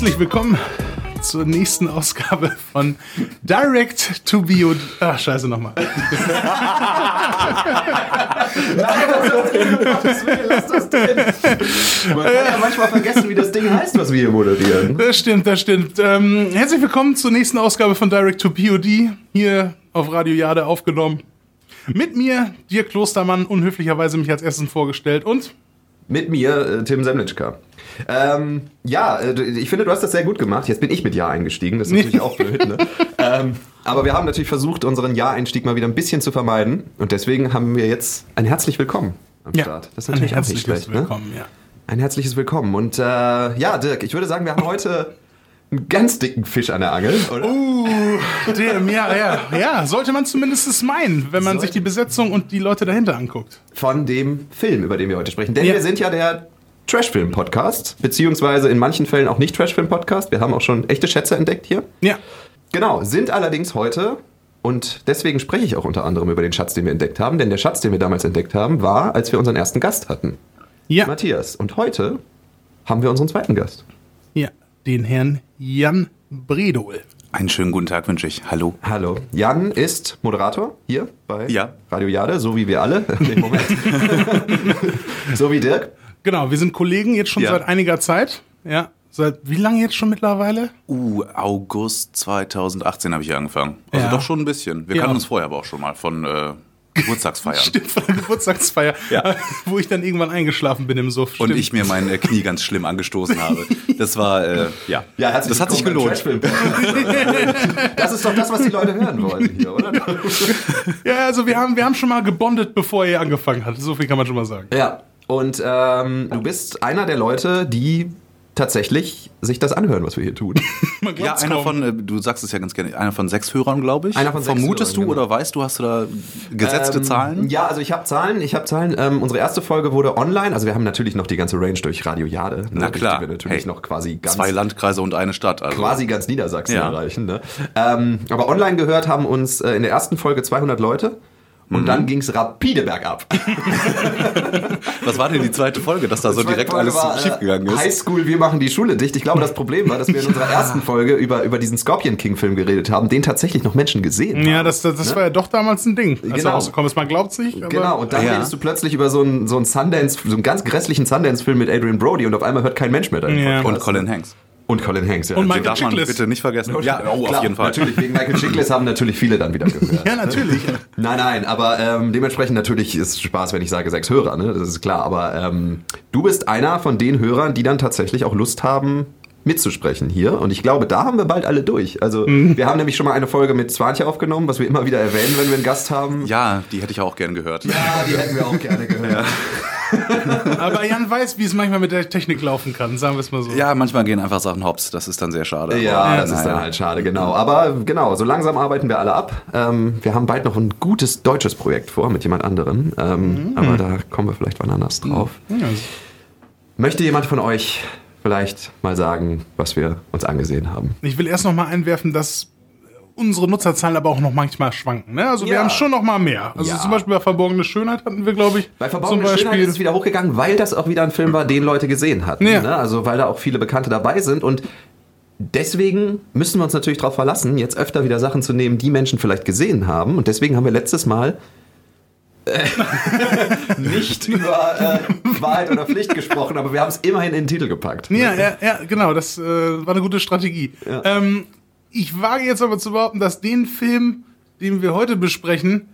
Herzlich willkommen zur nächsten Ausgabe von Direct to Bio. Ach, scheiße nochmal. Nein, lass das drin. Man kann ja manchmal vergessen, wie das Ding heißt, was wir hier moderieren. Das stimmt, das stimmt. Ähm, herzlich willkommen zur nächsten Ausgabe von Direct to POD, hier auf Radio Jade aufgenommen. Mit mir, Dirk Klostermann, unhöflicherweise mich als erstes vorgestellt und Mit mir, äh, Tim Semlitschka. Ähm, ja, äh, ich finde, du hast das sehr gut gemacht. Jetzt bin ich mit Ja eingestiegen. Das ist natürlich auch blöd. Ne? ähm, aber wir haben natürlich versucht, unseren Ja-Einstieg mal wieder ein bisschen zu vermeiden. Und deswegen haben wir jetzt ein herzlich Willkommen am Start. Das ist ein natürlich auch nicht herzliches schlecht. Ne? Willkommen, ja. Ein herzliches Willkommen. Und äh, ja, Dirk, ich würde sagen, wir haben heute einen ganz dicken Fisch an der Angel, oder? Uh, dem, ja, ja, ja, sollte man zumindest meinen, wenn man Sollte- sich die Besetzung und die Leute dahinter anguckt. von dem Film, über den wir heute sprechen. Denn Ja. wir sind ja der Trashfilm-Podcast, beziehungsweise in manchen Fällen auch nicht Trashfilm-Podcast. Wir haben auch schon echte Schätze entdeckt hier. Ja, Genau, sind allerdings heute, und deswegen spreche ich auch unter anderem über den Schatz, den wir entdeckt haben, denn der Schatz, den wir damals entdeckt haben, war, als wir unseren ersten Gast hatten, ja, Matthias. Und heute haben wir unseren zweiten Gast. Den Herrn Jan Bredol. Einen schönen guten Tag wünsche ich. Hallo. Hallo. Jan ist Moderator hier bei Ja. Radio Jade, so wie wir alle. Nee, Moment. so wie Dirk. Genau, wir sind Kollegen jetzt schon Ja. seit einiger Zeit. Ja, seit wie lange jetzt schon mittlerweile? Uh, August 2018 habe ich hier angefangen. Also Ja. doch schon ein bisschen. Wir Ja. kannten uns vorher aber auch schon mal von äh, Geburtstagsfeiern. Stimmt, von der Geburtstagsfeier, Ja. wo ich dann irgendwann eingeschlafen bin im Suff. Und Stimmt. ich mir mein äh, Knie ganz schlimm angestoßen habe. Das war, äh, ja. Ja, herzlich das hat sich gelohnt. Das ist doch das, was die Leute hören wollen hier, oder? Ja, also wir haben, wir haben schon mal gebondet, bevor ihr angefangen habt. So viel kann man schon mal sagen. Ja. Und ähm, du bist einer der Leute, die tatsächlich sich das anhören, was wir hier tun. Ja, einer kaum. von, äh, du sagst es ja ganz gerne, einer von sechs Hörern, glaube ich. Einer von sechs Vermutest Hörern, du genau. oder weißt du, hast du da gesetzte Ähm, Zahlen? Ja, also ich habe Zahlen. Ich habe Zahlen. Ähm, unsere erste Folge wurde online. Also wir haben natürlich noch die ganze Range durch Radio Jade. ne, Na klar. Die wir natürlich Hey, noch quasi ganz Zwei Landkreise und eine Stadt. Also. quasi ganz Niedersachsen Ja. erreichen. Ne? Ähm, aber online gehört haben uns äh, in der ersten Folge 200 Leute. Mhm. Und dann ging es rapide bergab. Was war denn die zweite Folge, dass da so direkt Folge alles war, äh, schiefgegangen ist? Highschool, wir machen die Schule dicht. Ich glaube, das Problem war, dass wir in unserer ersten Folge über, über diesen Scorpion King Film geredet haben, den tatsächlich noch Menschen gesehen haben. Ja, das, das, das war ja doch damals ein Ding, als Genau. rausgekommen ist. Man glaubt's nicht, aber Genau, und dann Ja. redest du plötzlich über so einen, so einen Sundance, so einen ganz grässlichen Sundance-Film mit Adrian Brody und auf einmal hört kein Mensch mehr deinen Ja. Podcast. Und Colin Hanks. Und Colin Hanks, ja. Und Den Michael darf man Chiklis. bitte nicht vergessen. Ja, oh, Klar, auf jeden Fall. Natürlich, wegen Michael Chiklis haben natürlich viele dann wieder gehört. Ja, natürlich. Nein, nein, aber ähm, dementsprechend natürlich ist Spaß, wenn ich sage sechs Hörer, ne? Das ist klar. Aber ähm, du bist einer von den Hörern, die dann tatsächlich auch Lust haben, mitzusprechen hier. Und ich glaube, da haben wir bald alle durch. Also Mhm. wir haben nämlich schon mal eine Folge mit Swantje aufgenommen, was wir immer wieder erwähnen, wenn wir einen Gast haben. Ja, die hätte ich auch gern gehört. Ja, die hätten wir auch gerne gehört. Aber Jan weiß, wie es manchmal mit der Technik laufen kann, sagen wir es mal so. Ja, manchmal gehen einfach Sachen hops. Das ist dann sehr schade. Ja, Aber, das ist naja. dann halt schade, genau. Aber genau, so langsam arbeiten wir alle ab. Ähm, wir haben bald noch ein gutes deutsches Projekt vor mit jemand anderem. Ähm, Aber da kommen wir vielleicht wann anders drauf. Ja, Möchte jemand von euch vielleicht mal sagen, was wir uns angesehen haben? Ich will erst noch mal einwerfen, dass unsere Nutzerzahlen aber auch noch manchmal schwanken. Ne? Also wir Ja. haben schon noch mal mehr. Also Ja. zum Beispiel bei Verborgene Schönheit hatten wir, glaube ich, Bei Verborgene zum Schönheit Beispiel. ist es wieder hochgegangen, weil das auch wieder ein Film war, den Leute gesehen hatten. Ja. Ne? Also weil da auch viele Bekannte dabei sind und deswegen müssen wir uns natürlich darauf verlassen, jetzt öfter wieder Sachen zu nehmen, die Menschen vielleicht gesehen haben. Und deswegen haben wir letztes Mal äh, nicht über äh, Wahrheit oder Pflicht gesprochen, aber wir haben es immerhin in den Titel gepackt. Ja, ja, ja, genau, das äh, war eine gute Strategie. Ja. Ähm, ich wage jetzt aber zu behaupten, dass den Film, den wir heute besprechen,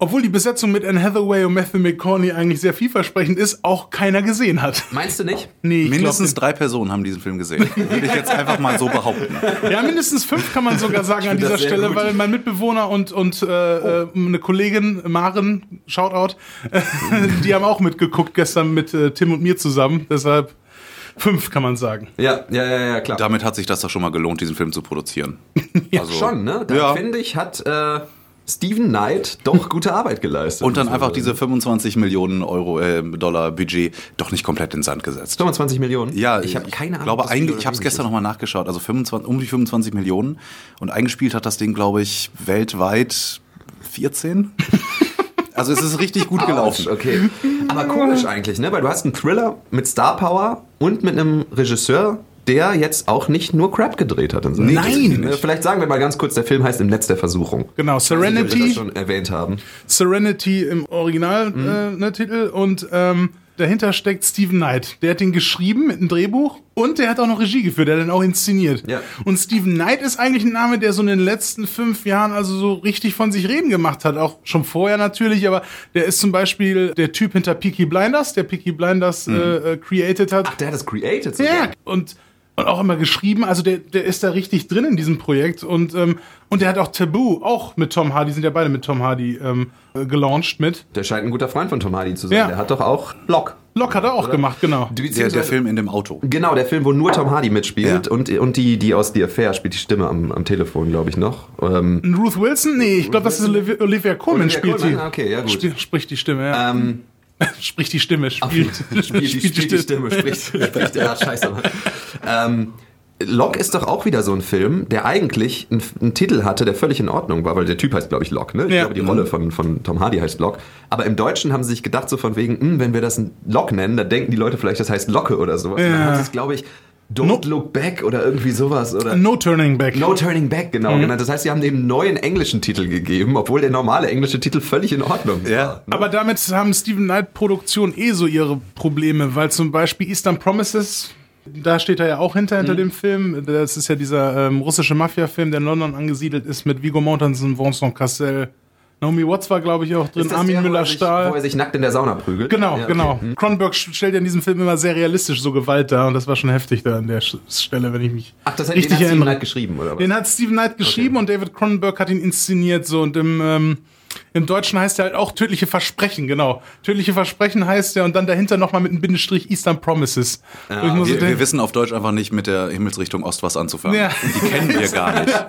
obwohl die Besetzung mit Anne Hathaway und Matthew McConaughey eigentlich sehr vielversprechend ist, auch keiner gesehen hat. Meinst du nicht? Nee, ich Mindestens glaub drei Personen haben diesen Film gesehen. Würde ich jetzt einfach mal so behaupten. Ja, mindestens fünf kann man sogar sagen an dieser Stelle, gut. weil mein Mitbewohner und, und äh, äh, eine Kollegin, Maren, Shoutout, die haben auch mitgeguckt gestern mit äh, Tim und mir zusammen. Deshalb fünf kann man sagen. Ja, ja, ja, ja, klar. Damit hat sich das doch schon mal gelohnt, diesen Film zu produzieren. Ja, Also- Schon, ne? Da Ja. finde ich, hat äh, Steven Knight doch gute Arbeit geleistet. Und dann einfach diese 25 Millionen Euro äh, Dollar Budget doch nicht komplett in den Sand gesetzt. 25 Millionen? Ja, ich habe keine Ahnung. glaube, oder ich habe es gestern nochmal nachgeschaut. Also 25, um die 25 Millionen. Und eingespielt hat das Ding, glaube ich, weltweit 14. also es ist richtig gut gelaufen. Ouch, okay. Aber komisch eigentlich, ne? Weil du hast einen Thriller mit Star Power und mit einem Regisseur, der jetzt auch nicht nur Crap gedreht hat. In seinem Nein! Leben. Äh, Vielleicht sagen wir mal ganz kurz, der Film heißt Im Netz der Versuchung. Genau, nicht, ob wir Serenity. das schon erwähnt haben. Serenity im Originaltitel äh, ne, Titel und ähm, dahinter steckt Stephen Knight. Der hat den geschrieben mit einem Drehbuch und der hat auch noch Regie geführt, der hat den auch inszeniert. Ja. Und Stephen Knight ist eigentlich ein Name, der so in den letzten fünf Jahren also so richtig von sich reden gemacht hat. Auch schon vorher natürlich, aber der ist zum Beispiel der Typ hinter Peaky Blinders, der Peaky Blinders äh, äh, created hat. Ach, der hat das created sogar. Ja, und, und auch immer geschrieben. Also der, der ist da richtig drin in diesem Projekt. Und, ähm, und der hat auch Taboo, auch mit Tom Hardy, sind ja beide mit Tom Hardy ähm, äh, gelauncht mit. Der scheint ein guter Freund von Tom Hardy zu sein. Ja. Der hat doch auch Lock. Lock hat er auch gemacht, genau. Der, der Film in dem Auto. Genau, der Film, wo nur Tom Hardy mitspielt Ja. und, und die, die aus The Affair spielt die Stimme am, am Telefon, glaube ich, noch. Ähm, Ruth Wilson? Nee, ich glaube, das ist Olivia, Olivia spielt Colman? die. Ah, okay, ja, gut. Sp spricht die Stimme, ja. ähm, spricht die Stimme, spielt, spielt, die, spielt die Stimme, spricht, spricht ja, scheiße. Ähm, Locke ist doch auch wieder so ein Film, der eigentlich einen, einen Titel hatte, der völlig in Ordnung war, weil der Typ heißt, glaube ich, Locke, ne? Ich Ja. glaube, die Rolle von, von Tom Hardy heißt Locke. Aber im Deutschen haben sie sich gedacht, so von wegen, hm, wenn wir das Locke nennen, dann denken die Leute vielleicht, das heißt Locke oder sowas. Und dann Ja. haben sie es, glaube ich, Don't No- Look Back oder irgendwie sowas. Oder No Turning Back. No Turning Back, genau Mhm. genannt. Das heißt, sie haben dem einen neuen englischen Titel gegeben, obwohl der normale englische Titel völlig in Ordnung war. Ja. Aber damit haben Steven Knight Produktionen eh so ihre Probleme, weil zum Beispiel Eastern Promises, da steht er ja auch hinter, Mhm. hinter dem Film. Das ist ja dieser ähm, russische Mafia-Film, der in London angesiedelt ist mit Vigo Mortensen, Vincent Cassel. Naomi Watts war, glaube ich, auch drin, Armin er Müller-Stahl. Wo er sich nackt in der Sauna prügelt. Genau, Ja, okay. genau. Cronenberg stellt ja in diesem Film immer sehr realistisch so Gewalt dar und das war schon heftig da an der Stelle, wenn ich mich Ach, das hat, richtig den hat Steven. Knight geschrieben, oder was? Den hat Steven Knight geschrieben und David Cronenberg hat ihn inszeniert so und im ähm, im Deutschen heißt er halt auch tödliche Versprechen, genau. Tödliche Versprechen heißt er und dann dahinter nochmal mit einem Bindestrich Eastern Promises. Ich nur so Wir, wir wissen auf Deutsch einfach nicht mit der Himmelsrichtung Ost was anzufangen. Ja. Die kennen wir gar nicht.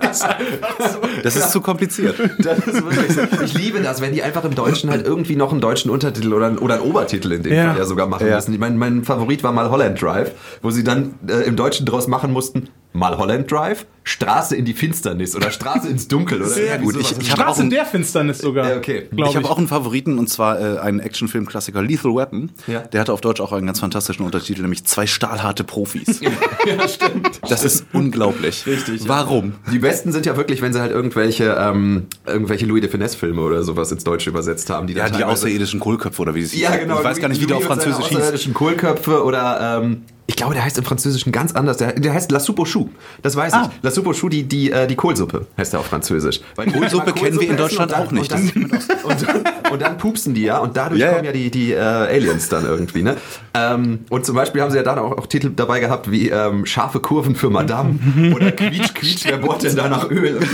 Das ist zu kompliziert. Das ist wirklich so. Ich liebe das, wenn die einfach im Deutschen halt irgendwie noch einen deutschen Untertitel oder, oder einen Obertitel in dem Ja. Fall ja sogar machen Ja. müssen. Ich mein, mein Favorit war mal Holland Drive, wo sie dann äh, im Deutschen draus machen mussten, mal Holland Drive, Straße in die Finsternis oder Straße ins Dunkel oder Sehr gut. Ich- ich auch Straße in der Finsternis sogar. Ja, okay. glaub ich habe auch einen Favoriten und zwar äh, einen Actionfilm-Klassiker Lethal Weapon. Ja. Der hatte auf Deutsch auch einen ganz fantastischen Untertitel, nämlich zwei stahlharte Profis. ja, stimmt. Das ist unglaublich. Richtig. Warum? Die besten sind ja wirklich, wenn sie halt irgendwelche, ähm, irgendwelche Louis de Finesse-Filme oder sowas ins Deutsche übersetzt haben. Die Ja, die außerirdischen Kohlköpfe oder wie sie Ja, genau. Ich weiß gar nicht, wie der auf Louis und seine Französisch hieß. Außerirdischen Kohlköpfe oder ähm, ich glaube, der heißt im Französischen ganz anders. Der, der heißt La Soupe aux Choux. Das weiß Ah. ich. La Soupe aux Choux, die, die, äh, die Kohlsuppe heißt der auf Französisch. Weil Kohlsuppe kennen wir in Deutschland dann- auch nicht. Und dann, und, und dann pupsen die ja und dadurch ja. kommen ja die, die äh, Aliens dann irgendwie. Ne? Ähm, und zum Beispiel haben sie ja dann auch, auch Titel dabei gehabt wie ähm, Scharfe Kurven für Madame oder Quietsch, Quietsch, wer bohrt denn da nach Öl?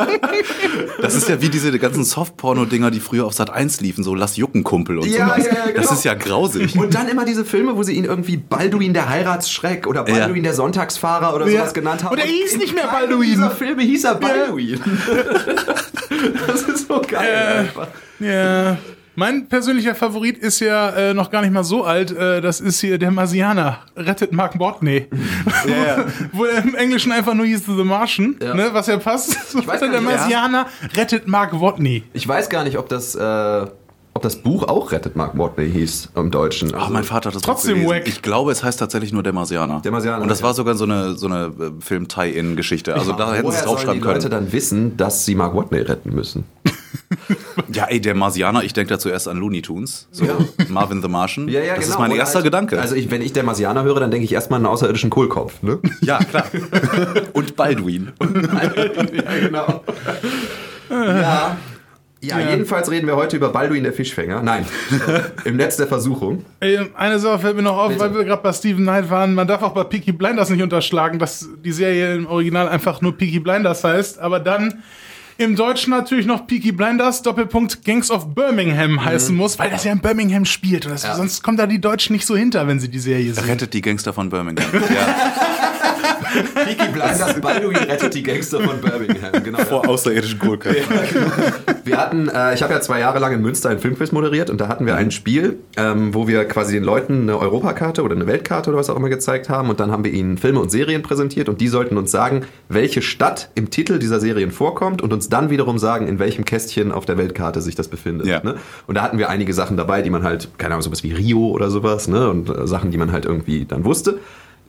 Das ist ja wie diese ganzen Softporno-Dinger, die früher auf Sat 1 liefen, so Lass Jucken Kumpel und Ja, sowas. ja, ja, genau. Das ist ja grausig. Und dann immer diese Filme, wo sie ihn irgendwie Balduin der Heiratsschreck oder Ja. Balduin der Sonntagsfahrer oder Ja. sowas genannt haben. Und er hieß nicht mehr Balduin. Dieser Filme hieß er Balduin. das ist so geil. einfach. Ja. Mein persönlicher Favorit ist ja äh, noch gar nicht mal so alt. Äh, das ist hier der Marsianer. Rettet Mark Botney. ja. Wo er im Englischen einfach nur hieß The Martian. Ja. Ne, was ja passt. So weiß der nicht, ja. Marsianer rettet Mark Botney. Ich weiß gar nicht, ob das, äh, ob das Buch auch Rettet Mark Watney hieß im Deutschen. Ach, mein Vater hat das Trotzdem Buch. Ich glaube, es heißt tatsächlich nur der Marsianer. Der Marsianer, Und das ja. war sogar so eine, so eine äh, Film-Tie-In-Geschichte. Also da hätten sie es die draufschreiben können. Leute dann wissen, dass sie Mark Watney retten müssen? Ja, ey, der Marsianer, ich denke da zuerst an Looney Tunes. So, Marvin the Martian. das ist mein Oder erster halt- Gedanke. Also ich, wenn ich der Marsianer höre, dann denke ich erstmal an einen außerirdischen Kohlkopf. Ne? ja, klar. Und Baldwin. ja, genau. ja. Ja, jedenfalls reden wir heute über Balduin der Fischfänger. Nein, im Netz der Versuchung. Ey, eine Sache fällt mir noch auf, Bitte. weil wir gerade bei Steven Knight waren. Man darf auch bei Peaky Blinders nicht unterschlagen, dass die Serie im Original einfach nur Peaky Blinders heißt. Aber dann im Deutschen natürlich noch Peaky Blinders, Doppelpunkt Gangs of Birmingham heißen muss, weil das ja in Birmingham spielt. Und das, Ja. Sonst kommen da die Deutschen nicht so hinter, wenn sie die Serie sehen. Rettet die Gangster von Birmingham. Ja, Peaky Blinders, Balduin rettet die Gangster von Birmingham. Genau. vor außerirdischen Kohlköpfen. Wir hatten, äh, ich habe ja zwei Jahre lang in Münster einen Filmquiz moderiert und da hatten wir ein Spiel, ähm, wo wir quasi den Leuten eine Europakarte oder eine Weltkarte oder was auch immer gezeigt haben und dann haben wir ihnen Filme und Serien präsentiert und die sollten uns sagen, welche Stadt im Titel dieser Serien vorkommt und uns dann wiederum sagen, in welchem Kästchen auf der Weltkarte sich das befindet. Ja. Ne? Und da hatten wir einige Sachen dabei, die man halt, keine Ahnung, sowas wie Rio oder sowas, ne? Und äh, Sachen, die man halt irgendwie dann wusste.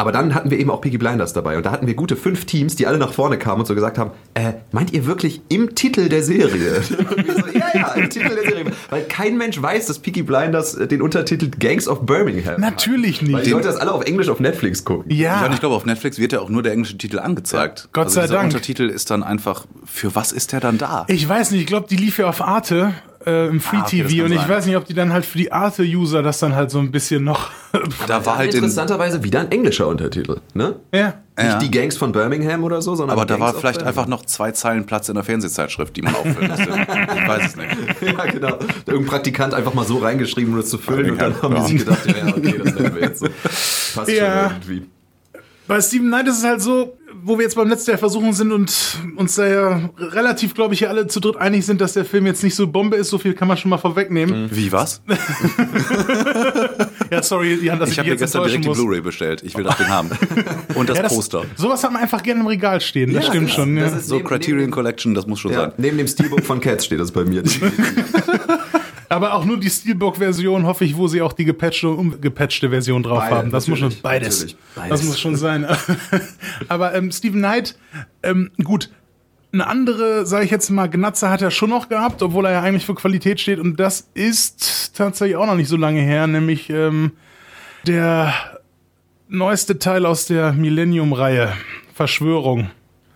Aber dann hatten wir eben auch Peaky Blinders dabei und da hatten wir gute fünf Teams, die alle nach vorne kamen und so gesagt haben, äh, meint ihr wirklich im Titel der Serie? Und wir so, ja, ja, im Titel der Serie. Weil kein Mensch weiß, dass Peaky Blinders äh, den Untertitel Gangs of Birmingham hat. Natürlich nicht. Weil die Leute das alle auf Englisch auf Netflix gucken. Ja. Ja, und ich glaube, auf Netflix wird ja auch nur der englische Titel angezeigt. Gott also sei dieser Dank. Untertitel ist dann einfach, für was ist der dann da? Ich weiß nicht, ich glaube, die lief ja auf Arte äh, im Free Ah, okay, TV und ich sein. weiß nicht, ob die dann halt für die Arte-User das dann halt so ein bisschen noch. da war halt in, interessanterweise wieder ein englischer Untertitel, ne? ja. Ja. Nicht die Gangs von Birmingham oder so, sondern aber da Gangs war vielleicht einfach noch zwei Zeilen Platz in der Fernsehzeitschrift, die man auffüllen musste. ich weiß es nicht. Ja, genau. Irgendein Praktikant einfach mal so reingeschrieben, um das zu füllen und dann haben Ja. die sich gedacht, ja, okay, das nehmen wir jetzt so. Passt Ja. schon irgendwie. Bei Steven Knight ist es halt so, wo wir jetzt beim letzten Jahr versuchen sind und uns da ja relativ, glaube ich, hier alle zu dritt einig sind, dass der Film jetzt nicht so Bombe ist, so viel kann man schon mal vorwegnehmen. Wie, was? Ja, sorry, Jan, dass ich, Ich habe mir gestern direkt die muss. Blu-ray bestellt. Ich will das Ding haben. Und das, Ja, das, Poster. Sowas hat man einfach gerne im Regal stehen, das Ja, stimmt das- schon. Ja. das ist- So Neben- Criterion neben- Collection, das muss schon Ja, sein. neben dem Steelbook von Cats steht das bei mir. Aber auch nur die Steelbook-Version, hoffe ich, wo sie auch die gepatchte und ungepatchte Version drauf Beide, haben. Das muss schon beides. beides. Das muss schon sein. Aber ähm, Steven Knight, ähm, gut. Eine andere, sage ich jetzt mal, Gnatze hat er schon noch gehabt, obwohl er ja eigentlich für Qualität steht. Und das ist tatsächlich auch noch nicht so lange her, nämlich ähm, der neueste Teil aus der Millennium-Reihe, Verschwörung.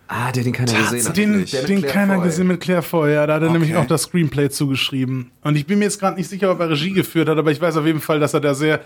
Ah, der den keiner gesehen hat. Den, Der den keiner gesehen mit Claire Foy, ja, da hat er nämlich Okay. auch das Screenplay zugeschrieben. Und ich bin mir jetzt gerade nicht sicher, ob er Regie geführt hat, aber ich weiß auf jeden Fall, dass er da sehr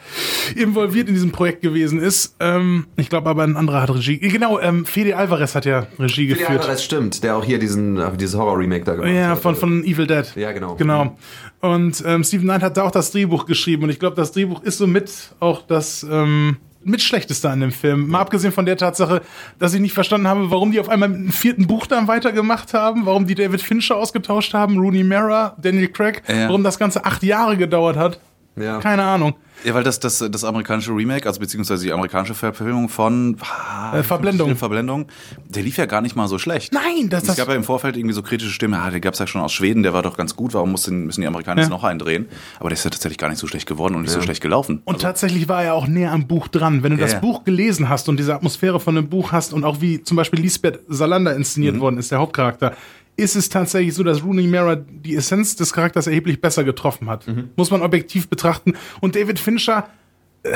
involviert in diesem Projekt gewesen ist. Ähm, ich glaube aber ein anderer hat Regie. Genau, ähm, Fede Alvarez hat ja Regie Der geführt. Alvarez stimmt, der auch hier diesen, äh, dieses Horror-Remake da gemacht Ja, hat. von, von Evil Dead. Ja, genau. Genau. Und ähm, Steven Knight hat da auch das Drehbuch geschrieben und ich glaube, das Drehbuch ist somit auch das ähm, mit schlechteste an dem Film. Mal abgesehen von der Tatsache, dass ich nicht verstanden habe, warum die auf einmal mit einem vierten Buch dann weitergemacht haben, warum die David Fincher ausgetauscht haben, Rooney Mara, Daniel Craig, Ja. warum das Ganze acht Jahre gedauert hat. Ja. Keine Ahnung. Ja, weil das, das, das amerikanische Remake, also beziehungsweise die amerikanische Verfilmung von ah, Äh, Verblendung. Verblendung, der lief ja gar nicht mal so schlecht. Nein, das- Es das- gab ja im Vorfeld irgendwie so kritische Stimmen, ah, der gab es ja schon aus Schweden, der war doch ganz gut, warum mussten, müssen die Amerikaner Ja. jetzt noch eindrehen? Aber der ist ja tatsächlich gar nicht so schlecht geworden und nicht so schlecht gelaufen. Und tatsächlich war er auch näher am Buch dran. Wenn du Ja, das ja. Buch gelesen hast und diese Atmosphäre von dem Buch hast und auch wie zum Beispiel Lisbeth Salander inszeniert Mhm. worden ist, der Hauptcharakter, ist es tatsächlich so, dass Rooney Mara die Essenz des Charakters erheblich besser getroffen hat. Mhm. Muss man objektiv betrachten. Und David Fincher äh,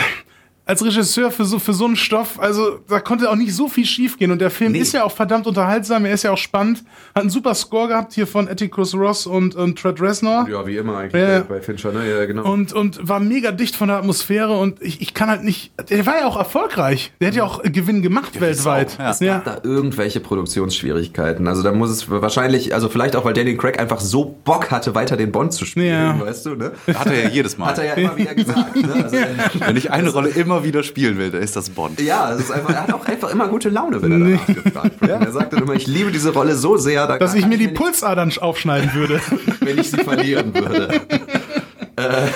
als Regisseur für so, für so einen Stoff, also da konnte auch nicht so viel schiefgehen. Und der Film Nee. ist ja auch verdammt unterhaltsam, er ist ja auch spannend. Hat einen super Score gehabt hier von Atticus Ross und, und Trent Reznor. Ja, wie immer eigentlich Ja. bei, Fincher, ne? Ja, genau. Und, und war mega dicht von der Atmosphäre und ich, ich kann halt nicht. Der war ja auch erfolgreich. Der hat ja auch Gewinn gemacht weltweit. auch, ja. ja. da irgendwelche Produktionsschwierigkeiten. Also da muss es wahrscheinlich, also vielleicht auch, weil Daniel Craig einfach so Bock hatte, weiter den Bond zu spielen, Ja. weißt du, ne? Hat er ja jedes Mal. Hat er ja immer wieder gesagt. Ne? Also, Wenn ich eine Rolle immer wieder spielen will, dann ist das Bond. ja, es ist einfach, er hat auch einfach immer gute Laune, wenn er danach gefragt wird. Er sagt dann immer, ich liebe diese Rolle so sehr, da Dass ich mir die Pulsadern aufschneiden würde. wenn ich sie verlieren würde. äh,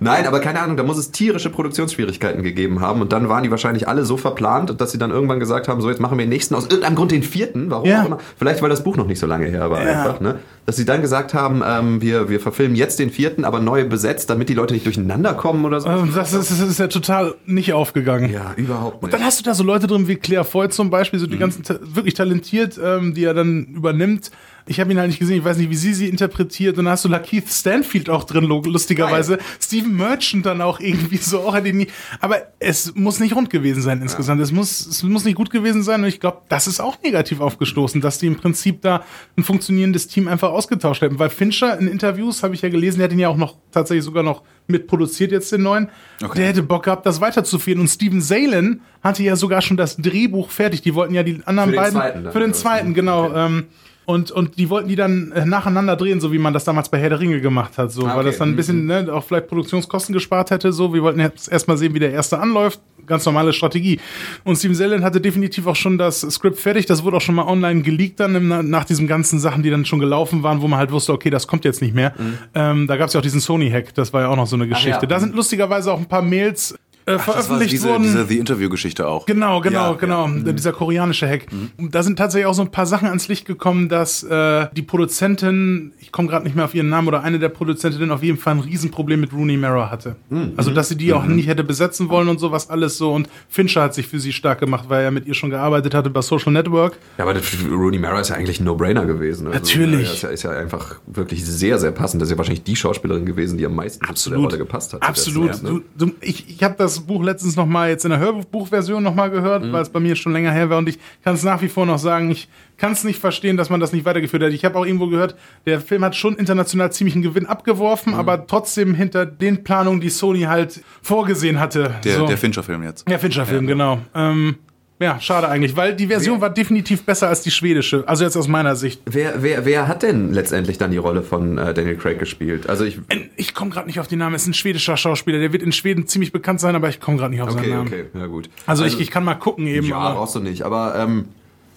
nein, aber keine Ahnung, da muss es tierische Produktionsschwierigkeiten gegeben haben und dann waren die wahrscheinlich alle so verplant, dass sie dann irgendwann gesagt haben, so jetzt machen wir den nächsten aus irgendeinem Grund den vierten, warum Ja. auch immer. Vielleicht weil das Buch noch nicht so lange her war Ja. einfach, ne? Dass sie dann gesagt haben, ähm, wir, wir verfilmen jetzt den vierten, aber neu besetzt, damit die Leute nicht durcheinander kommen oder so. Ähm, Das ist, das ist ja total nicht aufgegangen. ja, überhaupt nicht. Dann hast du da so Leute drin wie Claire Foy zum Beispiel, so die ganzen ta- wirklich talentiert, ähm, die er dann übernimmt. Ich habe ihn halt nicht gesehen, ich weiß nicht, wie sie sie interpretiert. Und dann hast du Lakeith Stanfield auch drin, lustigerweise. Steven Merchant dann auch irgendwie so. Auch, nie, aber es muss nicht rund gewesen sein insgesamt. Es, muss, es muss nicht gut gewesen sein. Und ich glaube, das ist auch negativ aufgestoßen, dass die im Prinzip da ein funktionierendes Team einfach ausgetauscht hätten. Weil Fincher in Interviews, habe ich ja gelesen, der hat ihn ja auch noch tatsächlich sogar noch mitproduziert jetzt den neuen. Okay. Der hätte Bock gehabt, das weiterzuführen. Und Steven Salen hatte ja sogar schon das Drehbuch fertig. Die wollten ja die anderen Für den beiden. zweiten für den zweiten, genau. Ähm, und, und die wollten die dann äh, nacheinander drehen, so wie man das damals bei Herr der Ringe gemacht hat. So, Ah, weil okay. das dann ein bisschen ne, auch vielleicht Produktionskosten gespart hätte. So, wir wollten jetzt erstmal sehen, wie der erste anläuft. Ganz normale Strategie. Und Steven Salen hatte definitiv auch schon das Skript fertig. Das wurde auch schon mal online geleakt dann im, nach diesen ganzen Sachen, die dann schon gelaufen waren, wo man halt wusste, okay, das kommt jetzt nicht mehr. Ähm, da gab es ja auch diesen Sony-Hack. Das war ja auch noch so eine Geschichte. ja. Da sind lustigerweise auch ein paar Mails äh, Ach, veröffentlicht diese, wurden. diese The Interview-Geschichte auch. Genau, genau, Ja, genau. ja. Dieser koreanische Hack. Und Da sind tatsächlich auch so ein paar Sachen ans Licht gekommen, dass äh, die Produzentin, ich komme gerade nicht mehr auf ihren Namen, oder eine der Produzentinnen auf jeden Fall ein Riesenproblem mit Rooney Mara hatte. Also, dass sie die auch nicht hätte besetzen wollen und sowas alles so. Und Fincher hat sich für sie stark gemacht, weil er mit ihr schon gearbeitet hatte bei Social Network. Ja, aber Rooney Mara ist ja eigentlich ein No-Brainer gewesen. Also, Natürlich. Ist, ja, ist ja einfach wirklich sehr, sehr passend. Das ist ja wahrscheinlich die Schauspielerin gewesen, die am meisten zu der Rolle gepasst hat. Absolut. Zeit, ne? du, du, ich ich habe das Buch letztens noch mal jetzt in der Hörbuchversion noch mal gehört, weil es bei mir schon länger her war und ich kann es nach wie vor noch sagen, ich kann es nicht verstehen, dass man das nicht weitergeführt hat. Ich habe auch irgendwo gehört, der Film hat schon international ziemlich einen Gewinn abgeworfen, aber trotzdem hinter den Planungen, die Sony halt vorgesehen hatte. Der, so. der Fincher-Film jetzt. Ja, Fincher-Film, genau. Ähm, ja, schade eigentlich, weil die Version war definitiv besser als die schwedische. Also jetzt aus meiner Sicht. Wer, wer, wer hat denn letztendlich dann die Rolle von äh, Daniel Craig gespielt? Also ich. Ich komme gerade nicht auf den Namen. Es ist ein schwedischer Schauspieler. Der wird in Schweden ziemlich bekannt sein, aber ich komme gerade nicht auf seinen Okay, Namen. okay, ja gut. Also, ich, ich kann mal gucken eben. Ja, brauchst du nicht. Aber ähm,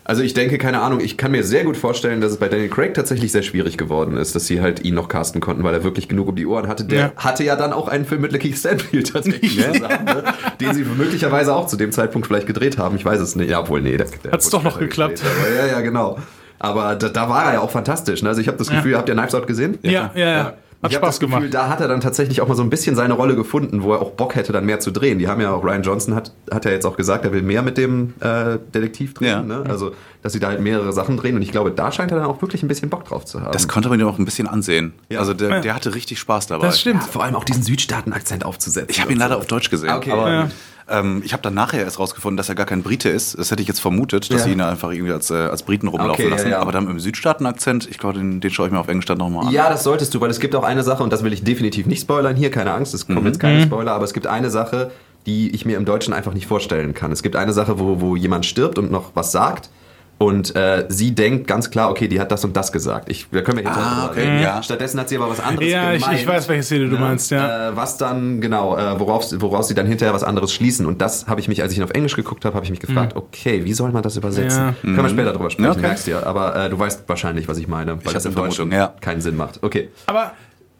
also ich denke, keine Ahnung, ich kann mir sehr gut vorstellen, dass es bei Daniel Craig tatsächlich sehr schwierig geworden ist, dass sie halt ihn noch casten konnten, weil er wirklich genug um die Ohren hatte. Der Ja. hatte ja dann auch einen Film mit Lakeith Stanfield tatsächlich zusammen, ne? den sie möglicherweise auch zu dem Zeitpunkt vielleicht gedreht haben. Ich weiß es nicht. Ja, obwohl, nee. Der, der Hat's doch noch geklappt. gedreht, ja, ja, genau. Aber da, da war er ja auch fantastisch. Ne? Also ich habe das Gefühl, habt ihr Knives Out gesehen? Ja, ja, ja. Hat ich habe Spaß das Gefühl, gemacht. da hat er dann tatsächlich auch mal so ein bisschen seine Rolle gefunden, wo er auch Bock hätte, dann mehr zu drehen. Die haben ja auch, Ryan Johnson hat, hat ja jetzt auch gesagt, er will mehr mit dem äh, Detektiv drehen. Ja. Ne? Also, dass sie da halt mehrere Sachen drehen. Und ich glaube, da scheint er dann auch wirklich ein bisschen Bock drauf zu haben. Das konnte man ihm auch ein bisschen ansehen. Ja. Also der, Ja. der hatte richtig Spaß dabei. Das stimmt. ja, vor allem auch diesen Südstaaten-Akzent aufzusetzen. Ich habe ihn leider auf Deutsch gesehen. Okay. aber Ja. Ähm, ich habe dann nachher erst rausgefunden, dass er gar kein Brite ist. Das hätte ich jetzt vermutet, dass Ja. sie ihn einfach irgendwie als, äh, als Briten rumlaufen Okay, ja, lassen. ja. Aber dann im Südstaaten-Akzent, ich glaube, den, den schaue ich mir auf Englisch dann nochmal an. Ja, das solltest du, weil es gibt auch eine Sache, und das will ich definitiv nicht spoilern hier, keine Angst, es kommen jetzt keine Spoiler, aber es gibt eine Sache, die ich mir im Deutschen einfach nicht vorstellen kann. Es gibt eine Sache, wo, wo jemand stirbt und noch was sagt. Und äh, sie denkt ganz klar, okay, die hat das und das gesagt. Ich, da können wir jetzt Ah, okay, reden. ja. Stattdessen hat sie aber was anderes Ja, ich, gemeint. ich weiß, welche Szene du Ne? meinst, ja. Äh, was dann, genau, äh, worauf, woraus sie dann hinterher was anderes schließen. Und das habe ich mich, als ich ihn auf Englisch geguckt habe, habe ich mich gefragt, okay, wie soll man das übersetzen? Ja. Können wir später drüber sprechen, Okay. merkst du ja. Aber äh, du weißt wahrscheinlich, was ich meine, weil hab das eine im Deutschen Vermutung, ja. keinen Sinn macht. Okay. Aber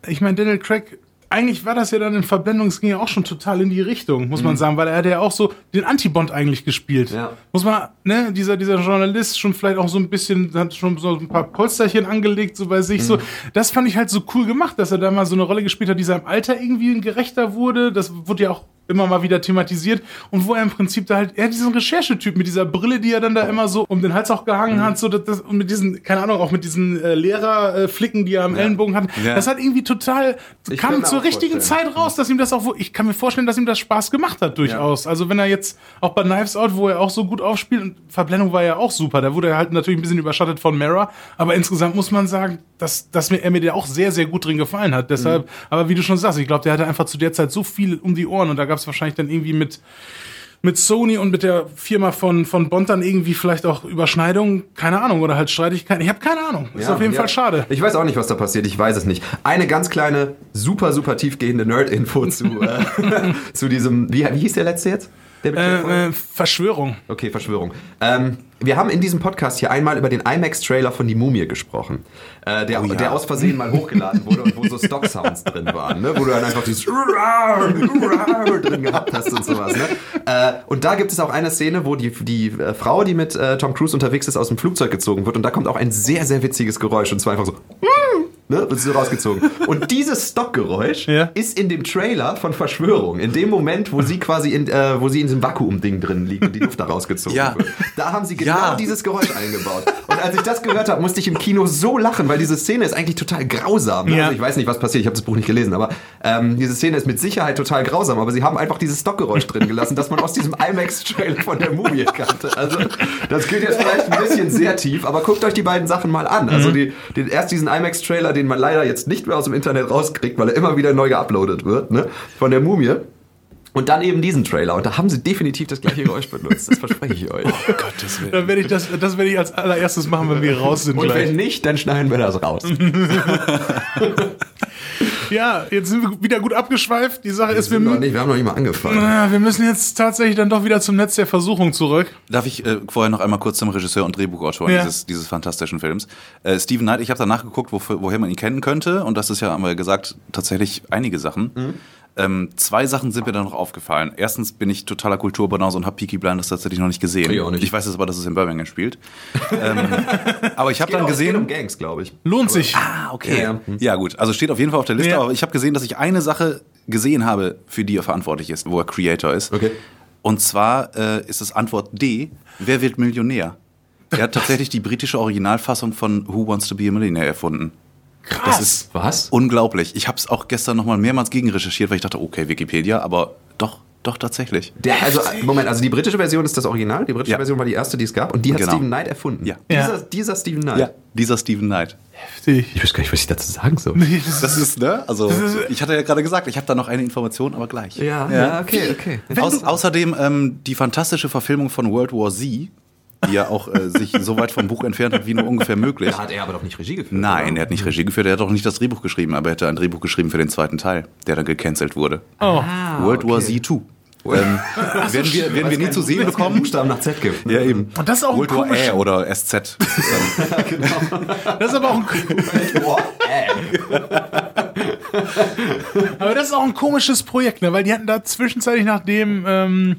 ich meine, Daniel Craig, eigentlich war das ja dann in Verblendung, es ging ja auch schon total in die Richtung, muss man sagen, weil er hat ja auch so den Antibond eigentlich gespielt. Ja. Muss man, ne, dieser, dieser Journalist schon vielleicht auch so ein bisschen, hat schon so ein paar Polsterchen angelegt, so bei sich, so. Das fand ich halt so cool gemacht, dass er da mal so eine Rolle gespielt hat, die seinem Alter irgendwie gerechter wurde. Das wurde ja auch immer mal wieder thematisiert und wo er im Prinzip da halt, er diesen Recherchetyp mit dieser Brille, die er dann da immer so um den Hals auch gehangen hat, so das, das, und mit diesen, keine Ahnung, auch mit diesen äh, Lehrerflicken, die er am Ellenbogen hat. Ja. Das hat irgendwie total, Ich kam zur richtigen vorstellen. Zeit raus, dass ihm das auch, wo- ich kann mir vorstellen, dass ihm das Spaß gemacht hat durchaus. Also wenn er jetzt auch bei Knives Out, wo er auch so gut aufspielt, und Verblendung war ja auch super, da wurde er halt natürlich ein bisschen überschattet von Mara, aber insgesamt muss man sagen, dass, dass mir, er mir der auch sehr, sehr gut drin gefallen hat. Deshalb, aber wie du schon sagst, ich glaube, der hatte einfach zu der Zeit so viel um die Ohren und da gab es wahrscheinlich dann irgendwie mit mit Sony und mit der Firma von, von Bond dann irgendwie vielleicht auch Überschneidungen, keine Ahnung, oder halt Streitigkeiten. Ich habe keine Ahnung. Ist Ja, auf jeden ja. Fall schade. Ich weiß auch nicht, was da passiert. Ich weiß es nicht. Eine ganz kleine, super, super tiefgehende Nerd-Info zu, äh, zu diesem. Wie, wie hieß der letzte jetzt? Äh, äh, Verschwörung. Okay, Verschwörung. Ähm, wir haben in diesem Podcast hier einmal über den IMAX-Trailer von Die Mumie gesprochen, äh, der, Oh ja. der aus Versehen mal hochgeladen wurde und wo so Stock-Sounds drin waren, ne? wo du dann einfach dieses drin gehabt hast und sowas. Ne? Äh, und da gibt es auch eine Szene, wo die, die äh, Frau, die mit äh, Tom Cruise unterwegs ist, aus dem Flugzeug gezogen wird und da kommt auch ein sehr, sehr witziges Geräusch und zwar einfach so... Ne, wird sie so rausgezogen. Und dieses Stockgeräusch Ja. ist in dem Trailer von Verschwörung. In dem Moment, wo sie quasi in, äh, wo sie in diesem Vakuum-Ding drin liegt und die Luft da rausgezogen Ja. wird. Da haben sie genau Ja. dieses Geräusch eingebaut. Und als ich das gehört habe, musste ich im Kino so lachen, weil diese Szene ist eigentlich total grausam. Ne? Ja. Also ich weiß nicht, was passiert, ich habe das Buch nicht gelesen, aber ähm, diese Szene ist mit Sicherheit total grausam, aber sie haben einfach dieses Stockgeräusch drin gelassen, das man aus diesem IMAX-Trailer von der Mumie kannte. Also das geht jetzt vielleicht ein bisschen sehr tief, aber guckt euch die beiden Sachen mal an. Also die, den, erst diesen IMAX-Trailer, den man leider jetzt nicht mehr aus dem Internet rauskriegt, weil er immer wieder neu geuploadet wird, ne? von der Mumie. Und dann eben diesen Trailer. Und da haben sie definitiv das gleiche Geräusch benutzt. Das verspreche ich euch. Gottes Willen. Dann werde ich das, das werde ich als allererstes machen, wenn wir raus sind Und gleich. wenn nicht, dann schneiden wir das raus. Ja, jetzt sind wir wieder gut abgeschweift. Die Sache ist, wir, Wir, noch mü- nicht, wir haben noch nicht mal angefangen. Ah, wir müssen jetzt tatsächlich dann doch wieder zum Netz der Versuchung zurück. Darf ich äh, vorher noch einmal kurz zum Regisseur und Drehbuchautor Ja. dieses, dieses fantastischen Films? Äh, Steven Knight, ich habe danach geguckt, wofür, woher man ihn kennen könnte. Und das ist ja, haben wir gesagt, tatsächlich einige Sachen. Ähm, zwei Sachen sind mir da noch aufgefallen. Erstens bin ich totaler Kulturbanause und habe Peaky Blinders tatsächlich noch nicht gesehen. Ich auch nicht. Ich weiß jetzt aber, dass es in Birmingham spielt. ähm, aber ich habe dann Es geht um gesehen. Gangs, glaube ich. Lohnt sich. Ah, okay. Ja, Ja, ja. gut. Also steht auf jeden Fall auf der Liste, Ja. aber ich habe gesehen, dass ich eine Sache gesehen habe, für die er verantwortlich ist, wo er Creator ist. Okay. Und zwar äh, ist es Antwort D. Wer wird Millionär? Er hat tatsächlich die britische Originalfassung von Who Wants to be a Millionaire erfunden. Krass. Das ist Was? unglaublich. Ich habe es auch gestern noch mal mehrmals gegen recherchiert, weil ich dachte, okay, Wikipedia, aber doch, doch tatsächlich. Der, also, Moment, also die britische Version ist das Original. Die britische Ja. Version war die erste, die es gab. Und die hat Genau. Stephen Knight erfunden. Ja. Dieser, Ja. dieser Stephen Knight. dieser Stephen Knight. Heftig. Ich weiß gar nicht, was ich dazu sagen soll. Das ist, ne? Also, ich hatte ja gerade gesagt, ich habe da noch eine Information, aber gleich. Ja, ja, okay, okay. Aus, außerdem ähm, die fantastische Verfilmung von World War Z, die ja auch äh, sich so weit vom Buch entfernt hat wie nur ungefähr möglich. Da hat er aber doch nicht Regie geführt. Nein, oder? er hat nicht Regie geführt, er hat auch nicht das Drehbuch geschrieben, aber er hätte ein Drehbuch geschrieben für den zweiten Teil, der dann gecancelt wurde. Oh. World War okay. Z 2. Ähm, werden wir, werden wir nie zu sehen bekommen? Buchstaben nach Z gibt. Ja, eben. Und das ist auch ein World War komisch- Ä oder SZ. Das ist aber auch ein, aber das ist auch ein komisches Projekt, ne? weil die hatten da zwischenzeitlich, nachdem ähm,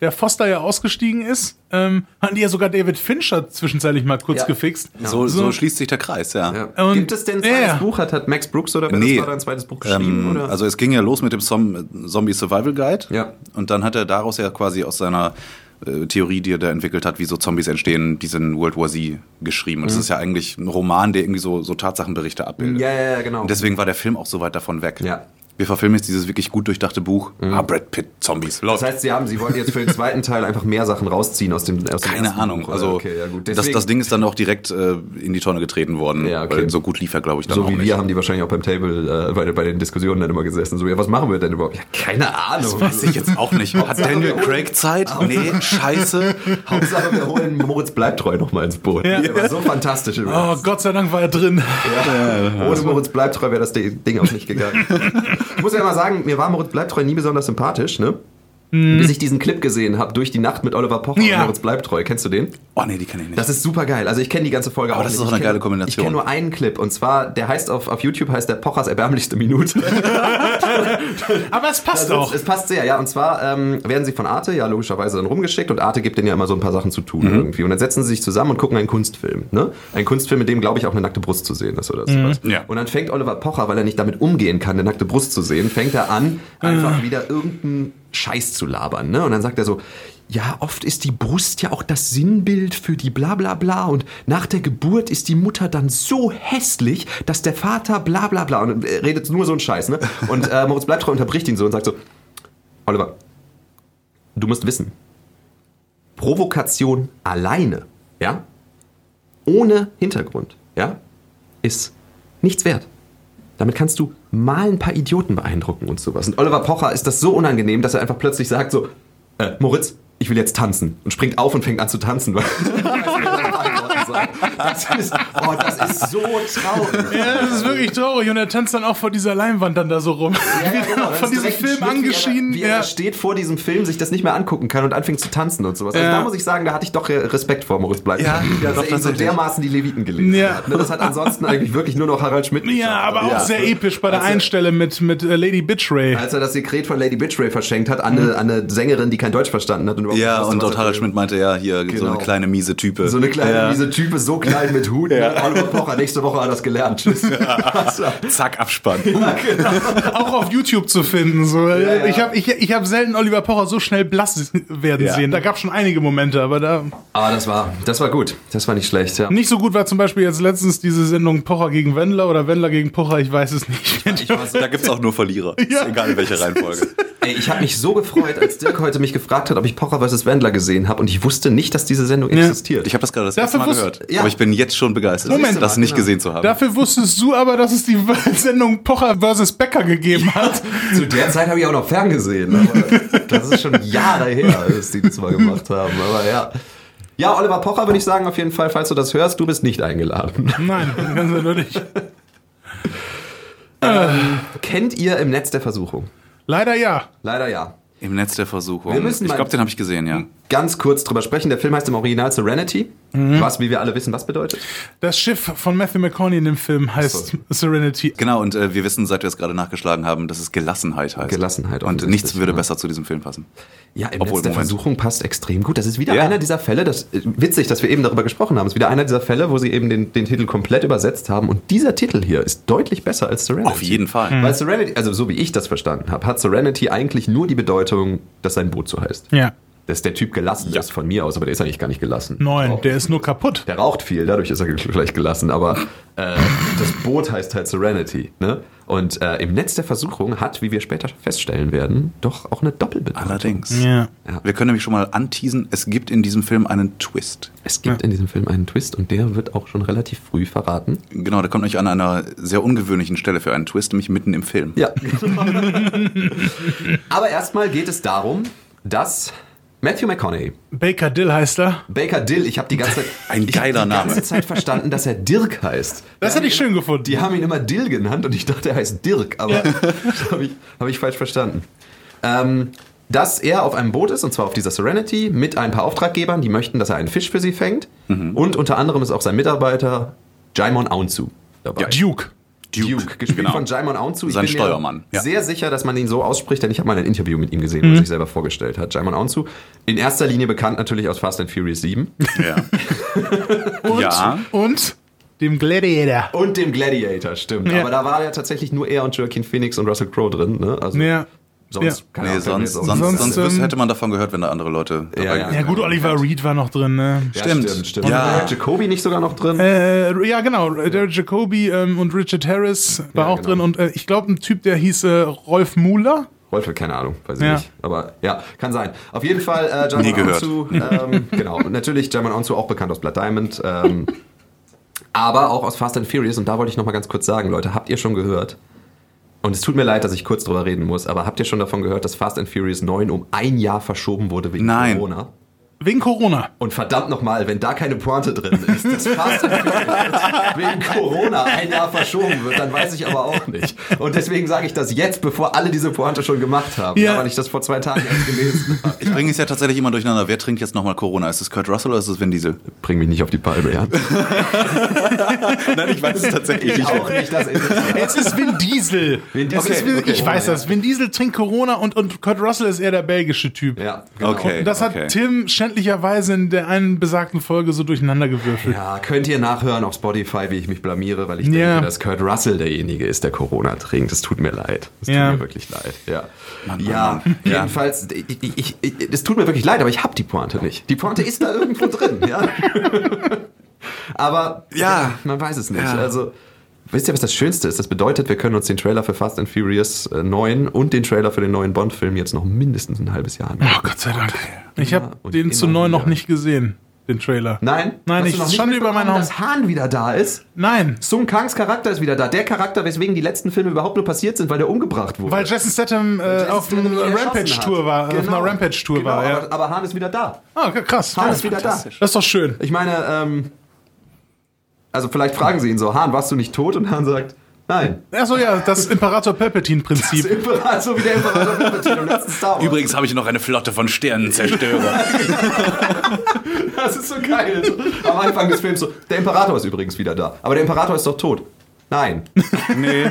der Foster ja ausgestiegen ist, ähm, hatten die ja sogar David Fincher zwischenzeitlich mal kurz Ja. gefixt. So, so schließt sich der Kreis, ja. Ja. Und- Gibt es denn ein zweites Ja. Buch? Hat, hat Max Brooks oder wer Nee. das war, da ein zweites Buch geschrieben? Ähm, oder? also es ging ja los mit dem Zom Zombie Survival Guide. Ja. Und dann hat er daraus ja quasi aus seiner äh, Theorie, die er da entwickelt hat, wie so Zombies entstehen, diesen World War Z geschrieben. Und das ist ja eigentlich ein Roman, der irgendwie so, so Tatsachenberichte abbildet. Mhm. ja, ja, ja, genau. Und deswegen war der Film auch so weit davon weg. Ja. Wir verfilmen jetzt dieses wirklich gut durchdachte Buch. Ah, Brad Pitt, Zombies. Läuft. das heißt, sie haben, sie wollten jetzt für den zweiten Teil einfach mehr Sachen rausziehen aus dem, aus dem keine Ahnung. Buch. Also okay, ja, gut. das, das Ding ist dann auch direkt äh, in die Tonne getreten worden. Ja, okay. Weil so gut lief er, glaube ich, dann so auch wie nicht. wir haben die wahrscheinlich auch beim Table äh, bei, bei den Diskussionen dann immer gesessen. So, ja, was machen wir denn überhaupt? Ja, keine Ahnung. Weiß ich jetzt auch nicht. Hat Daniel Craig Zeit? Nee, scheiße. Hauptsache, wir holen Moritz Bleibtreu noch mal ins Boot. Der war so fantastisch. Oh, übrigens. Gott sei Dank war er drin. Ohne Moritz Bleibtreu wäre das Ding auch nicht gegangen. ich muss ja mal sagen, mir war Moritz Bleibtreu nie besonders sympathisch, ne? Bis ich diesen Clip gesehen habe, durch die Nacht mit Oliver Pocher Ja. und Moritz Bleibtreu. Kennst du den? Oh nee, die kenne ich nicht. Das ist super geil. Also ich kenne die ganze Folge Aber auch das nicht. ist Ich eine kenn- geile Kombination. Ich kenne nur einen Clip und zwar, der heißt auf, auf YouTube heißt der Pochers erbärmlichste Minute. Aber es passt auch. Es, passt sehr, ja. Und zwar ähm, werden sie von Arte ja logischerweise dann rumgeschickt und Arte gibt denen ja immer so ein paar Sachen zu Mhm. tun irgendwie. Und dann setzen sie sich zusammen und gucken einen Kunstfilm. Ne? Ein Kunstfilm, in dem, glaube ich, auch eine nackte Brust zu sehen ist oder sowas. Ja. Und dann fängt Oliver Pocher, weil er nicht damit umgehen kann, eine nackte Brust zu sehen, fängt er an, einfach Ah. wieder irgendeinen Scheiß zu labern. Ne? Und dann sagt er so, ja, oft ist die Brust ja auch das Sinnbild für die bla bla bla und nach der Geburt ist die Mutter dann so hässlich, dass der Vater bla bla bla und redet nur so einen Scheiß, ne? Und äh, Moritz Bleibtreu unterbricht ihn so und sagt so, Oliver, du musst wissen, Provokation alleine, ja, ohne Hintergrund, ja, ist nichts wert. Damit kannst du mal ein paar Idioten beeindrucken und sowas. Und Oliver Pocher ist das so unangenehm, dass er einfach plötzlich sagt so, äh, Moritz, ich will jetzt tanzen. Und springt auf und fängt an zu tanzen. weil- das ist, oh, das ist so traurig. Ja, das ist wirklich traurig. Und er tanzt dann auch vor dieser Leinwand dann da so rum. Ja, ja, genau. Von Das diesem Film Schnitt, angeschieden. Wie er, wie er Ja. steht vor diesem Film, sich das nicht mehr angucken kann und anfängt zu tanzen und sowas. Also Ja. da muss ich sagen, da hatte ich doch Respekt vor Moritz Bleib. Ja, ja, doch, ihm so dermaßen die Leviten gelesen Ja. hat. Ne, Das hat ansonsten eigentlich wirklich nur noch Harald Schmidt Ja, aber auch Ja. sehr episch bei der Also- Einstelle mit, mit äh, Lady Bitchray. Als er das Sekret von Lady Bitchray verschenkt hat an, eine, an eine Sängerin, die kein Deutsch verstanden hat. Und überhaupt Ja, und dort Harald. Schmidt meinte, ja, hier so Genau. eine kleine miese Type. So eine kleine ja. miese Type, so klein mit Hut. Ne? Oliver Pocher, nächste Woche hat das gelernt. Tschüss. Also, Zack, Abspann. Auch auf YouTube zu finden. So. ja. Ich habe ich, ich hab selten Oliver Pocher so schnell blass werden Ja. sehen. Da gab schon einige Momente, aber da aber das war, das war gut. Das war nicht schlecht, ja. nicht so gut war zum Beispiel jetzt letztens diese Sendung Pocher gegen Wendler oder Wendler gegen Pocher, ich weiß es nicht. Da gibt's auch nur Verlierer. Ja. Ist egal in welcher Reihenfolge. Ey, ich habe mich so gefreut, als Dirk heute mich gefragt hat, ob ich Pocher vs. Wendler gesehen habe und ich wusste nicht, dass diese Sendung existiert. Ich habe das gerade das Dafür erste Mal wusst- gehört. Ja. Aber ich bin jetzt schon begeistert, Moment. das nicht Genau. gesehen zu haben. Dafür wusstest du aber, dass es die Sendung Pocher vs. Becker gegeben hat. Zu der Zeit habe ich auch noch ferngesehen, aber das ist schon Jahre her, dass die das mal gemacht haben. Aber ja. Ja, Oliver Pocher würde ich sagen, auf jeden Fall, falls du das hörst, du bist nicht eingeladen. Nein, ganz eindeutig. Kennt ihr im Netz der Versuchung? Leider ja. Leider ja. Im Netz der Versuchung. Wir müssen ich mal- glaube, den habe ich gesehen, ja. ganz kurz drüber sprechen. Der Film heißt im Original Serenity, Mhm. was, wie wir alle wissen, was bedeutet. Das Schiff von Matthew McConaughey in dem Film heißt Serenity. Genau, und äh, wir wissen, seit wir es gerade nachgeschlagen haben, dass es Gelassenheit heißt. Gelassenheit, Und nichts würde ja. besser zu diesem Film passen. Ja, im Obwohl, Netz der Moment. Versuchung passt extrem gut. Das ist wieder Ja. einer dieser Fälle, das äh, witzig, dass wir eben darüber gesprochen haben. Es ist wieder einer dieser Fälle, wo sie eben den, den Titel komplett übersetzt haben. Und dieser Titel hier ist deutlich besser als Serenity. Auf jeden Fall. Mhm. Weil Serenity, also so wie ich das verstanden habe, hat Serenity eigentlich nur die Bedeutung, dass sein Boot so heißt. Ja. Dass der Typ gelassen Ja. ist von mir aus, aber der ist eigentlich gar nicht gelassen. Auch. der ist nur kaputt. Der raucht viel, dadurch ist er vielleicht gelassen, aber äh, das Boot heißt halt Serenity. Ne? Und äh, im Netz der Versuchung hat, wie wir später feststellen werden, doch auch eine Doppelbedeutung. Allerdings. Ja. Ja. Wir können nämlich schon mal anteasen, es gibt in diesem Film einen Twist. Es gibt in diesem Film einen Twist und der wird auch schon relativ früh verraten. Genau, der kommt nämlich an einer sehr ungewöhnlichen Stelle für einen Twist, nämlich mitten im Film. Ja. aber erstmal geht es darum, dass Matthew McConaughey, Baker Dill heißt er. Baker Dill, ich habe die ganze Zeit, Ein ich hab geiler die Name. ganze Zeit verstanden, dass er Dirk heißt. Das Die hätte ich schön gefunden. Die haben ihn immer Dill genannt und ich dachte, er heißt Dirk, aber das habe ich, hab ich falsch verstanden. Ähm, dass er auf einem Boot ist, und zwar auf dieser Serenity, mit ein paar Auftraggebern, die möchten, dass er einen Fisch für sie fängt. Mhm. Und unter anderem ist auch sein Mitarbeiter Jaimon Aunzu dabei. Duke. Duke, gespielt genau. von Jaimon Aunzu. Ich Sein bin mir Steuermann, ja. Sehr sicher, dass man ihn so ausspricht, denn ich habe mal ein Interview mit ihm gesehen, wo Mhm. er sich selber vorgestellt hat. Jaimon Aunzu. In erster Linie bekannt natürlich aus Fast and Furious 7 Ja. Und, Ja. und dem Gladiator. und dem Gladiator, stimmt. Ja. Aber da war ja tatsächlich nur er und Joaquin Phoenix und Russell Crowe drin. Ne? Also Ja. Sonst, Ja. Nee, sonst, sonst, nichts sonst, ein. ähm, hätte man davon gehört, wenn da andere Leute dabei Ja, ja. Ja gut, Oliver Reed war noch drin. Ne? Ja, Stimmt. stimmt, stimmt. Ja. Und Jacobi nicht sogar noch drin? Äh, ja, genau. Derek Jacobi ähm, und Richard Harris war Ja, auch genau. drin. Und äh, ich glaube, ein Typ, der hieß äh, Rolf Muller. Wolfe, keine Ahnung, weiß ich Ja. nicht. Aber ja, kann sein. Auf jeden Fall äh, Jaimon Nie gehört. Onsu, ähm, genau. Und natürlich Jaimon Onsu auch bekannt aus Blood Diamond. Ähm, aber auch aus Fast and Furious. Und da wollte ich noch mal ganz kurz sagen, Leute, habt ihr schon gehört? Und es tut mir leid, dass ich kurz drüber reden muss, aber habt ihr schon davon gehört, dass Fast and Furious 9 um ein Jahr verschoben wurde wegen Nein. Corona? Wegen Corona. Und verdammt nochmal, wenn da keine Pointe drin ist, dass Fast and Furious wegen Corona ein Jahr verschoben wird, dann weiß ich aber auch nicht. Und deswegen sage ich das jetzt, bevor alle diese Pointe schon gemacht haben, Ja. weil ich das vor zwei Tagen erst gelesen habe. Ich bringe es ja tatsächlich immer durcheinander. Wer trinkt jetzt nochmal Corona? Ist es Kurt Russell oder ist es Vin Diesel? Bring mich nicht auf die Palme, ja? Nein, ich weiß es tatsächlich Ich auch nicht, das ist Es ist Vin Diesel. Vin Es Diesel. ist Vin, Okay, ich weiß das. Vin Diesel trinkt Corona und, und Kurt Russell ist eher der belgische Typ. Ja, genau. Okay. Und das hat okay. Tim schändlicherweise in der einen besagten Folge so durcheinander gewürfelt. Ja, könnt ihr nachhören auf Spotify, wie ich mich blamiere, weil ich Ja. denke, dass Kurt Russell derjenige ist, der Corona trinkt. Es tut mir leid. Es tut Ja. mir wirklich leid. Ja, Mann, ja Mann. Jedenfalls, es tut mir wirklich leid, aber ich habe die Pointe nicht. Die Pointe ist da irgendwo drin, ja. aber Ja. man weiß es nicht. Ja. Also, wisst ihr, was das Schönste ist? Das bedeutet, wir können uns den Trailer für Fast and Furious äh, 9 und den Trailer für den neuen Bond-Film jetzt noch mindestens ein halbes Jahr angucken. Oh Gott sei Dank. Ich habe den zu immer neu noch wieder. nicht gesehen, den Trailer. Nein? Nein, ich Schande über mein mitbekommen, Haus. dass Hahn wieder da ist? Nein, Sung Kangs Charakter ist wieder da. Der Charakter, weswegen die letzten Filme überhaupt nur passiert sind, weil der umgebracht wurde. weil Jason Statham äh, auf erschossen Rampage-Tour hat. war. Auf Genau. einer Rampage-Tour Genau, war, ja. aber, aber Hahn ist wieder da. Ah, krass. Hahn Ja, ist wieder da. Das ist doch schön. Ich meine, ähm, also vielleicht fragen sie ihn so, Hahn, warst du nicht tot? Und Hahn sagt, nein. Achso, ja, das Imperator Palpatine-Prinzip. so wie der Imperator Palpatine im letzten Star Wars. Übrigens habe ich noch eine Flotte von Sternenzerstörer. das ist so geil. Am Anfang des Films so, der Imperator ist übrigens wieder da. Aber der Imperator ist doch tot. Nein. nee.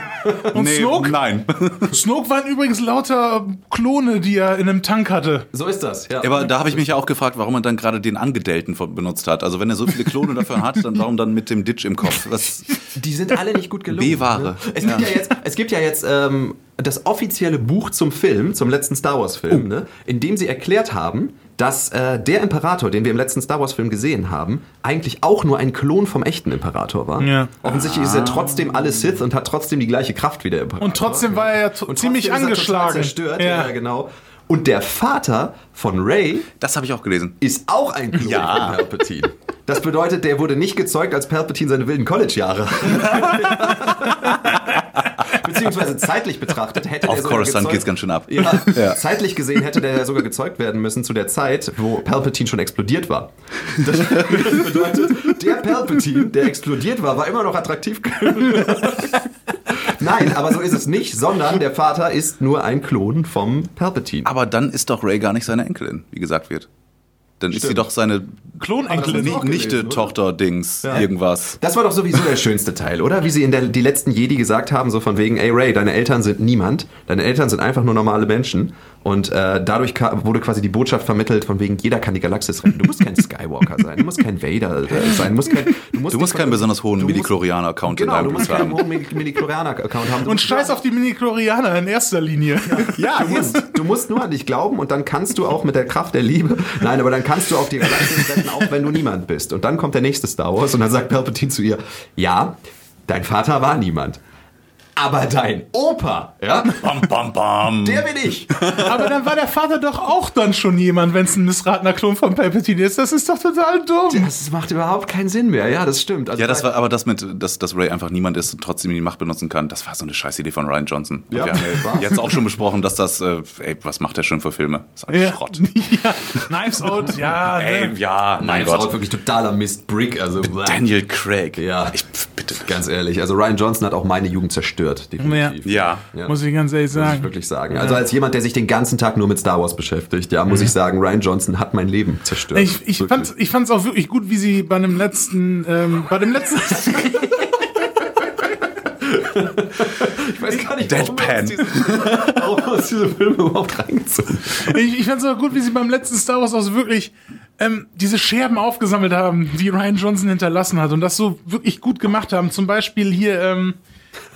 Und nee, Snoke? Nein. Snoke waren übrigens lauter Klone, die er in einem Tank hatte. So ist das. Ja. Aber da habe ich mich ja auch gefragt, warum man dann gerade den Angedelten von- benutzt hat. Also wenn er so viele Klone dafür hat, dann warum dann mit dem Ditch im Kopf? Was? Die sind alle nicht gut gelungen. B-Ware. Ne? Es, gibt ja jetzt, es gibt ja jetzt ähm, das offizielle Buch zum Film, zum letzten Star Wars-Film, ne, in dem sie erklärt haben, dass äh, der Imperator, den wir im letzten Star Wars-Film gesehen haben, eigentlich auch nur ein Klon vom echten Imperator war. Ja. Offensichtlich ist er trotzdem alle Sith und hat trotzdem die gleiche Kraft wie der Imperator. Und trotzdem war er ja ziemlich er angeschlagen. zerstört, Ja. ja. genau. Und der Vater von Ray Das habe ich auch gelesen. ist auch ein Klon Ja. von Palpatine. Das bedeutet, der wurde nicht gezeugt, als Palpatine seine wilden College-Jahre Beziehungsweise zeitlich betrachtet hätte Auf Coruscant geht's ganz schön ab. Ja, Ja. zeitlich gesehen hätte der sogar gezeugt werden müssen zu der Zeit, wo Palpatine schon explodiert war. Das bedeutet, der Palpatine, der explodiert war, war immer noch attraktiv. Nein, aber so ist es nicht, sondern der Vater ist nur ein Klon vom Palpatine. Aber dann ist doch Ray gar nicht seine Enkelin, wie gesagt wird. Dann ist sie doch seine Klonenkelin. auch Ni- gewesen, Nichte, oder? Tochter, Dings, irgendwas. Das war doch sowieso der schönste Teil, oder? Wie sie in der, die letzten Jedi gesagt haben, so von wegen, ey Ray, deine Eltern sind niemand, deine Eltern sind einfach nur normale Menschen. Und äh, dadurch wurde quasi die Botschaft vermittelt, von wegen, jeder kann die Galaxis retten. Du musst kein Skywalker sein, du musst kein Vader äh, sein, du musst kein... Du musst, Du musst keinen besonders hohen Midichlorianer-Account in Genau, du deinem musst Blut keinen haben. hohen Midi- Midichlorianer-Account haben. Du Und scheiß auf die Mini-Chlorianer in erster Linie. ja, du musst, du musst nur an dich glauben und dann kannst du auch mit der Kraft der Liebe, nein, aber dann kannst du auch die Galaxis retten, auch wenn du niemand bist. Und dann kommt der nächste Star Wars und dann sagt Palpatine zu ihr, ja, dein Vater war niemand. Aber dein Opa, ja, Bam, bam, bam. der bin ich. Aber dann war der Vater doch auch dann schon jemand, wenn es ein missratener Klon von Palpatine ist. Das ist doch total dumm. Das macht überhaupt keinen Sinn mehr, ja, das stimmt. Also Ja, das war aber das mit, dass, dass Ray einfach niemand ist und trotzdem die Macht benutzen kann, das war so eine scheiß Idee von Ryan Johnson. Und Ja, wir haben ja jetzt auch schon besprochen, dass das, äh, ey, was macht der schon für Filme? Das ist ein Ja. Schrott. ja. Knives Out, ja. Ey, ne? ja, mein das war Gott. wirklich totaler Mistbrick. Also Daniel Craig. Ja. Ich, bitte. Ganz ehrlich, also Ryan Johnson hat auch meine Jugend zerstört, definitiv. Ja. Ja. Muss ich ganz ehrlich Muss ich sagen. wirklich sagen. Also als jemand, der sich den ganzen Tag nur mit Star Wars beschäftigt, ja, muss ich sagen, Ryan Johnson hat mein Leben zerstört. Ich, ich, Wirklich. fand's, ich fand's auch wirklich gut, wie sie bei dem letzten, ähm, bei dem letzten, Ich weiß gar nicht, Deadpan. warum uns diese, Filme überhaupt reingezogen ich, ich fand's auch gut, wie sie beim letzten Star Wars auch so wirklich ähm, diese Scherben aufgesammelt haben, die Ryan Johnson hinterlassen hat und das so wirklich gut gemacht haben. Zum Beispiel hier ähm,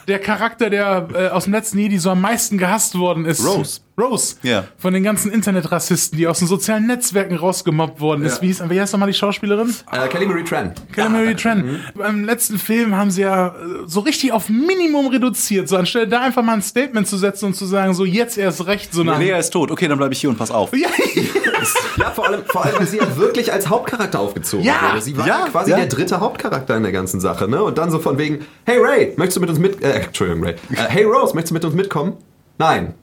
der Charakter, der äh, aus dem letzten Jedi so am meisten gehasst worden ist. Rose. Rose. Ja. Von den ganzen Internetrassisten, die aus den sozialen Netzwerken rausgemobbt worden ist. Ja. Wie, hieß, wie heißt nochmal die Schauspielerin? Äh, Kelly Marie Tran. Kelly Mary Tran. Beim letzten Film haben sie ja äh, so richtig auf Minimum reduziert. So anstelle da einfach mal ein Statement zu setzen und zu sagen, so jetzt erst recht, so nach. Lea ist tot. Okay, dann bleibe ich hier und pass auf. Ja, Ja, vor allem, vor allem, weil sie ja wirklich als Hauptcharakter aufgezogen Ja, wurde. Sie war ja, quasi ja. der dritte Hauptcharakter in der ganzen Sache, ne? Und dann so von wegen, hey Ray, möchtest du mit uns mit, äh, Entschuldigung, Ray. Äh, hey Rose, möchtest du mit uns mitkommen? Nein.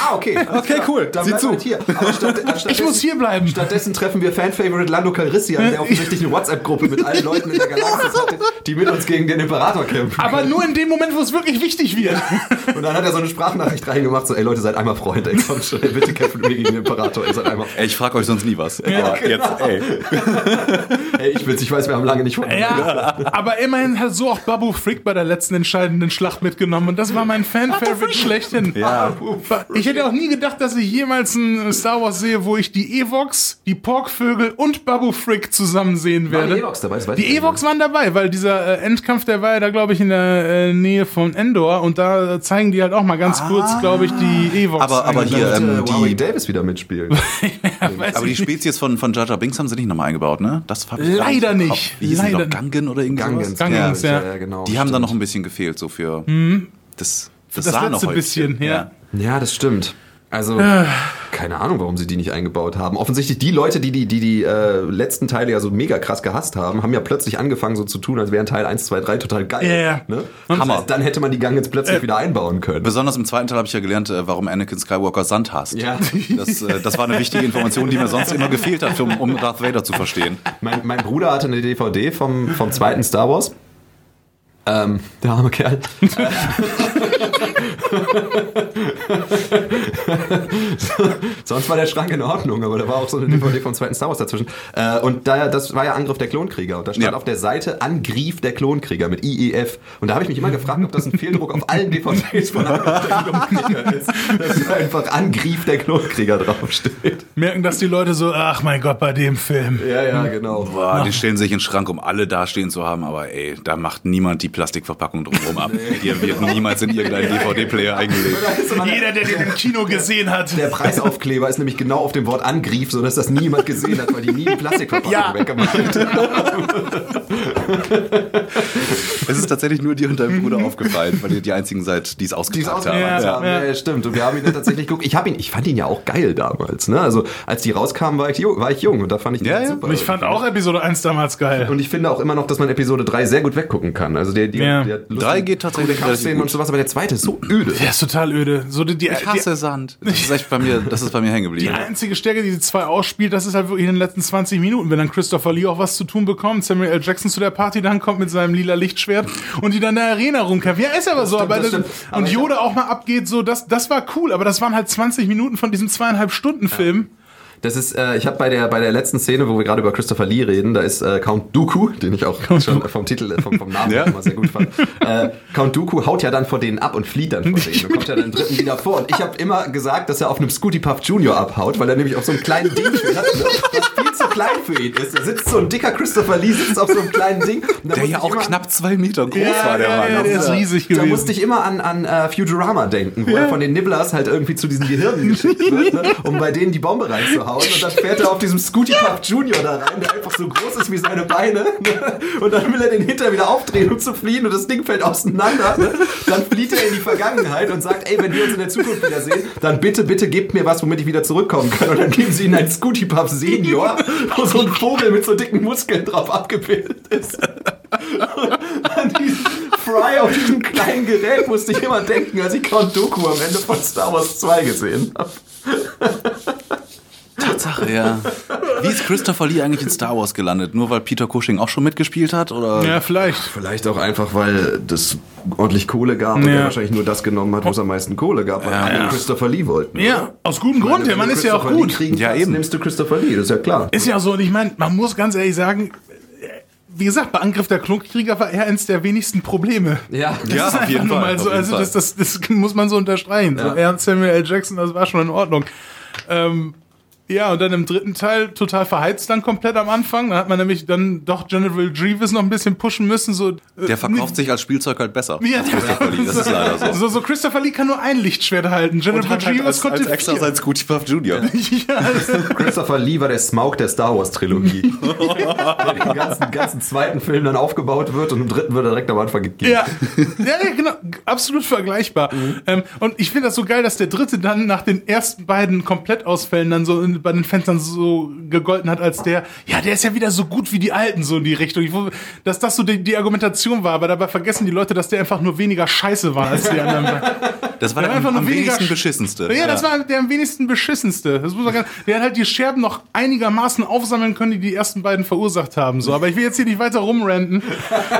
Ah, okay. Okay, cool. Dann Sieh zu. halt hier. Statt, äh, ich muss hier bleiben. Stattdessen treffen wir Fan-Favorite Lando Calrissian, der offensichtlich eine WhatsApp-Gruppe mit allen Leuten in der Galaxis hatte, die mit uns gegen den Imperator kämpfen. Aber nur in dem Moment, wo es wirklich wichtig wird. Und dann hat er so eine Sprachnachricht reingemacht, so, ey Leute, seid einmal Freunde, ey, kommt schon, ey, bitte kämpfen wir gegen den Imperator, ey, seid einmal Ey, ich frage euch sonst nie was. Aber jetzt, ey. Ey, ich will's, ich weiß, wir haben lange nicht von Ja, aber immerhin hat so auch Babu Frick bei der letzten entscheidenden Schlacht mitgenommen. Und das war mein Fan-Favorite schlechthin. Ja. Ich hätte auch nie gedacht, dass ich jemals ein Star Wars sehe, wo ich die Evox, die Porkvögel und Babu Frick zusammen sehen Waren die werde. Evox dabei? Ich Die. Evox waren dabei, weil dieser äh, Endkampf, der war ja da, glaube ich, in der äh, Nähe von Endor. Und da äh, zeigen die halt auch mal ganz kurz, glaube ich, die Evox. Aber- aber hier, ähm, die- Warwick Davis wieder mitspielen. Weiß Aber die ich. Spezies von, von Jar Jar Binks haben sie nicht nochmal eingebaut, ne? Das ich Leider nicht. Kopf. Wie Leider die noch? Gangen oder irgendwas? Gangens, Gangens, ja. genau. Die haben da stimmt. noch ein bisschen gefehlt, so für das, das, Das sah letzte bisschen, ja. Ja, das stimmt. Also, keine Ahnung, warum sie die nicht eingebaut haben. Offensichtlich die Leute, die die, die, die äh, letzten Teile ja so mega krass gehasst haben, haben ja plötzlich angefangen so zu tun, als wären Teil 1, 2, 3 total geil. Ja, ja. Ne? Hammer. Dann hätte man die Gang jetzt plötzlich wieder einbauen können. Besonders im zweiten Teil habe ich ja gelernt, äh, warum Anakin Skywalker Sand hasst. Ja. Das, äh, das war eine wichtige Information, die mir sonst immer gefehlt hat, um, um Darth Vader zu verstehen. Mein, mein Bruder hatte eine DVD vom, vom zweiten Star Wars. Ähm, der arme Kerl. Sonst war der Schrank in Ordnung, aber da war auch so eine DVD vom zweiten Star Wars dazwischen. Äh, und da, das war ja Angriff der Klonkrieger. Und da stand Ja. auf der Seite Angriff der Klonkrieger mit IEF. Und da habe ich mich immer gefragt, ob das ein Fehldruck auf allen DVDs von Angriff der Klonkrieger ist. Dass da einfach Angriff der Klonkrieger draufsteht. Merken, dass die Leute so, ach mein Gott, bei dem Film. Ja, ja, genau. Boah, die stellen sich in den Schrank, um alle dastehen zu haben, aber ey, da macht niemand die Plastikverpackung drumherum ab. Die wird niemals in irgendeinen DVD-Player eingelegt. Jeder, der den im Kino gesehen hat. Der Preisaufkleber ist nämlich genau auf dem Wort Angriff, sodass das niemand gesehen hat, weil die nie die Plastikverpackung Ja. weggemacht haben. Es ist tatsächlich nur dir und deinem Bruder aufgefallen, weil ihr die einzigen seid, die es Die ausgepackt haben. Ja, ja. Ja, stimmt. Und wir haben ihn dann tatsächlich geguckt. Ich, hab ihn, ich fand ihn ja auch geil damals. Ne? Also als die rauskamen, war ich, jung, war ich jung und da fand ich den Ja, ja. super. Und ich fand auch Episode 1 damals geil. und ich finde auch immer noch, dass man Episode 3 sehr gut weggucken kann. Also der, die, Ja. der Drei geht tatsächlich Kampfszenen und sowas, aber der zweite ist so öde. Der ist total öde. So die, die, Ich hasse Sand. Das ist echt bei mir, das ist bei mir hängen die, die geblieben. einzige Stärke, die die zwei ausspielt, das ist halt wirklich in den letzten 20 Minuten, wenn dann Christopher Lee auch was zu tun bekommt, Samuel L. Jackson zu der Party dann kommt mit seinem lila Lichtschwert und die dann in der Arena rumkämpfen. Ja, ist aber so. stimmt, aber das das, und Yoda auch mal abgeht, so, das, das war cool, aber das waren halt 20 Minuten von diesem zweieinhalb Stunden Film. Das ist, äh, ich habe bei der, bei der letzten Szene, wo wir gerade über Christopher Lee reden, da ist äh, Count Dooku, den ich auch schon vom Titel, äh, vom, vom Namen Ja. immer sehr gut fand. Äh, Count Dooku haut ja dann vor denen ab und flieht dann vor denen und kommt ja dann dritten wieder vor. Und ich habe immer gesagt, dass er auf einem Scooty Puff Junior abhaut, weil er nämlich auf so einem kleinen Ding steht, was viel zu klein für ihn ist. Da sitzt so ein dicker Christopher Lee, sitzt auf so einem kleinen Ding. Da Der ja auch immer- knapp zwei Meter groß Ja, war, der ja, Mann. ja, der ist riesig da gewesen. musste ich immer an, an äh, Futurama denken, wo er von den Nibblers halt irgendwie zu diesen Gehirnen geschickt wird, ne, um bei denen die Bombe reinzuhauen. Und dann fährt er auf diesem Scooty Puff Junior da rein, der einfach so groß ist wie seine Beine. Ne? Und dann will er den hinter wieder aufdrehen, um zu fliehen und das Ding fällt auseinander. Ne? Dann flieht er in die Vergangenheit und sagt, ey, wenn wir uns in der Zukunft wiedersehen, dann bitte, bitte gebt mir was, womit ich wieder zurückkommen kann. Und dann geben sie ihm einen Scooty Puff Senior, wo so ein Vogel mit so dicken Muskeln drauf abgebildet ist. An diesem Fry auf diesem kleinen Gerät musste ich immer denken, als ich Count Dooku am Ende von Star Wars 2 gesehen habe. Tatsache, ja. Wie ist Christopher Lee eigentlich in Star Wars gelandet? Nur weil Peter Cushing auch schon mitgespielt hat? Oder? Ja, vielleicht. Vielleicht auch einfach, weil das ordentlich Kohle gab und Ja. er wahrscheinlich nur das genommen hat, wo es am meisten Kohle gab, weil alle Christopher Lee wollten. Ja, aus gutem Grund. Der Mann ist ja auch gut. kriegen Ja, eben. nimmst du Christopher Lee, das ist ja klar. Ist ja so, und ich meine, man muss ganz ehrlich sagen, wie gesagt, bei Angriff der Klonkrieger war er eins der wenigsten Probleme. Ja, Das Ja, ist auf jeden Fall, so, also das, das, das muss man so unterstreichen. So, Ja. er und Samuel L. Jackson, das war schon in Ordnung. Ähm, ja, und dann im dritten Teil total verheizt dann komplett am Anfang. Da hat man nämlich dann doch General Grievous noch ein bisschen pushen müssen. So, äh, Der verkauft sich als Spielzeug halt besser. Ja, als Christopher Lee, das ist leider so. So, so Christopher Lee kann nur ein Lichtschwert halten. General Und hat halt Grievous als, konnte als extra vier. sein Scooty Puff Junior. ja, Christopher Lee war der Smaug der Star Wars Trilogie. der den ganzen, ganzen zweiten Film dann aufgebaut wird und im dritten wird er direkt am Anfang gegeben. Ja. ja, ja, genau. Absolut vergleichbar. Ähm, und ich finde das so geil, dass der dritte dann nach den ersten beiden Komplettausfällen dann so in, bei den Fans dann so gegolten hat als der, ja, der ist ja wieder so gut wie die Alten, so in die Richtung. Ich, dass das so die, die Argumentation war, aber dabei vergessen die Leute, dass der einfach nur weniger scheiße war als die anderen. Das war Der der einfach am, nur am weniger wenigsten sch- beschissenste. Ja, das war der am wenigsten beschissenste. Das muss man ganz, der hat halt die Scherben noch einigermaßen aufsammeln können, die die ersten beiden verursacht haben. So, aber ich will jetzt hier nicht weiter rumrenten.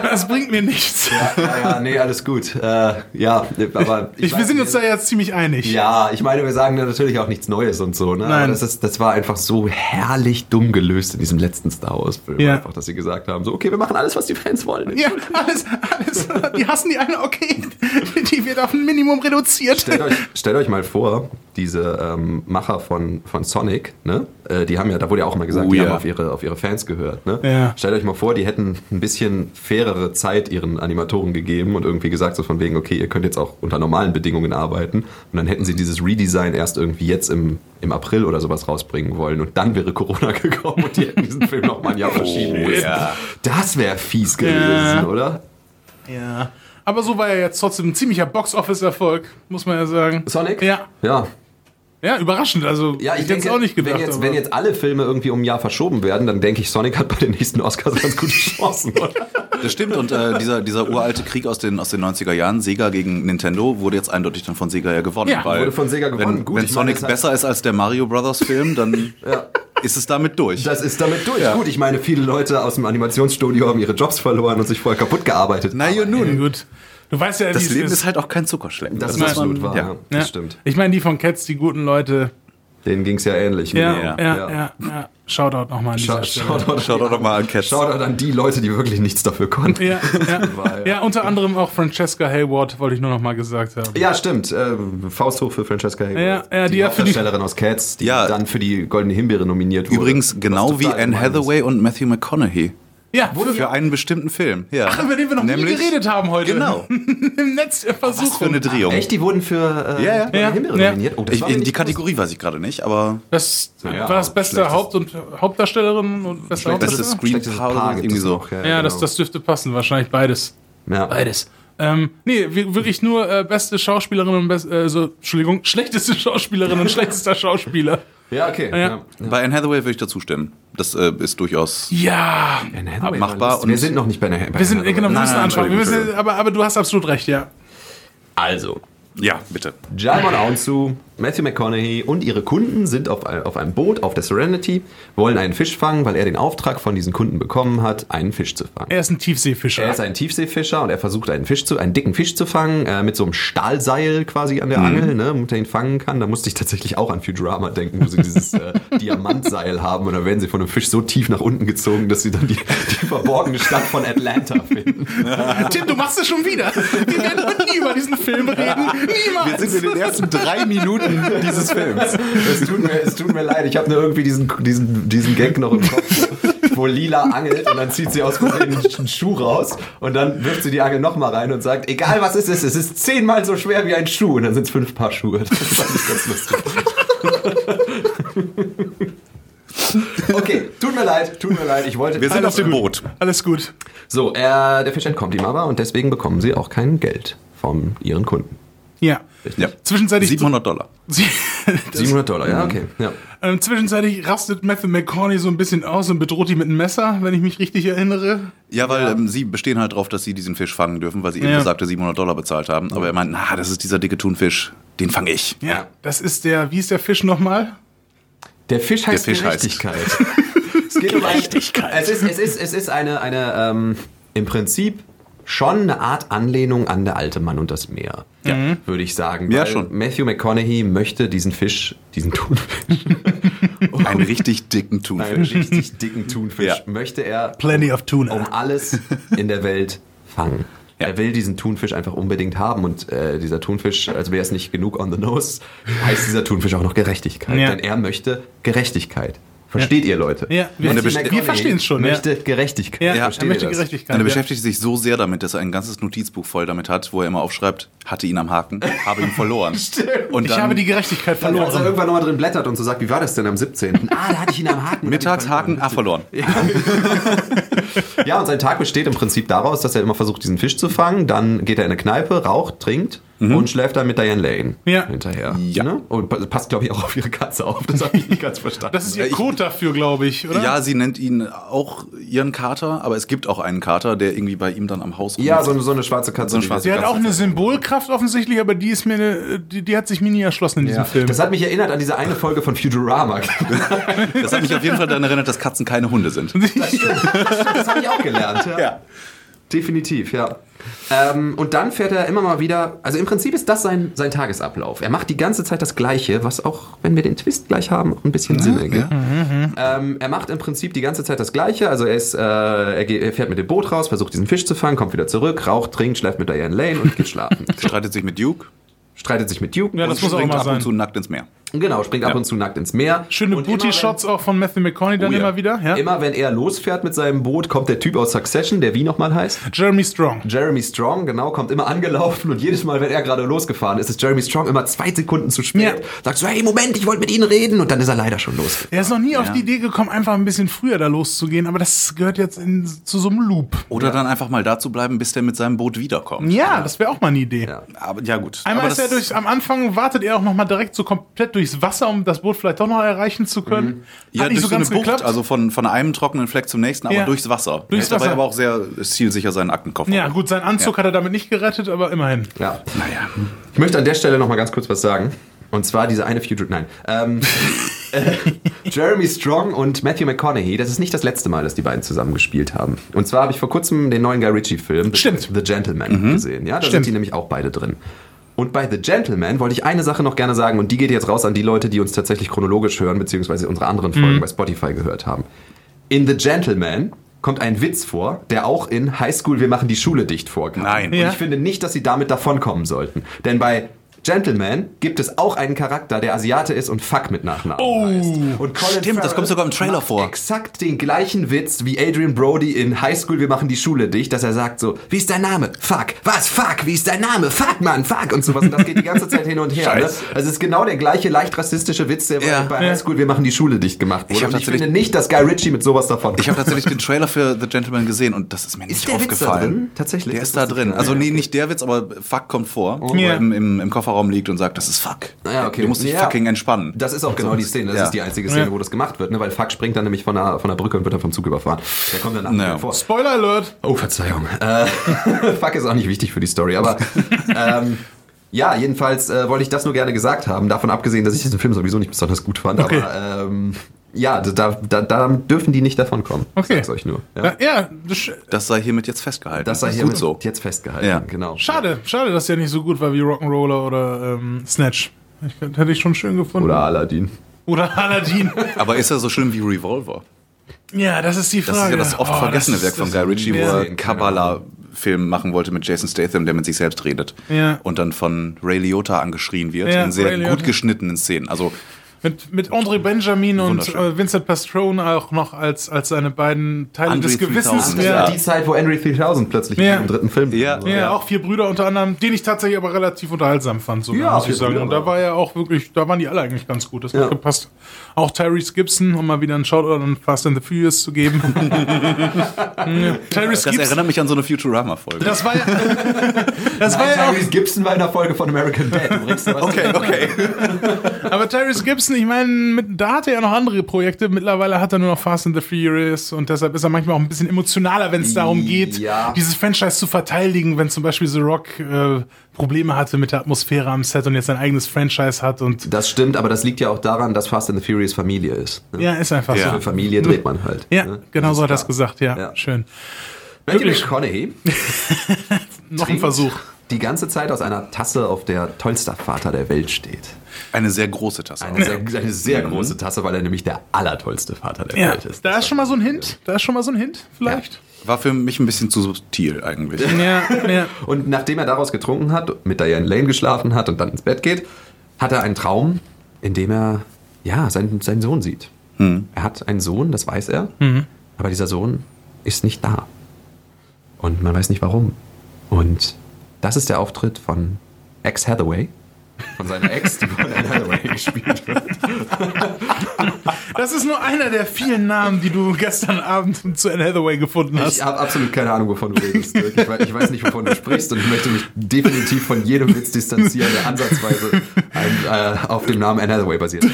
Das bringt mir nichts. ja, ja, nee, alles gut. Äh, ja, aber Ich, wir weiß sind uns da jetzt ziemlich einig. Ja, ich meine, wir sagen ja natürlich auch nichts Neues und so, ne? Aber Nein. das, ist, das war einfach so herrlich dumm gelöst in diesem letzten Star Wars-Film. Ja. Einfach, dass sie gesagt haben: so, okay, wir machen alles, was die Fans wollen. Ja, alles, alles. Die hassen die eine, okay. Die wird auf ein Minimum reduziert. Stellt euch, stellt euch mal vor, diese ähm, Macher von, von Sonic, ne? Äh, die haben ja, da wurde ja auch immer gesagt, Oh, die ja. haben auf ihre, auf ihre Fans gehört, ne? Ja. Stellt euch mal vor, die hätten ein bisschen fairere Zeit ihren Animatoren gegeben und irgendwie gesagt, so von wegen, okay, ihr könnt jetzt auch unter normalen Bedingungen arbeiten. Und dann hätten sie dieses Redesign erst irgendwie jetzt im, im April oder sowas rausbringen wollen. Und dann wäre Corona gekommen und die hätten diesen Film noch mal ein Jahr verschieben müssen. ja. Das wäre fies gewesen, Ja. oder? Ja. Aber so war er jetzt trotzdem ein ziemlicher Box-Office-Erfolg, muss man ja sagen. Sonic? Ja. Ja, Ja, überraschend. Also, Ja, ich, hätte denke, es auch nicht gedacht. wenn, jetzt, wenn jetzt alle Filme irgendwie um ein Jahr verschoben werden, dann denke ich, Sonic hat bei den nächsten Oscars ganz gute Chancen. Das stimmt und äh, dieser, dieser uralte Krieg aus den, aus den 90er Jahren, Sega gegen Nintendo, wurde jetzt eindeutig dann von Sega ja gewonnen. Ja, weil wurde von Sega gewonnen. Wenn, Gut, wenn ich meine, Sonic hat- besser ist als der Mario Brothers Film, dann Ja. ist es damit durch. Das ist damit durch. Ja. Gut, ich meine, viele Leute aus dem Animationsstudio haben ihre Jobs verloren und sich voll kaputt gearbeitet. Na ja, Ja, nun. gut. Du weißt ja, Das es Leben ist. ist halt auch kein Zuckerschlecken. das ist muss absolut wahr. ja. Ja. Das Ja. stimmt. Ich meine, die von Cats, die guten Leute. Denen ging es ja ähnlich. Ja, genau. ja, ja, ja. Shoutout nochmal an. Shoutout, Schaut doch noch mal an Cats. Shoutout an die Leute, die wirklich nichts dafür konnten. Ja, ja. Ja, unter anderem auch Francesca Hayward, wollte ich nur noch mal gesagt haben. Ja, stimmt. Äh, Faust hoch für Francesca Hayward. Ja, ja, die die ja für die- Hauptdarstellerin aus Cats, die Ja. dann für die Goldene Himbeere nominiert wurde. Übrigens genau wie Anne gemein ist. Hathaway und Matthew McConaughey. Ja, Für einen bestimmten Film. Ja. Ach, über den wir noch nie geredet haben heute. Genau. Im Netz der Versuchung. Was für eine Drehung. Echt, die wurden für äh, Ja, ja. Ja, Himbeere ja. nominiert? Oh, das Ich, in die. Kategorie weiß ich gerade nicht, aber Das Ja, war das beste Haupt- und Hauptdarstellerin und beste beste Hauptdarsteller? Screen Schlechtes Power Paar gibt irgendwie so. noch, Ja, genau. das, das dürfte passen, wahrscheinlich beides. ja. Beides. Ähm, nee, wir- wirklich nur äh, beste Schauspielerin und best, äh, so, Entschuldigung, schlechteste Schauspielerin und schlechtester Schauspieler. Ja, okay. Ja. Ja. Bei Anne Hathaway würde ich dazu stimmen. Das äh, ist durchaus. Ja, Anne Hathaway Machbar und- wir sind noch nicht bei der bei wir sind, Anne genau, wir Hathaway. müssen anschauen. Wir müssen, aber, aber du hast absolut recht, ja. Also, Ja, bitte. Jalmon Aunsu Matthew McConaughey und ihre Kunden sind auf, ein- auf einem Boot auf der Serenity, wollen einen Fisch fangen, weil er den Auftrag von diesen Kunden bekommen hat, einen Fisch zu fangen. Er ist ein Tiefseefischer. Er ist ein Tiefseefischer und er versucht einen Fisch zu, einen dicken Fisch zu fangen, äh, mit so einem Stahlseil quasi an der Angel, ne, damit er ihn fangen kann. Da musste ich tatsächlich auch an Futurama denken, wo sie dieses äh, Diamantseil haben und dann werden sie von einem Fisch so tief nach unten gezogen, dass sie dann die, die verborgene Stadt von Atlanta finden. Tim, du machst es schon wieder. Wir werden heute nie über diesen Film reden. Niemals. Wir sind in den ersten drei Minuten dieses Films. Es tut mir, es tut mir leid, ich habe nur irgendwie diesen, diesen, diesen Gag noch im Kopf, wo Lila angelt und dann zieht sie aus Versehen einen Schuh raus und dann wirft sie die Angel nochmal rein und sagt, egal was es ist, es ist zehnmal so schwer wie ein Schuh und dann sind es fünf Paar Schuhe. Das fand ich ganz lustig. Okay, tut mir leid, tut mir leid, ich wollte... Wir sind auf dem. Boot. Alles gut. So, äh, der Fisch entkommt ihm aber und deswegen bekommen sie auch kein Geld von ihren Kunden. Ja. Ja. Zwischenzeitlich. 700 Dollar. Sie- das, 700 Dollar, ja, okay. Ja. ähm, zwischenzeitlich rastet Matthew McConaughey so ein bisschen aus und bedroht die mit einem Messer, wenn ich mich richtig erinnere. Ja, weil Ähm, sie bestehen halt drauf, dass sie diesen Fisch fangen dürfen, weil sie eben Ja. besagte 700 Dollar bezahlt haben. Aber er meint, na, das ist dieser dicke Thunfisch, den fange ich. Ja. Das ist der, wie ist der Fisch nochmal? Der Fisch heißt Fisch heißt- Gerechtigkeit. es geht um Gerechtigkeit. Es ist, es ist, es ist eine, eine ähm, im Prinzip schon eine Art Anlehnung an der alte Mann und das Meer, würde ich sagen. Ja, Weil schon. Matthew McConaughey möchte diesen Fisch, diesen Thunfisch, Einen richtig dicken einen Thunfisch. richtig dicken Thunfisch, Ja. möchte er Plenty of Tuna. um alles in der Welt fangen. Ja. Er will diesen Thunfisch einfach unbedingt haben und äh, dieser Thunfisch, als wäre es nicht genug on the nose, heißt dieser Thunfisch auch noch Gerechtigkeit. Ja. Denn er möchte Gerechtigkeit. Versteht ihr, Leute? Ja, wir- wir McConaughey verstehen's schon, ja. Möchte Gerechtigkeit. ja, er möchte? Gerechtigkeit. Und er beschäftigt sich so sehr damit, dass er ein ganzes Notizbuch voll damit hat, wo er immer aufschreibt, hatte ihn am Haken, habe ihn verloren. Und Ich dann habe die Gerechtigkeit Dann, als er verloren. irgendwann nochmal drin blättert und so sagt, wie war das denn am 17.? Ah, da hatte ich ihn am Haken. Mittagshaken, ah, verloren. Ja, und sein Tag besteht im Prinzip daraus, dass er immer versucht, diesen Fisch zu fangen. Dann geht er in eine Kneipe, raucht, trinkt und schläft dann mit Diane Lane Ja. hinterher. Ja. Ne? Und pa- passt, glaube ich, auch auf ihre Katze auf. Das habe ich nicht ganz verstanden. Das ist ihr Code dafür, glaube ich, oder? Ja, sie nennt ihn auch ihren Kater, aber es gibt auch einen Kater, der irgendwie bei ihm dann am Haus ja, rumsitzt. so, eine- so eine schwarze Katze. So eine die- schwarze Sie hat Katze. auch eine Symbolkraft offensichtlich, aber die ist mir eine, die, die hat sich mir nie erschlossen in diesem Ja. Film. Das hat mich erinnert an diese eine Folge von Futurama. Das hat mich auf jeden Fall daran erinnert, dass Katzen keine Hunde sind. Das habe ich auch gelernt. Ja. Ja. Definitiv, ja. Ähm, und dann fährt er immer mal wieder, also im Prinzip ist das sein, sein Tagesablauf. Er macht die ganze Zeit das Gleiche, was auch, wenn wir den Twist gleich haben, auch ein bisschen Sinn ergibt. Ähm, er macht im Prinzip die ganze Zeit das Gleiche. Also er, ist, äh, er, geht, er fährt mit dem Boot raus, versucht diesen Fisch zu fangen, kommt wieder zurück, raucht, trinkt, schläft mit Diane Lane und geht schlafen. Streitet sich mit Duke Streitet sich mit Duke. Ja, das und muss auch mal ab sein. und zu nackt ins Meer. Genau, springt ab Ja. und zu nackt ins Meer. Schöne Booty-Shots auch von Matthew McConaughey dann Oh ja. immer wieder. Ja? Immer wenn er losfährt mit seinem Boot, kommt der Typ aus Succession, der wie nochmal heißt? Jeremy Strong. Jeremy Strong, genau, kommt immer angelaufen und jedes Mal, wenn er gerade losgefahren ist, ist Jeremy Strong immer zwei Sekunden zu spät. Ja. Sagt so, hey, Moment, ich wollte mit Ihnen reden und dann ist er leider schon los. Er ist noch nie auf die Idee gekommen, einfach ein bisschen früher da loszugehen, aber das gehört jetzt in, zu so einem Loop. Oder dann einfach mal da zu bleiben, bis der mit seinem Boot wiederkommt. Ja, das wäre auch mal eine Idee. Ja. Aber ja gut. Einmal aber ist er durch, am Anfang wartet er auch noch mal direkt so komplett durchs Wasser, um das Boot vielleicht doch noch erreichen zu können. Ja, Hat nicht durch so so eine ganz Bucht, geklappt. also von, von einem trockenen Fleck zum nächsten, aber Ja. durchs Wasser. Durchs er hat dabei Wasser. aber auch sehr zielsicher seinen Aktenkoffer. ja, gut, seinen Anzug hat er damit nicht gerettet, aber immerhin. Ja. Naja. Ich möchte an der Stelle noch mal ganz kurz was sagen. Und zwar diese eine Future, nein. Ähm, äh, Jeremy Strong und Matthew McConaughey, das ist nicht das letzte Mal, dass die beiden zusammen gespielt haben. Und zwar habe ich vor kurzem den neuen Guy Ritchie-Film The, Gentleman gesehen. Ja, da Stimmt. sind die nämlich auch beide drin. Und bei The Gentleman wollte ich eine Sache noch gerne sagen, und die geht jetzt raus an die Leute, die uns tatsächlich chronologisch hören, beziehungsweise unsere anderen Folgen bei Spotify gehört haben. In The Gentleman kommt ein Witz vor, der auch in High School Wir machen die Schule dicht vorkam. Nein. Und Ja. ich finde nicht, dass sie damit davonkommen sollten. Denn bei Gentleman gibt es auch einen Charakter, der Asiate ist und Fuck mit Nachnamen Oh, heißt. Und Colin stimmt, das kommt sogar im Trailer vor. Exakt den gleichen Witz wie Adrian Brody in High School, wir machen die Schule dicht, dass er sagt so, wie ist dein Name? Fuck. Was? Fuck. Wie ist dein Name? Fuck, Mann. Fuck. Und sowas. Und das geht die ganze Zeit hin und her. Ne? Scheiße. Also es ist genau der gleiche leicht rassistische Witz, der Ja. bei. High School, wir machen die Schule dicht gemacht wurde. Ich und ich finde nicht, dass Guy Ritchie mit sowas davon Ich habe tatsächlich den Trailer für The Gentleman gesehen und das ist mir nicht der Witz da aufgefallen. drin? Tatsächlich? Der ist da drin. Also nicht. nee, nicht der Witz, aber Fuck kommt vor, wo Ja. im, im, im Kofferraum liegt und sagt, das ist Fuck. Ja, okay. Du musst dich Ja. fucking entspannen. Das ist auch genau die Szene. Das Ja. ist die einzige Szene, Ja. wo das gemacht wird, ne? weil Fuck springt dann nämlich von der, von der Brücke und wird dann vom Zug überfahren. Der kommt dann Ja. ja. vor. Spoiler Alert. Oh, Verzeihung. Äh, Fuck ist auch nicht wichtig für die Story, aber ähm, Ja, jedenfalls äh, wollte ich das nur gerne gesagt haben. Davon abgesehen, dass ich diesen Film sowieso nicht besonders gut fand. Okay. Aber ähm, ja, da, da, da dürfen die nicht davon kommen. Okay. Ich sag's euch nur. Ja. Ja, ja das, Das sei hiermit jetzt festgehalten. Das sei ist hier gut so. jetzt festgehalten. Ja. Genau. schade, schade, dass der nicht so gut war wie Rock'n'Roller oder ähm, Snatch. Ich, hätte ich schon schön gefunden. Oder Aladdin. Oder Aladdin. Aber ist er so schlimm wie Revolver? ja, das ist die Das Frage. ist ja das oft Oh, vergessene das Werk ist- von das- Guy Ritchie, wo er einen Kabbala-Film machen wollte mit Jason Statham, der mit sich selbst redet. Ja. Und dann von Ray Liotta angeschrien wird Ja, in sehr Ray Liotta. gut geschnittenen Szenen. Also Mit, mit André Benjamin und äh, Vincent Pastrone auch noch als, als seine beiden Teile André des Gewissens. 3000, Ja. Die Zeit, wo Henry 3000 plötzlich Ja. im dritten Film Ja. war. Ja, auch vier Brüder unter anderem, den ich tatsächlich aber relativ unterhaltsam fand, sogar, Ja, muss ich sagen. Brüder Und da war- war ja auch wirklich, da waren die alle eigentlich ganz gut. Das Ja. hat gepasst. Auch Tyrese Gibson, um mal wieder einen Shoutout an Fast and the Furious zu geben. ja, Tyrese das Gibson. erinnert mich an so eine Futurama-Folge. Das war ja, das war Nein, ja auch, Tyrese Gibson war in der Folge von American Dad. Okay, okay. aber Tyrese Gibson, ich meine, da hat er ja noch andere Projekte. Mittlerweile hat er nur noch Fast and the Furious und deshalb ist er manchmal auch ein bisschen emotionaler, wenn es darum geht, Ja. dieses Franchise zu verteidigen, wenn zum Beispiel The Rock äh, Probleme hatte mit der Atmosphäre am Set und jetzt sein eigenes Franchise hat und Das stimmt, aber das liegt ja auch daran, dass Fast and the Furious Familie ist. Ne? ja, ist einfach Ja. so. Für Familie dreht man halt. Ja, ne? genau so hat er es gesagt, ja, Ja. schön. Matthew. McConaughey Noch ein Versuch. die ganze Zeit aus einer Tasse, auf der tollster Vater der Welt steht. Eine sehr große Tasse. Eine sehr, eine sehr große Tasse, weil er nämlich der allertollste Vater der Ja, Welt ist. da ist schon mal so ein Hint. Da ist schon mal so ein Hint, vielleicht. War für mich ein bisschen zu subtil eigentlich. Ja, ja. Und nachdem er daraus getrunken hat, mit Diane Lane geschlafen hat und dann ins Bett geht, hat er einen Traum, in dem er ja seinen, seinen Sohn sieht. Er hat einen Sohn, das weiß er, aber dieser Sohn ist nicht da. Und man weiß nicht warum. Und das ist der Auftritt von Ex Hathaway. Von seiner Ex, die von Anne Hathaway gespielt wird. Das ist nur einer der vielen Namen, die du gestern Abend zu Anne Hathaway gefunden hast. Ich habe absolut keine Ahnung, wovon du redest. Ich weiß, ich weiß nicht, wovon du sprichst und ich möchte mich definitiv von jedem Witz distanzieren, der ansatzweise ein, äh, auf dem Namen Anne Hathaway basiert.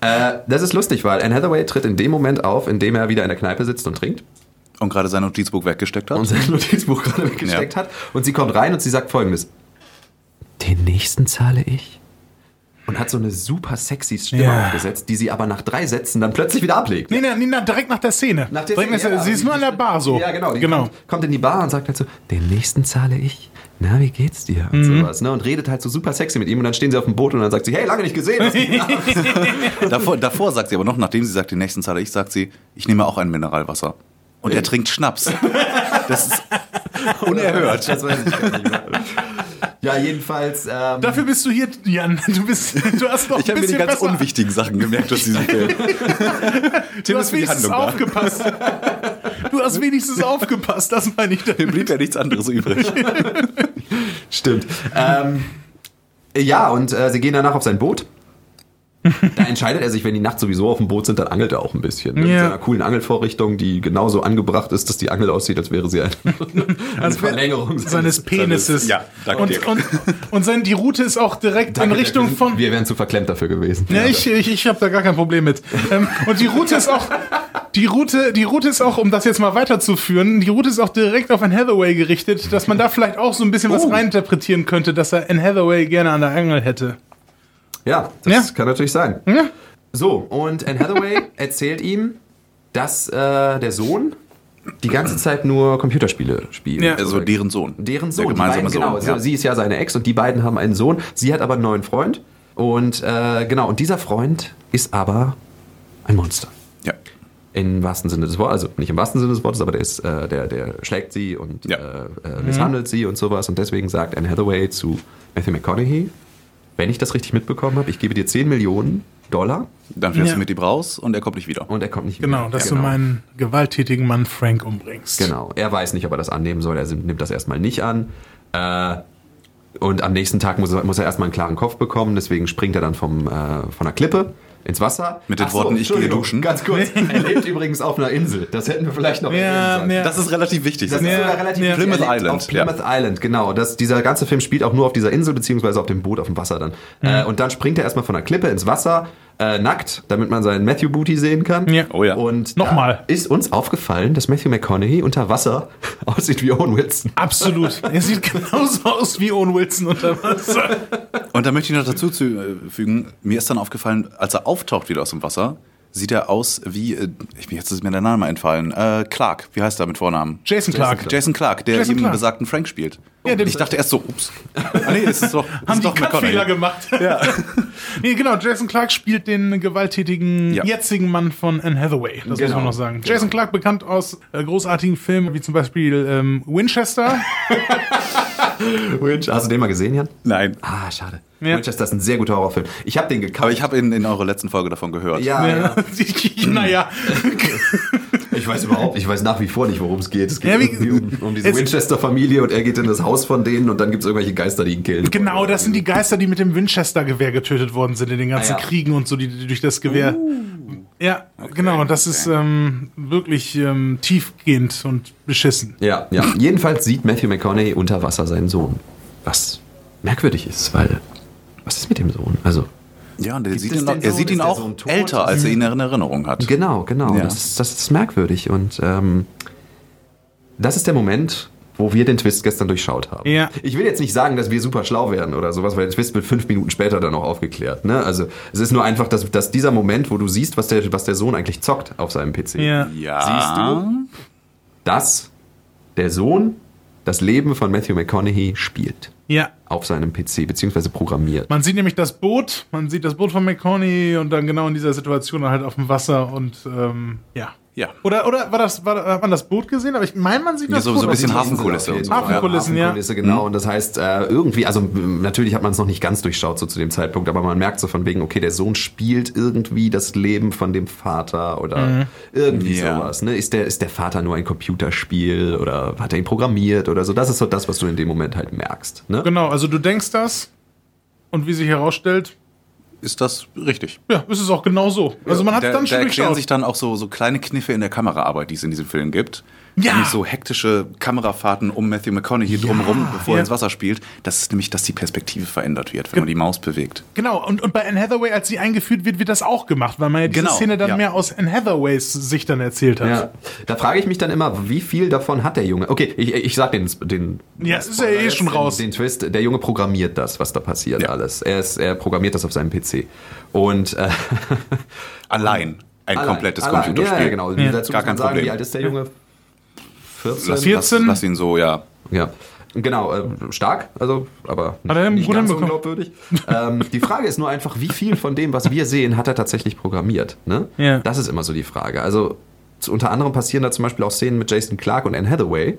Äh, das ist lustig, weil Anne Hathaway tritt in dem Moment auf, in dem er wieder in der Kneipe sitzt und trinkt Und gerade sein Notizbuch weggesteckt hat. und sein Notizbuch gerade weggesteckt hat. Und sie kommt rein und sie sagt folgendes. Den nächsten zahle ich. Und hat so eine super sexy Stimme Ja. aufgesetzt, die sie aber nach drei Sätzen dann plötzlich wieder ablegt. Nee, nee, nee, direkt nach der Szene. Nach der Szene, ja, sie ist nur an der Bar so. Ja, genau. Die genau. Kommt, kommt in die Bar und sagt halt so, den nächsten zahle ich. Na, wie geht's dir? Und Mhm. sowas, ne? Und redet halt so super sexy mit ihm und dann stehen sie auf dem Boot und dann sagt sie, hey, lange nicht gesehen. Davor, davor sagt sie aber noch, nachdem sie sagt, den nächsten zahle ich, sagt sie, ich nehme auch ein Mineralwasser. Und er trinkt Schnaps. Das ist unerhört. Das weiß ich gar nicht mehr. Ja, jedenfalls. Ähm, Dafür bist du hier, Jan. Du, bist, du hast noch Ich habe mir die ganz unwichtigen Sachen gemerkt aus diesem Film. Du hast wenigstens aufgepasst. Du hast wenigstens aufgepasst, das meine ich Mir damit. blieb ja nichts anderes übrig. Stimmt. Ähm, ja, und äh, sie gehen danach auf sein Boot. Da entscheidet er sich, wenn die nachts sowieso auf dem Boot sind, dann angelt er auch ein bisschen. Mit Ja. seiner coolen Angelvorrichtung, die genauso angebracht ist, dass die Angel aussieht, als wäre sie ein, eine wär- Verlängerung Seines Penises. Ja, danke und, dir. und, und sein, die Route ist auch direkt Danke, in Richtung wir, von. Wir wären zu verklemmt dafür gewesen. Ja, ich, ich, ich habe da gar kein Problem mit. Ähm, und die Route ist auch, die Route, die Route ist auch, um das jetzt mal weiterzuführen, die Route ist auch direkt auf Anne Hathaway gerichtet, dass man da vielleicht auch so ein bisschen was Oh. reininterpretieren könnte, dass er Anne Hathaway gerne an der Angel hätte. Ja, das Ja. kann natürlich sein. Ja. So, und Anne Hathaway erzählt ihm, dass äh, der Sohn die ganze Zeit nur Computerspiele spielt. Ja. Also deren Sohn. Deren Der Sohn, die gemeinsame beiden, genau. Sohn. Ja. Sie ist ja seine Ex und die beiden haben einen Sohn. Sie hat aber einen neuen Freund. Und äh, genau, und dieser Freund ist aber ein Monster. ja. Im wahrsten Sinne des Wortes, also nicht im wahrsten Sinne des Wortes, aber der ist, äh, der, der schlägt sie und Ja. äh, äh, misshandelt sie und sowas. Und deswegen sagt Anne Hathaway zu Matthew McConaughey, wenn ich das richtig mitbekommen habe, ich gebe dir 10 Millionen Dollar Dann fährst Ja. du mit ihm raus und er kommt nicht wieder. und er kommt nicht Genau, wieder. dass genau. du meinen gewalttätigen Mann Frank umbringst. Genau. Er weiß nicht, ob er das annehmen soll. Er nimmt das erstmal nicht an. Äh, und am nächsten Tag muss er, muss er erstmal einen klaren Kopf bekommen. Deswegen springt er dann vom, äh, von der Klippe ins Wasser. Mit den Ach so, Worten, ich gehe duschen. Ganz kurz. Er lebt übrigens auf einer Insel. Das hätten wir vielleicht noch Ja, erwähnen sollen. ja. Das ist relativ wichtig. Das Das ist Ja, sogar relativ ja. wichtig. Plymouth Island, Auf Plymouth Island, genau. Das, dieser ganze Film spielt auch nur auf dieser Insel, beziehungsweise auf dem Boot auf dem Wasser dann. Äh, und dann springt er erstmal von der Klippe ins Wasser, äh, nackt, damit man seinen Matthew Booty sehen kann. Ja. Oh ja. Und Nochmal. ist uns aufgefallen, dass Matthew McConaughey unter Wasser aussieht wie Owen Wilson. Absolut. Er sieht genauso aus wie Owen Wilson unter Wasser. Und da möchte ich noch dazu zu- äh, fügen, mir ist dann aufgefallen, als er auftaucht wieder aus dem Wasser, sieht er aus wie, äh, ich bin jetzt ist mir der Name entfallen, äh, Clark, wie heißt er mit Vornamen? Jason Clark. Jason Clark, der Jason eben Clark. besagten Frank spielt. Ja, den- ich dachte erst so, ups. Ah, nee, es ist doch, es Haben ist die doch McConaughey. Cut-Fehler gemacht. Ja. nee, genau. Jason Clark spielt den gewalttätigen Ja. jetzigen Mann von Anne Hathaway. Das muss Genau. man noch sagen. Jason Clark bekannt aus äh, großartigen Filmen wie zum Beispiel ähm, Winchester. Winch- Hast du den mal gesehen, Jan? Nein. Ah, schade. Ja. Winchester ist ein sehr guter Horrorfilm. Ich habe den gekauft. Aber ich habe in, in eurer letzten Folge davon gehört. ja, ja. naja. Ich weiß überhaupt, ich weiß nach wie vor nicht, worum es geht. Es geht Ja, wie- um, um diese es- Winchester-Familie und er geht in das Haus von denen und dann gibt es irgendwelche Geister, die ihn killen. Genau, das sind die Geister, die mit dem Winchester-Gewehr getötet worden sind in den ganzen Ah, ja. Kriegen und so, die, die durch das Gewehr. Ja, genau. Das ist ähm, wirklich ähm, tiefgehend und beschissen. Ja, ja. Jedenfalls sieht Matthew McConaughey unter Wasser seinen Sohn. Was merkwürdig ist, weil. Was ist mit dem Sohn? Also. Ja, und er sieht ihn, er Sohn? sieht ihn auch älter, als er ihn in Erinnerung hat. Genau, genau. Ja. Das, ist, das ist merkwürdig. Und ähm, das ist der Moment, wo wir den Twist gestern durchschaut haben. Ja. Ich will jetzt nicht sagen, dass wir super schlau werden oder sowas, weil der Twist wird fünf Minuten später dann auch aufgeklärt. Ne? Also es ist nur einfach, dass, dass dieser Moment, wo du siehst, was der, was der Sohn eigentlich zockt auf seinem PC. Ja. Ja. Siehst du? Dass der Sohn das Leben von Matthew McConaughey spielt Ja. auf seinem PC, beziehungsweise programmiert. Man sieht nämlich das Boot, man sieht das Boot von McConaughey und dann genau in dieser Situation halt auf dem Wasser und ähm, ja. Ja. Oder, oder war das, war, hat man das Boot gesehen? Aber ich meine, man sieht Ja, das so- Boot so ein bisschen. Hafenkulisse und so. Hafenkulissen, ja. Hafenkulisse, genau. Und das heißt, äh, irgendwie, also natürlich hat man es noch nicht ganz durchschaut so zu dem Zeitpunkt, aber man merkt so von wegen, okay, der Sohn spielt irgendwie das Leben von dem Vater oder irgendwie Ja. sowas. Ne? Ist, der, ist der Vater nur ein Computerspiel oder hat er ihn programmiert oder so? Das ist so das, was du in dem Moment halt merkst. Ne? Genau, also du denkst das und wie sich herausstellt, Ist das richtig? ja, ist es auch genau so. Also man hat da, dann da schon erklären durchschaut. sich dann auch so, so kleine Kniffe in der Kameraarbeit, die es in diesem Film gibt. Ja. Nämlich so hektische Kamerafahrten um Matthew McConaughey drumherum, bevor Ja. er ins Wasser spielt. Das ist nämlich, dass die Perspektive verändert wird, wenn man die Maus bewegt. Genau, und, und bei Anne Hathaway, als sie eingeführt wird, wird das auch gemacht, weil man ja diese Genau, Szene dann ja. mehr aus Anne Hathaways Sicht dann erzählt hat. Ja, da frage ich mich dann immer, wie viel davon hat der Junge? Okay, ich, ich sag den, den Ja, es ist ja eh schon den, raus. Den Twist, der Junge programmiert das, was da passiert Ja. alles. Er, ist, er programmiert das auf seinem PC. Und äh, Allein ein allein- komplettes allein, Computerspiel. Ja, ja, genau. Ja. Dazu Gar muss man sagen, Problem. wie alt ist der Junge? 14? Lass, 14? lass, lass ihn so, ja. Ja. Genau, äh, stark, also, aber Hat er nicht ganz unglaubwürdig. ähm, die Frage ist nur einfach, wie viel von dem, was wir sehen, hat er tatsächlich programmiert? Ne? Ja. Das ist immer so die Frage. Also zu, unter anderem passieren da zum Beispiel auch Szenen mit Jason Clark und Anne Hathaway,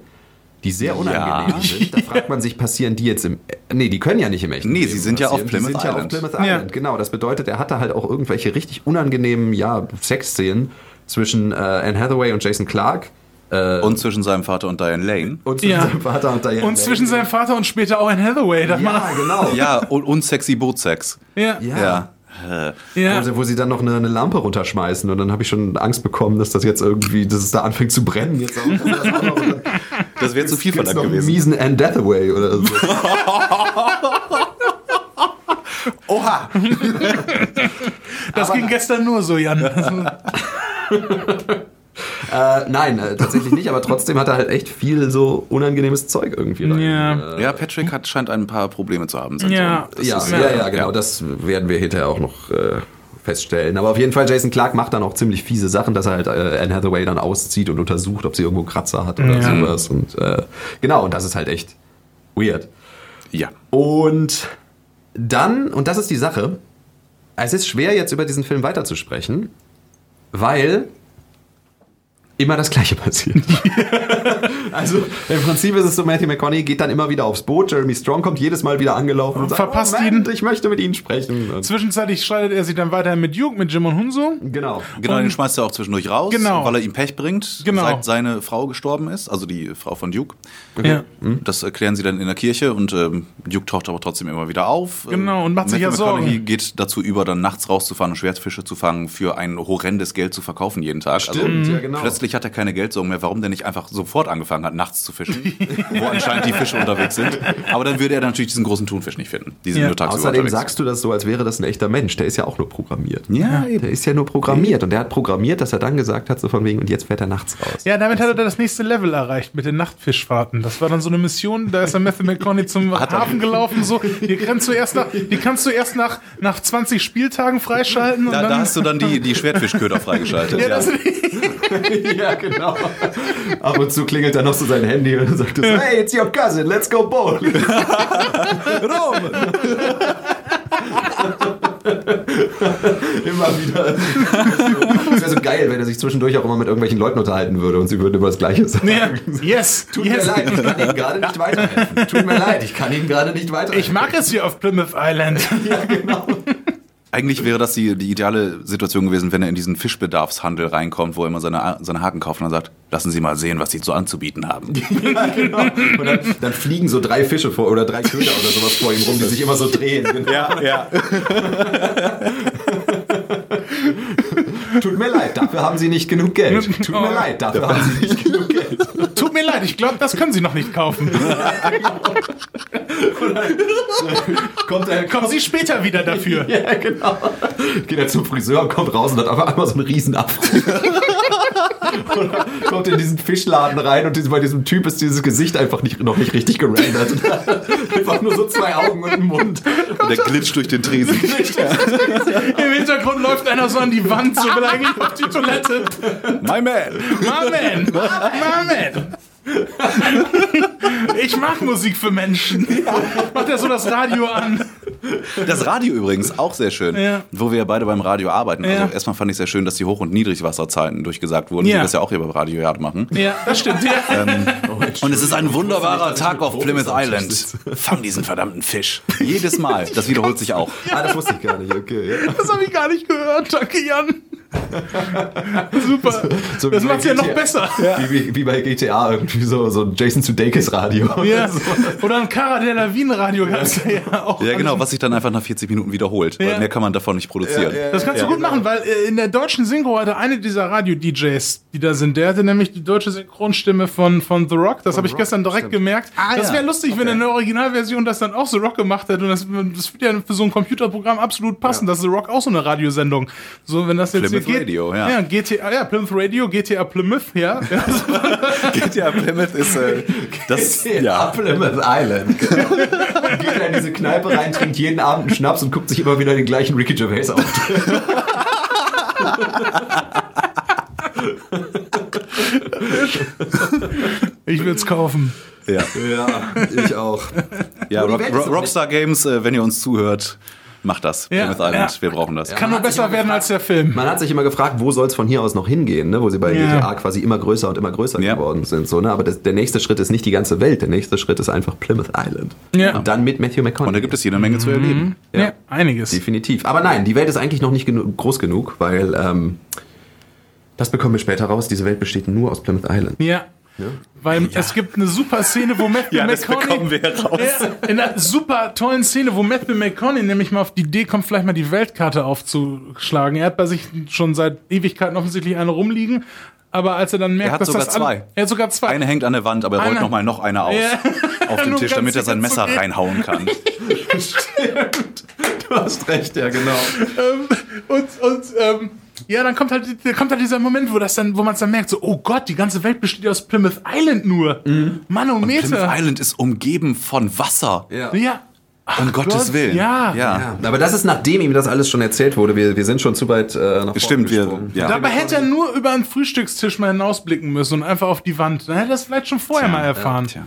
die sehr unangenehm Ja. sind. Da fragt man sich, passieren die jetzt im... äh, Nee, die können ja nicht im echten Nee, Leben sie sind ja auf Plymouth die sind ja Island. auf Plymouth Ja. Island, genau. Das bedeutet, er hatte halt auch irgendwelche richtig unangenehmen ja, Sexszenen zwischen äh, Anne Hathaway und Jason Clark. Und zwischen seinem Vater und Diane Lane. Und zwischen Ja. seinem Vater und Diane Und zwischen Lane. seinem Vater und später auch Anne Hathaway. Darf man Ja, genau. Ja, und, und sexy Bootsex. ja. Ja. Ja. Ja. Wo, sie, wo sie dann noch eine, eine Lampe runterschmeißen und dann habe ich schon Angst bekommen, dass das jetzt irgendwie, dass es da anfängt zu brennen. Jetzt auch, das wäre zu viel verlangt gewesen. miesen Anne Deathaway oder so. Oha! Das ging gestern nur so, Jan. äh, nein, äh, tatsächlich nicht, aber trotzdem hat er halt echt viel so unangenehmes Zeug irgendwie rein. Ja. Äh, Ja, Patrick hat, scheint ein paar Probleme zu haben. Ja. Ja, ist- ja, ja, genau, das werden wir hinterher auch noch äh, feststellen. Aber auf jeden Fall, Jason Clark macht dann auch ziemlich fiese Sachen, dass er halt äh, Anne Hathaway dann auszieht und untersucht, ob sie irgendwo Kratzer hat oder Ja. sowas. Und äh, genau, und das ist halt echt weird. Ja. Und dann, und das ist die Sache, es ist schwer jetzt über diesen Film weiterzusprechen, weil immer das Gleiche passiert. also im Prinzip ist es so, Matthew McConaughey geht dann immer wieder aufs Boot, Jeremy Strong kommt jedes Mal wieder angelaufen und sagt, Verpasst Moment, ihn. ich möchte mit Ihnen sprechen. Und Zwischenzeitlich streitet er sich dann weiter mit Duke, mit Jim und Hunso. genau. Genau, den schmeißt er auch zwischendurch raus, Genau. weil er ihm Pech bringt, Genau. seit seine Frau gestorben ist, also die Frau von Duke. Ja. Das erklären sie dann in der Kirche und ähm, Duke taucht aber trotzdem immer wieder auf. Genau, und macht sich Matthew ja Sorgen. McConaughey geht dazu über, dann nachts rauszufahren und Schwertfische zu fangen, für ein horrendes Geld zu verkaufen jeden Tag. Stimmt, ja, genau. Plötzlich hat er keine Geldsorgen mehr, warum der nicht einfach sofort angefangen hat, nachts zu fischen, wo anscheinend die Fische unterwegs sind. Aber dann würde er natürlich diesen großen Thunfisch nicht finden. Die sind Ja. nur tagsüber Außerdem unterwegs. sagst du das so, als wäre das ein echter Mensch. Der ist ja auch nur programmiert. Ja, Der ist ja nur programmiert und der hat programmiert, dass er dann gesagt hat, so von wegen, und jetzt fährt er nachts raus. Ja, damit hat er dann das nächste Level erreicht mit den Nachtfischfahrten. Das war dann so eine Mission, da ist der Matthew McConaughey zum Hafen gelaufen, so, die kannst du erst nach, die kannst du erst nach, nach 20 Spieltagen freischalten und Da, dann, da hast du dann die, die Schwertfischköder freigeschaltet. ja, das, ja, genau. Ab und zu klingelt er noch so sein Handy und sagt, hey, it's your cousin, let's go bowling. Rom. Immer wieder. Es wäre so geil, wenn er sich zwischendurch auch immer mit irgendwelchen Leuten unterhalten würde und sie würden immer das Gleiche sagen. ja, yes, Tut yes. mir leid, ich kann Ihnen gerade nicht weiterhelfen. Tut mir leid, ich kann Ihnen gerade nicht weiterhelfen. Ich mag es hier auf Plymouth Island. Ja, genau. Eigentlich wäre das die, die ideale Situation gewesen, wenn er in diesen Fischbedarfshandel reinkommt, wo er immer seine, seine Haken kauft und dann sagt, lassen Sie mal sehen, was Sie so anzubieten haben. Ja, genau. Und dann, dann fliegen so drei Fische vor oder drei Köder oder sowas vor ihm rum, die sich immer so drehen. Genau. Ja, ja. Tut mir leid, dafür haben Sie nicht genug Geld. Tut mir leid, dafür haben Sie nicht genug Geld. Tut mir leid, ich glaube, das können Sie noch nicht kaufen. Kommt er, Kommen Sie später wieder dafür. Ja, genau. Geht er zum Friseur und kommt raus und hat auf einmal so einen riesen Afro. Oder kommt in diesen Fischladen rein und bei diesem Typ ist dieses Gesicht einfach nicht, noch nicht richtig gerendert. Einfach nur so zwei Augen und einen Mund. Und der glitscht durch den Tresen. Im Hintergrund läuft einer so an die Wand, so will eigentlich auf die Toilette. My man. My man, my man. Ich mag Musik für Menschen. Macht er so das Radio an. Das Radio übrigens auch sehr schön, Ja. wo wir ja beide beim Radio arbeiten. Ja. Also erstmal fand ich sehr schön, dass die Hoch- und Niedrigwasserzeiten durchgesagt wurden, Ja. die das ja auch hier beim Radio Yard machen. Ja, das stimmt. Ja. Und es ist ein wunderbarer Tag auf Plymouth Island. Fang diesen verdammten Fisch. Jedes Mal. Das wiederholt sich auch. Ah, das wusste ich gar nicht. Okay, ja. Das habe ich gar nicht gehört. Danke, Jan. Super. So das macht's ja noch besser. Wie, wie, wie bei GTA irgendwie so, so ein Jason Sudeikis Radio. Ja. Oder ein Cara Delevingne Radio kannst du ja auch. Ja, genau, was sich dann einfach nach 40 Minuten wiederholt. Ja. Weil mehr kann man davon nicht produzieren. Das kannst du gut machen, weil äh, in der deutschen Synchro hatte eine dieser Radio-DJs, die da sind, der hatte nämlich die deutsche Synchronstimme von, von The Rock. Das habe ich Rock, gestern direkt stimmt. gemerkt. das ja. wäre lustig, wenn in der Originalversion das dann auch The Rock gemacht hätte. Und das, das würde ja für so ein Computerprogramm absolut passen, dass The Rock auch so eine Radiosendung. So, wenn das jetzt Plymouth geht. Radio, ja. Ja, GTA, ja, Plymouth Radio, GTA Plymouth, ja. GTA Plymouth ist äh, das. Ja. Ja. Plymouth Island. Geht er in diese Kneipe rein, trinkt jeden Abend einen Schnaps und guckt sich immer wieder den gleichen Ricky Gervais auf. Ich würde es kaufen. Ja, Ja, ich auch. ja Rock, Rockstar Games, äh, wenn ihr uns zuhört, macht das. Ja, Plymouth Island, ja. wir brauchen das. Kann nur besser werden gefragt. als der Film. Man hat sich immer gefragt, wo soll es von hier aus noch hingehen, ne? wo sie bei Ja. GTA quasi immer größer und immer größer Ja. geworden sind. So, ne? Aber das, der nächste Schritt ist nicht die ganze Welt, der nächste Schritt ist einfach Plymouth Island. Ja. Und dann mit Matthew McConaughey. Und da gibt es jede Menge zu erleben. Ja, einiges. Definitiv. Aber nein, die Welt ist eigentlich noch nicht genu groß genug, weil ähm, das bekommen wir später raus. Diese Welt besteht nur aus Plymouth Island. Ja. Weil es gibt eine super Szene, wo Matthew Ja, McConaughey bekommen wir raus. Ja, in einer super tollen Szene, wo Matthew McConaughey nämlich mal auf die Idee kommt, vielleicht mal die Weltkarte aufzuschlagen. Er hat bei sich schon seit Ewigkeiten offensichtlich eine rumliegen, aber als er dann merkt, Er hat dass sogar das an- zwei. er hat sogar zwei. Eine hängt an der Wand, aber er rollt Eine- noch mal noch eine aus Ja. auf den Tisch, damit er sein Messer gehen. reinhauen kann. Du hast recht, ja genau. ähm, und und ähm, ja, dann kommt halt, da kommt halt dieser Moment, wo das dann, wo man es dann merkt, so, oh Gott, die ganze Welt besteht aus Plymouth Island nur. Mhm. Manometer. Plymouth Island ist umgeben von Wasser. Ja. Ja. Um Gottes Gott, Willen. ja. ja. Ja, aber das ist nachdem ihm das alles schon erzählt wurde. Wir, wir sind schon zu weit äh, nach Stimmt, wir- ja. Dabei hätte er nur über einen Frühstückstisch mal hinausblicken müssen und einfach auf die Wand. Dann hätte er es vielleicht schon vorher mal erfahren. Tja.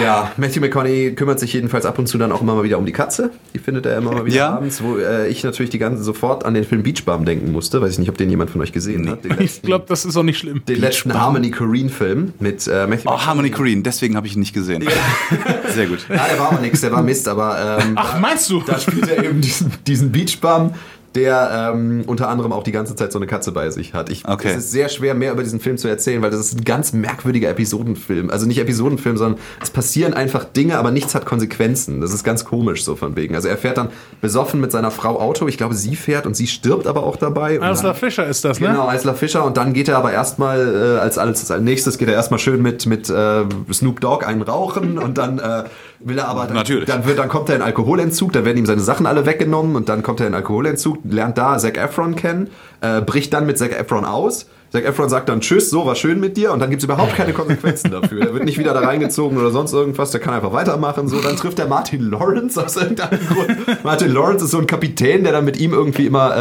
Ja, Matthew McConaughey kümmert sich jedenfalls ab und zu dann auch immer mal wieder um die Katze. Die findet er immer mal wieder Ja. abends, wo äh, ich natürlich die ganze sofort an den Film Beach Bum denken musste. Weiß ich nicht, ob den jemand von euch gesehen hat. Den Ich glaube, das ist auch nicht schlimm. den letzten Harmony Korine Film mit äh, Matthew Oh, Harmony Korine, deswegen habe ich ihn nicht gesehen. Sehr gut. Ja, der war aber nix, der war Mist, aber ähm, Ach, meinst du? da spielt er eben diesen, diesen Beachbum, der ähm, unter anderem auch die ganze Zeit so eine Katze bei sich hat. Ich, Okay. Es ist sehr schwer, mehr über diesen Film zu erzählen, weil das ist ein ganz merkwürdiger Episodenfilm. Also nicht Episodenfilm, sondern es passieren einfach Dinge, aber nichts hat Konsequenzen. Das ist ganz komisch so von wegen. Also er fährt dann besoffen mit seiner Frau Auto. Ich glaube, sie fährt und sie stirbt aber auch dabei. Dann- Fischer ist das, ne? Genau, Eisler Fischer und dann geht er aber erstmal äh, als alles als nächstes geht er erstmal schön mit mit äh, Snoop Dogg einen rauchen und dann äh, will er aber dann, Natürlich. dann wird dann kommt er in Alkoholentzug, dann werden ihm seine Sachen alle weggenommen und dann kommt er in Alkoholentzug, lernt da Zac Efron kennen, äh, bricht dann mit Zac Efron aus. Zac Efron sagt dann Tschüss, so war schön mit dir und dann gibt's überhaupt keine Konsequenzen dafür. Er wird nicht wieder da reingezogen oder sonst irgendwas, der kann einfach weitermachen. So, dann trifft er Martin Lawrence aus irgendeinem Grund. Martin Lawrence ist so ein Kapitän, der dann mit ihm irgendwie immer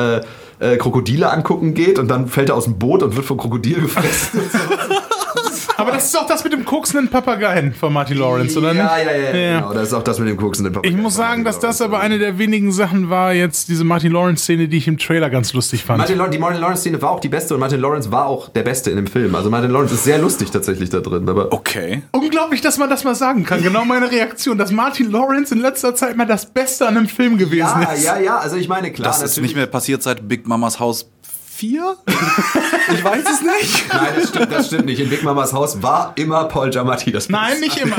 äh, äh, Krokodile angucken geht und dann fällt er aus dem Boot und wird vom Krokodil gefressen. Aber das ist auch das mit dem koksenden Papageien von Martin Lawrence, oder ja, nicht? ja, ja, Ja. genau. Das ist auch das mit dem koksenden Ich Papageien muss von sagen, dass das aber eine der wenigen Sachen war, jetzt diese Martin Lawrence-Szene, die ich im Trailer ganz lustig fand. Martin Lawrence, die Martin Lawrence-Szene war auch die beste und Martin Lawrence war auch der Beste in dem Film. Also Martin Lawrence ist sehr lustig tatsächlich da drin. Aber Okay. Unglaublich, dass man das mal sagen kann. Genau meine Reaktion, dass Martin Lawrence in letzter Zeit mal das Beste an einem Film gewesen ja, ist. ja, ja. Also ich meine, klar, Das ist natürlich- nicht mehr passiert seit Big Mamas Haus 4? ich weiß es nicht. Nein, das stimmt, das stimmt nicht. In Big Mamas Haus war immer Paul Giamatti das Beste. Nein, nicht immer.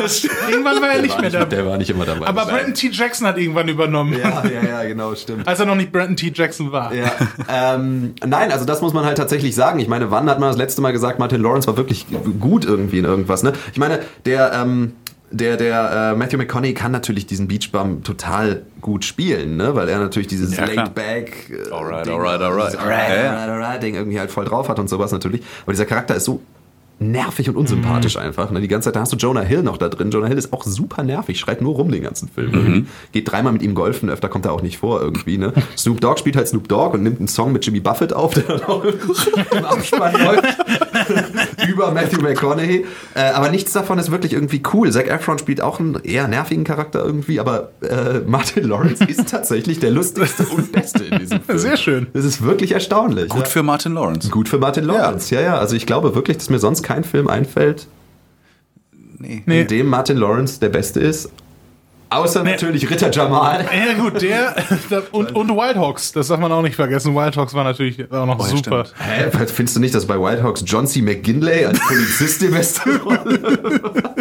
Irgendwann war er nicht mehr dabei. Der war nicht immer dabei. Aber Brandon T. Jackson hat irgendwann übernommen. ja, ja, ja, genau, stimmt. Als er noch nicht Brandon T. Jackson war. Ja, ähm, nein, also das muss man halt tatsächlich sagen. Ich meine, wann hat man das letzte Mal gesagt, Martin Lawrence war wirklich gut irgendwie in irgendwas, ne? Ich meine, der, ähm, der, der äh, Matthew McConaughey kann natürlich diesen Beachbum total gut spielen, ne? Weil er natürlich dieses Ja, klar. laid back äh, Alright, alright, alright. alright, alright, alright Ding irgendwie halt voll drauf hat und sowas natürlich. Aber dieser Charakter ist so nervig und unsympathisch einfach. Ne? Die ganze Zeit, da hast du Jonah Hill noch da drin. Jonah Hill ist auch super nervig, schreit nur rum den ganzen Film. irgendwie. Geht dreimal mit ihm golfen, öfter kommt er auch nicht vor irgendwie. Ne? Snoop Dogg spielt halt Snoop Dogg und nimmt einen Song mit Jimmy Buffett auf, der dann auch im Abspann läuft. Über Matthew McConaughey. Äh, aber nichts davon ist wirklich irgendwie cool. Zac Efron spielt auch einen eher nervigen Charakter irgendwie, aber äh, Martin Lawrence ist tatsächlich der lustigste und beste in diesem Film. Sehr schön. Das ist wirklich erstaunlich. Gut für Martin Lawrence. Gut für Martin Lawrence, ja. ja, Also ich glaube wirklich, dass mir sonst kein Film einfällt, Nee. Nee. in dem Martin Lawrence der Beste ist. Außer natürlich Ritter Jamal. Ja gut, der und, und Wild Hawks, das darf man auch nicht vergessen. Wild Hawks war natürlich auch noch Oh, super. stimmt. Hä? Findest du nicht, dass bei Wild Hawks John C. McGinley als Polizist die beste Rolle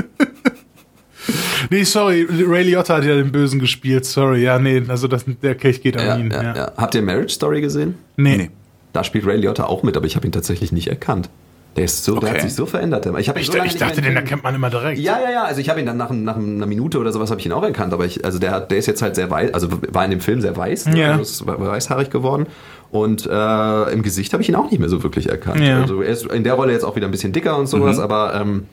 Nee, sorry, Ray Liotta hat ja den Bösen gespielt. Sorry, ja, nee, also das, der Kelch geht an ja, ihn. ja, Ja. ja. Habt ihr Marriage Story gesehen? Nee. Nee. Da spielt Ray Liotta auch mit, aber ich habe ihn tatsächlich nicht erkannt. Der ist so, der Okay. hat sich so verändert. Ich, Ich, so ich dachte, den erkennt man immer direkt. Ja, ja, ja. Also ich habe ihn dann nach, nach einer Minute oder sowas habe ich ihn auch erkannt, aber ich, also der, der ist jetzt halt sehr weiß, also war in dem Film sehr weiß? Ja. also ist weißhaarig geworden. Und äh, im Gesicht habe ich ihn auch nicht mehr so wirklich erkannt. Ja. Also er ist in der Rolle jetzt auch wieder ein bisschen dicker und sowas, aber ähm,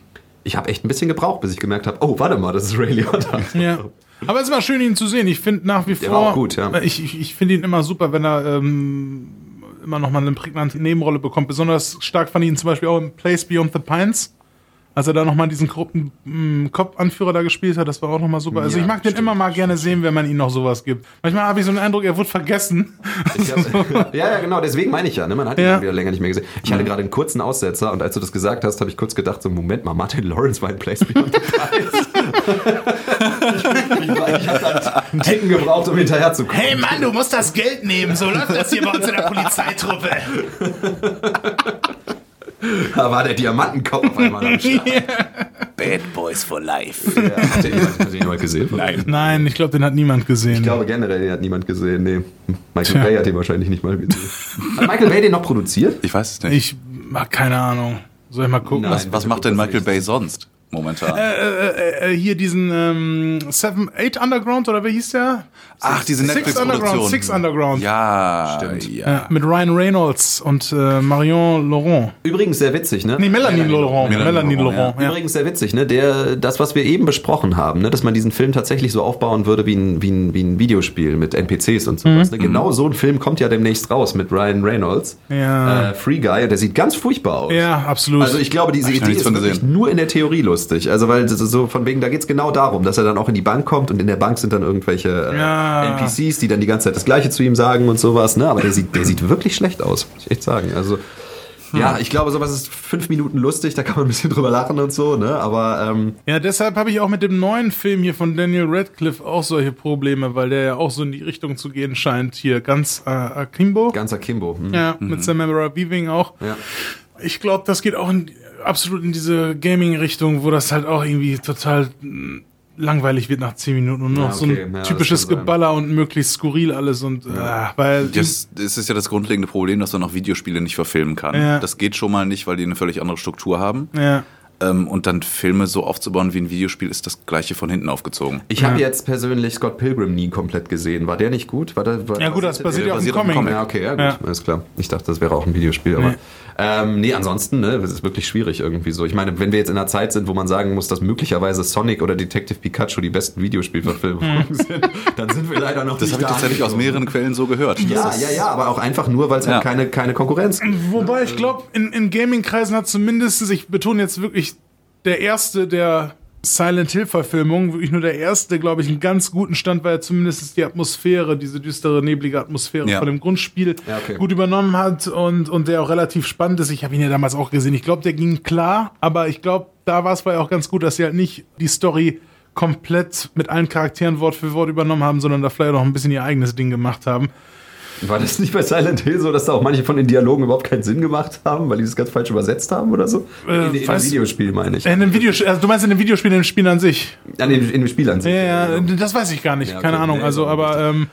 ich habe echt ein bisschen gebraucht, bis ich gemerkt habe, oh, warte mal, das ist Ray Liotta. Ja. Aber es ist mal schön, ihn zu sehen. Ich finde nach wie vor. war auch gut, ja. Ich, ich, ich finde ihn immer super, wenn er ähm, immer noch mal eine prägnante Nebenrolle bekommt. Besonders stark fand ich ihn zum Beispiel auch im Place Beyond the Pines. Als er da nochmal diesen Gruppen mh, Cop-Anführer da gespielt hat, das war auch nochmal super. Also Ja, ich mag den stimmt, immer mal gerne sehen, wenn man ihn noch sowas gibt. Manchmal habe ich so den Eindruck, er wird vergessen. Hab, ja, ja, genau, deswegen meine ich ja, ne? man hat ihn Ja. dann wieder länger nicht mehr gesehen. Ich hatte gerade einen kurzen Aussetzer und als du das gesagt hast, habe ich kurz gedacht, so Moment mal, Martin Lawrence war in Place Beyond the Pines. Ich habe einen Ticken gebraucht, um hinterher zu kommen. Hey Mann, du musst das Geld nehmen. So läuft das hier bei uns in der Polizeitruppe. Da war der Diamantenkopf auf einmal am Start. Bad Boys for Life. Ja, Hat den jemand, hat den jemand gesehen? Nein. Nein, ich glaube, den hat niemand gesehen. Ich glaube generell, den hat niemand gesehen. Nee. Michael Tja. Bay hat den wahrscheinlich nicht mal gesehen. Hat Michael Bay den noch produziert? Ich weiß es nicht. ich habe keine Ahnung. Soll ich mal gucken? Nein. was was macht denn Michael Bay sonst momentan? Äh, äh, hier diesen ähm, Seven, Eight Underground oder wie hieß der? Ach, diese Six Netflix-Produktion. Underground, Six Underground. Ja, Stimmt. Ja. Ja, mit Ryan Reynolds und äh, Marion Laurent. Übrigens sehr witzig, ne? Nee, Melanie Laurent. Melanie Melanie Laurent, Laurent, ja. Übrigens sehr witzig, ne? Der, das, was wir eben besprochen haben, ne? dass man diesen Film tatsächlich so aufbauen würde wie ein, wie ein, wie ein Videospiel mit NPCs und sowas. Mhm. Ne? Genau so ein Film kommt ja demnächst raus mit Ryan Reynolds. Ja. Äh, Free Guy, der sieht ganz furchtbar aus. Ja, absolut. Also ich glaube, diese Idee nichts ist von wirklich nur in der Theorie lustig. Lustig. Also, weil so von wegen, da geht's genau darum, dass er dann auch in die Bank kommt und in der Bank sind dann irgendwelche äh, Ja. NPCs, die dann die ganze Zeit das Gleiche zu ihm sagen und sowas, ne? Aber der sieht, der sieht wirklich schlecht aus, muss ich echt sagen. Also, ja, ich glaube, sowas ist fünf Minuten lustig, da kann man ein bisschen drüber lachen und so, ne? Aber, ähm, Ja, deshalb habe ich auch mit dem neuen Film hier von Daniel Radcliffe auch solche Probleme, weil der ja auch so in die Richtung zu gehen scheint. Hier ganz äh, Akimbo. ganzer Kimbo. Hm. Ja, mit Samara Weaving auch. Ja. Ich glaube, das geht auch in, absolut in diese Gaming-Richtung, wo das halt auch irgendwie total mh, langweilig wird nach 10 Minuten und nur Ja, noch so okay. ein Ja, typisches. Geballer und möglichst skurril alles und äh, weil Das, das ist ja das grundlegende Problem, dass man auch Videospiele nicht verfilmen kann. Ja. Das geht schon mal nicht, weil die eine völlig andere Struktur haben. ja. Ähm, und dann Filme so aufzubauen wie ein Videospiel ist das gleiche von hinten aufgezogen. Ich habe jetzt persönlich Scott Pilgrim nie komplett gesehen. War der nicht gut? War der, war, Ja gut, das basiert ja auf dem basiert auf dem Comic. Comic. Ja, okay, ja, gut, Ja. alles klar. Ich dachte, das wäre auch ein Videospiel, aber. Nee. Ähm, nee, ansonsten, ne, das ist wirklich schwierig irgendwie so. Ich meine, wenn wir jetzt in einer Zeit sind, wo man sagen muss, dass möglicherweise Sonic oder Detective Pikachu die besten Videospielverfilmungen Hm. sind, dann sind wir leider noch Das nicht habe ich tatsächlich aus mehreren Quellen so gehört. Ja, Das ja, ja, aber auch einfach nur, weil es halt Ja. keine, keine Konkurrenz gibt. Wobei ich glaube, in, in Gaming-Kreisen hat zumindest, ich betone jetzt wirklich, der erste der Silent Hill-Verfilmung, wirklich nur der erste, glaube ich, einen ganz guten Stand, weil er zumindest die Atmosphäre, diese düstere, neblige Atmosphäre Ja. von dem Grundspiel Ja, okay. gut übernommen hat und, und der auch relativ spannend ist. Ich habe ihn ja damals auch gesehen. Ich glaube, der ging klar, aber ich glaube, da war es bei auch ganz gut, dass sie halt nicht die Story komplett mit allen Charakteren Wort für Wort übernommen haben, sondern da vielleicht noch ein bisschen ihr eigenes Ding gemacht haben. War das nicht bei Silent Hill so, dass da auch manche von den Dialogen überhaupt keinen Sinn gemacht haben, weil die das ganz falsch übersetzt haben oder so? Äh, in, in dem weiß- Videospiel meine ich. In dem Videospiel, also du meinst in dem Videospiel, in dem Spiel an sich? An den, in dem Spiel an sich. Ja, ja, das weiß ich gar nicht. Ja, okay. Keine Ahnung. Nee, Also, so aber ähm,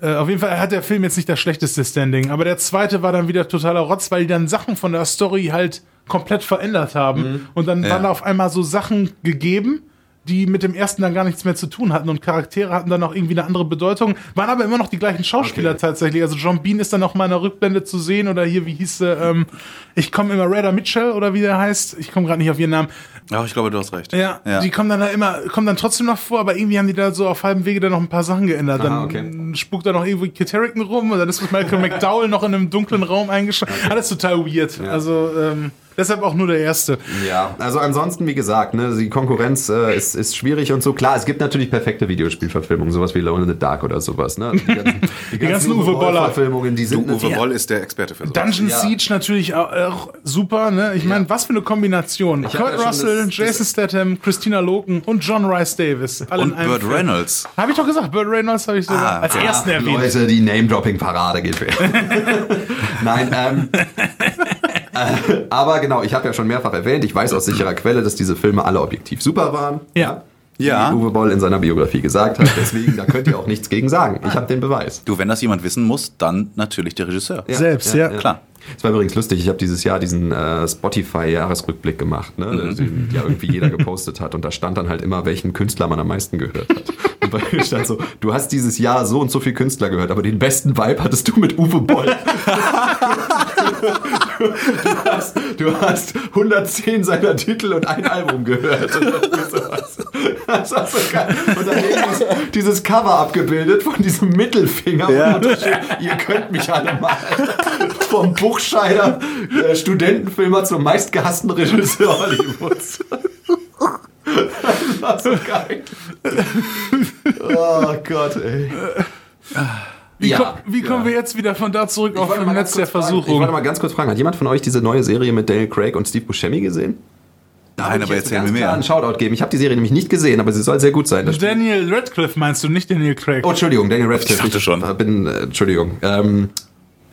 äh, auf jeden Fall hat der Film jetzt nicht das schlechteste Standing. Aber der zweite war dann wieder totaler Rotz, weil die dann Sachen von der Story halt komplett verändert haben. Mhm. Und dann Ja. waren da auf einmal so Sachen gegeben, die mit dem ersten dann gar nichts mehr zu tun hatten. Und Charaktere hatten dann auch irgendwie eine andere Bedeutung. Waren aber immer noch die gleichen Schauspieler Okay. tatsächlich. Also John Bean ist dann noch mal in der Rückblende zu sehen. Oder hier, wie hieß sie? Ähm, ich komme immer Raider Mitchell oder wie der heißt. Ich komme gerade nicht auf ihren Namen. Ja, ich glaube, du hast recht. Ja, ja. die kommen dann da immer, kommen dann trotzdem noch vor, aber irgendwie haben die da so auf halbem Wege dann noch ein paar Sachen geändert. Dann Aha, okay. spukt da noch irgendwie Kit Harington rum und dann ist Michael McDowell noch in einem dunklen Raum eingeschlossen. Alles total weird. Also ähm, deshalb auch nur der erste. Ja, also ansonsten, wie gesagt, ne, die Konkurrenz äh, ist, ist schwierig und so. Klar, es gibt natürlich perfekte Videospielverfilmungen, sowas wie Alone in the Dark oder sowas. Ne? Also Die ganzen, die ganzen Uwe Boller. Verfilmungen, die Du, sind Uwe natürlich- Boll ist der Experte für sowas. Dungeon Ja. Siege natürlich auch, auch super, ne? Ich meine, was für eine Kombination. ja Kurt Russell, das- Jason Statham, Christina Loken und John Rice Davis. Alle Und Burt Film. Reynolds. Habe ich doch gesagt, Burt Reynolds habe ich sogar Ah, als ja, ersten erwähnt. Leute, die Name-Dropping-Parade geht weg. Nein, ähm, äh, aber genau, ich habe ja schon mehrfach erwähnt, ich weiß aus sicherer Quelle, dass diese Filme alle objektiv super waren. Ja. Ja. Wie Uwe Boll in seiner Biografie gesagt hat. Deswegen, da könnt ihr auch nichts gegen sagen. Ich habe den Beweis. Du, wenn das jemand wissen muss, dann natürlich der Regisseur. Ja, Selbst, ja. Klar. Es war übrigens lustig, ich habe dieses Jahr diesen äh, Spotify-Jahresrückblick gemacht, ne, den ja irgendwie jeder gepostet hat und da stand dann halt immer, welchen Künstler man am meisten gehört hat. Und bei mir stand so, du hast dieses Jahr so und so viel Künstler gehört, aber den besten Vibe hattest du mit Uwe Boll. du, hast, du hast 110 seiner Titel und ein Album gehört. Das, ist war so geil. Und dann dieses, dieses Cover abgebildet von diesem Mittelfinger. Ja. Ihr könnt mich alle mal vom Buchscheider äh, Studentenfilmer zum meistgehassten Regisseur Hollywoods. Das war so geil. Oh Gott, ey. Wie, Ja, komm, wie kommen ja. wir jetzt wieder von da zurück auf wollte dem Netz der kurz fragen- Ich Versuchung? wollte mal ganz kurz fragen, hat jemand von euch diese neue Serie mit Daniel Craig und Steve Buscemi gesehen? Da Nein, ich aber jetzt erzähl mir mehr. einen Shoutout geben. Ich habe die Serie nämlich nicht gesehen, aber sie soll sehr gut sein. Daniel Radcliffe meinst du, nicht Daniel Craig? Oh, Entschuldigung, Daniel Radcliffe. Ich dachte schon. bin, äh, Entschuldigung. Ähm,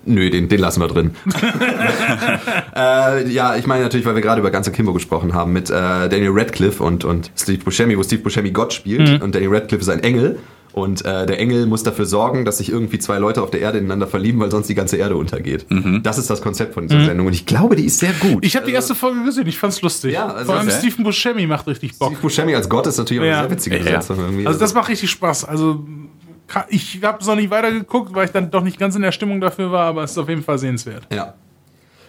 nö, den, den lassen wir drin. äh, ja, ich meine natürlich, weil wir gerade über ganze Kimbo gesprochen haben, mit äh, Daniel Radcliffe und, und Steve Buscemi, wo Steve Buscemi Gott spielt und Daniel Radcliffe ist ein Engel. Und äh, der Engel muss dafür sorgen, dass sich irgendwie zwei Leute auf der Erde ineinander verlieben, weil sonst die ganze Erde untergeht. Das ist das Konzept von dieser Sendung. Und ich glaube, die ist sehr gut. Ich habe die erste Folge gesehen, ich fand's lustig. Ja, also- Vor allem. Stephen Buscemi macht richtig Bock. Steve Buscemi als Gott ist natürlich auch Ja. eine sehr witzige Ja. Besetzung. Irgendwie. Also das macht richtig Spaß. Also ich habe es noch nicht weitergeguckt, weil ich dann doch nicht ganz in der Stimmung dafür war, aber es ist auf jeden Fall sehenswert. ja.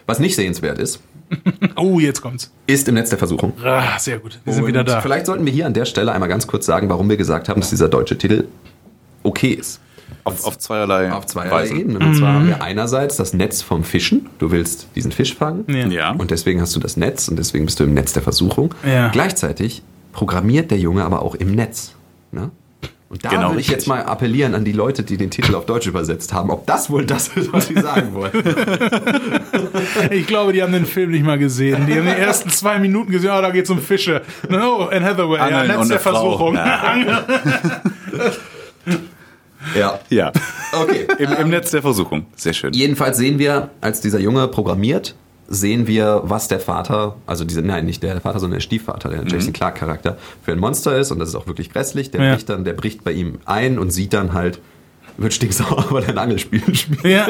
Was nicht sehenswert ist, Oh, jetzt kommt's. ist im Netz der Versuchung. Ah, sehr gut. Wir sind wieder da. Vielleicht sollten wir hier an der Stelle einmal ganz kurz sagen, warum wir gesagt haben, dass dieser deutsche Titel okay ist. Auf, auf zweierlei auf zweierlei Weisen. Ebenen. Und zwar haben wir einerseits das Netz vom Fischen. Du willst diesen Fisch fangen. Ja. Ja. Und deswegen hast du das Netz und deswegen bist du im Netz der Versuchung. Ja. Gleichzeitig programmiert der Junge aber auch im Netz. Ne? Und da Genau würde ich richtig. jetzt mal appellieren an die Leute, die den Titel auf Deutsch übersetzt haben, ob das wohl das ist, was sie sagen wollen. Ich glaube, die haben den Film nicht mal gesehen. Die haben die ersten zwei Minuten gesehen, oh, da geht's um Fische. No, Anne Hathaway, ja, Angeln Netz und der eine Frau. Versuchung. Ja. ja. Ja. Okay. Im, Im Netz der Versuchung. Sehr schön. Jedenfalls sehen wir, als dieser Junge programmiert, sehen wir, was der Vater, also diese, nein, nicht der Vater, sondern der Stiefvater, der Jason Clark Charakter, für ein Monster ist und das ist auch wirklich grässlich. Der Ja. bricht dann, der bricht bei ihm ein und sieht dann halt, wird stinksauer, weil er ein Angelspiel spielt. Ja.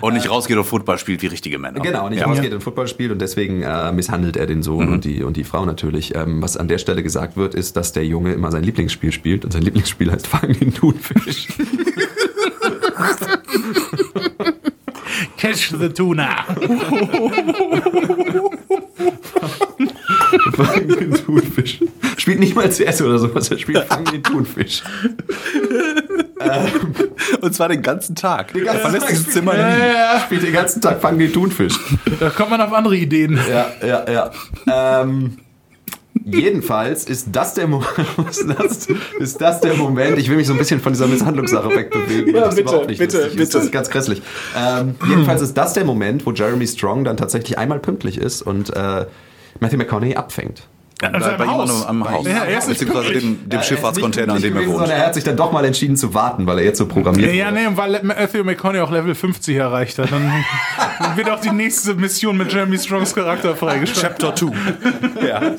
Und nicht rausgeht und Football spielt wie richtige Männer. Genau, nicht ja. rausgeht und Football spielt und deswegen äh, misshandelt er den Sohn und, die, und die Frau natürlich. Ähm, was an der Stelle gesagt wird, ist, dass der Junge immer sein Lieblingsspiel spielt und sein Lieblingsspiel heißt Fangen den Thunfisch. Catch the Tuna. Fangen den Thunfisch. Spielt nicht mal CS oder sowas, er spielt Fangen den Thunfisch. Und zwar den ganzen Tag. Den ganzen er verlässt Tag dieses spielt- Zimmer Ja, nie. ja. Spielt den ganzen Tag Fangen den Thunfisch. Da kommt man auf andere Ideen. Ja, ja, ja. Ähm, jedenfalls ist das, der Mo ist, das, ist das der Moment, ich will mich so ein bisschen von dieser Misshandlungssache wegbewegen. weil Ja, das bitte, überhaupt nicht bitte, lustig ist. bitte. Das ist ganz grässlich. Ähm, jedenfalls ist das der Moment, wo Jeremy Strong dann tatsächlich einmal pünktlich ist und äh, Matthew McConaughey abfängt. An Bei, bei Haus. am, am Haus. Ja, er Beziehungsweise dem, dem Ja, Schifffahrtscontainer, er nicht dem er wohnt. sondern Er hat sich dann doch mal entschieden zu warten, weil er jetzt so programmiert Ja, wurde. nee, weil Matthew McConaughey auch Level 50 erreicht hat. Dann wird auch die nächste Mission mit Jeremy Strongs Charakter freigestellt. Chapter 2. ja.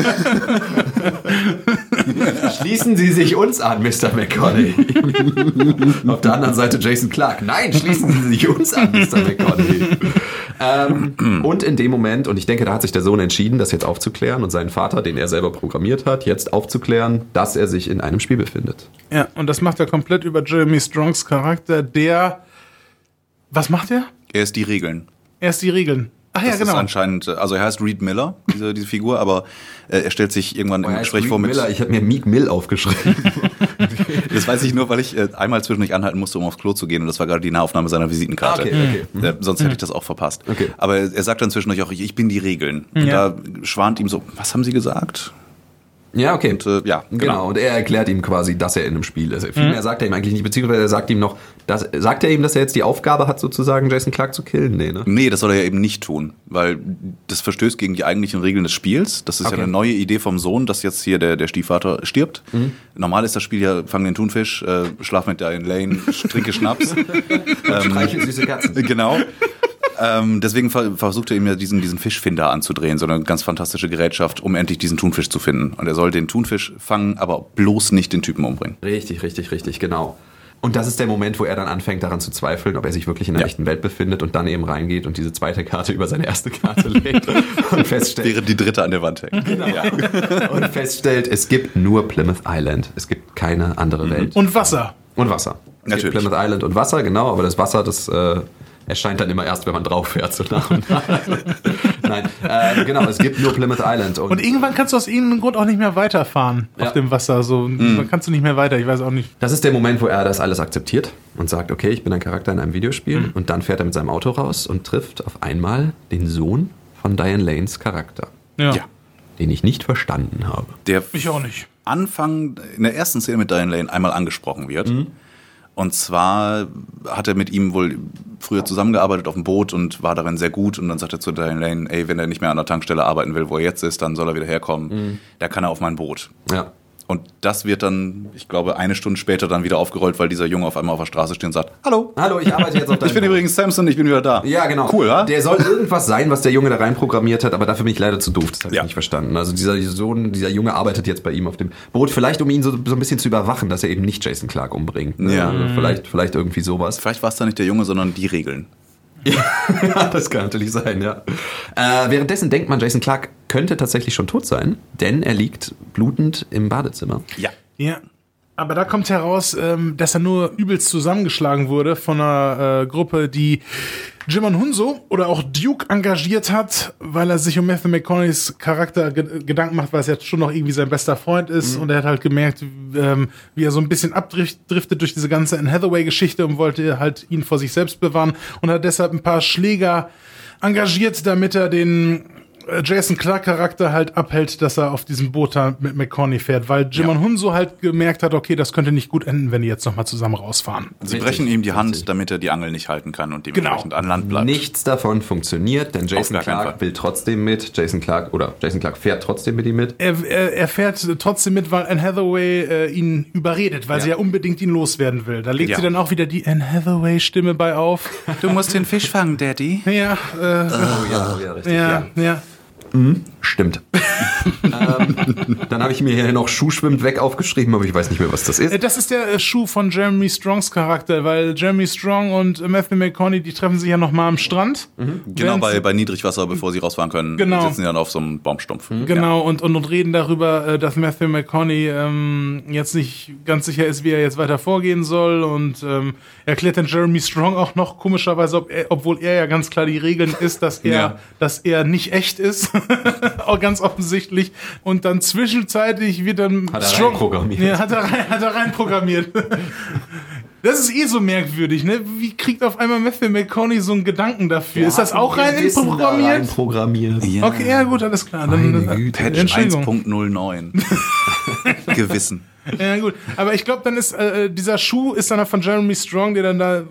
Schließen Sie sich uns an, Mr. McConaughey. Auf der anderen Seite Jason Clark. Nein, schließen Sie sich uns an, Mr. McConaughey. ähm, und in dem Moment, und ich denke, da hat sich der Sohn entschieden, das jetzt aufzuklären und seinen Vater, den er selber programmiert hat, jetzt aufzuklären, dass er sich in einem Spiel befindet. Ja, und das macht er komplett über Jeremy Strongs Charakter, der. Was macht er? Er ist die Regeln. Er ist die Regeln. Ach ja, Das ist genau. anscheinend, äh, also er heißt Reed Miller, diese, diese Figur, aber äh, er stellt sich irgendwann im Er heißt Gespräch Reed vor mit. Miller. Ich habe mir Meek Mill aufgeschrieben. Das weiß ich nur, weil ich äh, einmal zwischendurch anhalten musste, um aufs Klo zu gehen und das war gerade die Nahaufnahme seiner Visitenkarte. Ah, okay, okay. Äh, sonst hätte ich das auch verpasst. Okay. Aber er er sagt dann zwischendurch auch, ich, ich bin die Regeln. Und Ja. da schwant ihm so, was haben Sie gesagt? Ja, okay. Und äh, ja, Genau. und er erklärt ihm quasi, dass er in einem Spiel ist. Viel mehr sagt er ihm eigentlich nicht, beziehungsweise er sagt ihm noch, dass, sagt er ihm, dass er jetzt die Aufgabe hat, sozusagen Jason Clark zu killen? Nee, ne? Nee, das soll er ja eben nicht tun, weil das verstößt gegen die eigentlichen Regeln des Spiels. Das ist Okay. ja eine neue Idee vom Sohn, dass jetzt hier der, der Stiefvater stirbt. Mhm. Normal ist das Spiel ja, fang den Thunfisch, äh, schlaf mit Diane Lane, trinke Schnaps. Streichel süße Katzen. genau. Ähm, deswegen ver versucht er ihm ja diesen, diesen Fischfinder anzudrehen, so eine ganz fantastische Gerätschaft, um endlich diesen Thunfisch zu finden. Und er soll den Thunfisch fangen, aber bloß nicht den Typen umbringen. Richtig, richtig, richtig, genau. Und das ist der Moment, wo er dann anfängt daran zu zweifeln, ob er sich wirklich in der Ja. echten Welt befindet und dann eben reingeht und diese zweite Karte über seine erste Karte legt und feststellt, Während die dritte an der Wand hängt. Genau. und feststellt, es gibt nur Plymouth Island. Es gibt keine andere Welt. Und Wasser. Und Wasser. Es Natürlich. gibt Plymouth Island und Wasser, genau, aber das Wasser, das äh, erscheint dann immer erst, wenn man drauf fährt, so nach und nach. Nein, äh, genau, es gibt nur Plymouth Island. Und, Und irgendwann kannst du aus irgendeinem Grund auch nicht mehr weiterfahren Ja. auf dem Wasser. So, dann kannst du nicht mehr weiter. Ich weiß auch nicht. das ist der Moment, wo er das alles akzeptiert und sagt, okay, ich bin ein Charakter in einem Videospiel. Und dann fährt er mit seinem Auto raus und trifft auf einmal den Sohn von Diane Lanes Charakter, Ja. Ja. den ich nicht verstanden habe. Der Ich auch nicht. Anfang, in der ersten Szene mit Diane Lane einmal angesprochen wird. Und zwar hat er mit ihm wohl früher zusammengearbeitet auf dem Boot und war darin sehr gut. Und dann sagt er zu Diane Lane, ey, wenn er nicht mehr an der Tankstelle arbeiten will, wo er jetzt ist, dann soll er wieder herkommen. Da kann er auf mein Boot. Ja. Und das wird dann, ich glaube, eine Stunde später dann wieder aufgerollt, weil dieser Junge auf einmal auf der Straße steht und sagt, hallo, Hallo, ich arbeite jetzt auf deinem ich bin übrigens Samson, ich bin wieder da. Ja, genau. Cool, ja? Der soll irgendwas sein, was der Junge da rein programmiert hat, aber dafür bin ich leider zu doof. Das habe ich Ja. nicht verstanden. Also dieser Sohn, dieser Junge arbeitet jetzt bei ihm auf dem Boot, vielleicht um ihn so, so ein bisschen zu überwachen, dass er eben nicht Jason Clark umbringt. ne? Ja. Also vielleicht, vielleicht irgendwie sowas. Vielleicht war es da nicht der Junge, sondern die Regeln. Ja, das kann natürlich sein, ja. Äh, währenddessen denkt man, Jason Clark könnte tatsächlich schon tot sein, denn er liegt blutend im Badezimmer. Ja. Ja. Aber da kommt heraus, ähm, dass er nur übelst zusammengeschlagen wurde von einer äh, Gruppe, die Jimon Hunso oder auch Duke engagiert hat, weil er sich um Matthew McConaugheys Charakter ge Gedanken macht, weil es jetzt schon noch irgendwie sein bester Freund ist. Und er hat halt gemerkt, ähm, wie er so ein bisschen abdriftet durch diese ganze Anne Hathaway-Geschichte und wollte halt ihn vor sich selbst bewahren und hat deshalb ein paar Schläger engagiert, damit er den Jason Clark Charakter halt abhält, dass er auf diesem Boot da mit McConaughey fährt, weil Jimon Ja. Hunso halt gemerkt hat, okay, das könnte nicht gut enden, wenn die jetzt nochmal zusammen rausfahren. Sie Richtig, brechen ihm die Hand, richtig. damit er die Angel nicht halten kann und Genau. dementsprechend an Land bleibt. Nichts davon funktioniert, denn Jason Clark will trotzdem mit. Jason Clark oder Jason Clark fährt trotzdem mit ihm mit. Er, er, er fährt trotzdem mit, weil Anne Hathaway äh, ihn überredet, weil Ja. sie ja unbedingt ihn loswerden will. Da legt Ja. sie dann auch wieder die Anne Hathaway-Stimme bei auf. Du musst den Fisch fangen, Daddy. ja, äh, Oh ja, oh ja, richtig. ja, ja. Mhm. Stimmt. ähm, dann habe ich mir hier noch Schuh schwimmt weg aufgeschrieben, aber ich weiß nicht mehr, was das Äh, ist. Das ist der äh, Schuh von Jeremy Strongs Charakter, weil Jeremy Strong und äh, Matthew McConaughey, die treffen sich ja nochmal am Strand. Genau Während bei, bei Niedrigwasser, bevor sie rausfahren können, Genau. sitzen sie dann auf so einem Baumstumpf. Genau, und, und, und reden darüber, äh, dass Matthew McConaughey ähm, jetzt nicht ganz sicher ist, wie er jetzt weiter vorgehen soll. Und ähm, erklärt dann Jeremy Strong auch noch komischerweise, ob er, obwohl er ja ganz klar die Regeln ist, dass er, Ja. dass er nicht echt ist. auch ganz offensichtlich. Und dann zwischenzeitlich wird dann Hat er reinprogrammiert. Ja, hat er, rein, hat er reinprogrammiert. Das ist eh so merkwürdig, ne? Wie kriegt auf einmal Matthew McConaughey so einen Gedanken dafür? ist das auch rein programmiert? programmiert? Ja. Okay, ja gut, alles klar. Meine Dann, Güte. Patch Entschuldigung. 1.09. Gewissen. Ja, gut. Aber ich glaube, dann ist äh, dieser Schuh ist dann von Jeremy Strong, der dann da.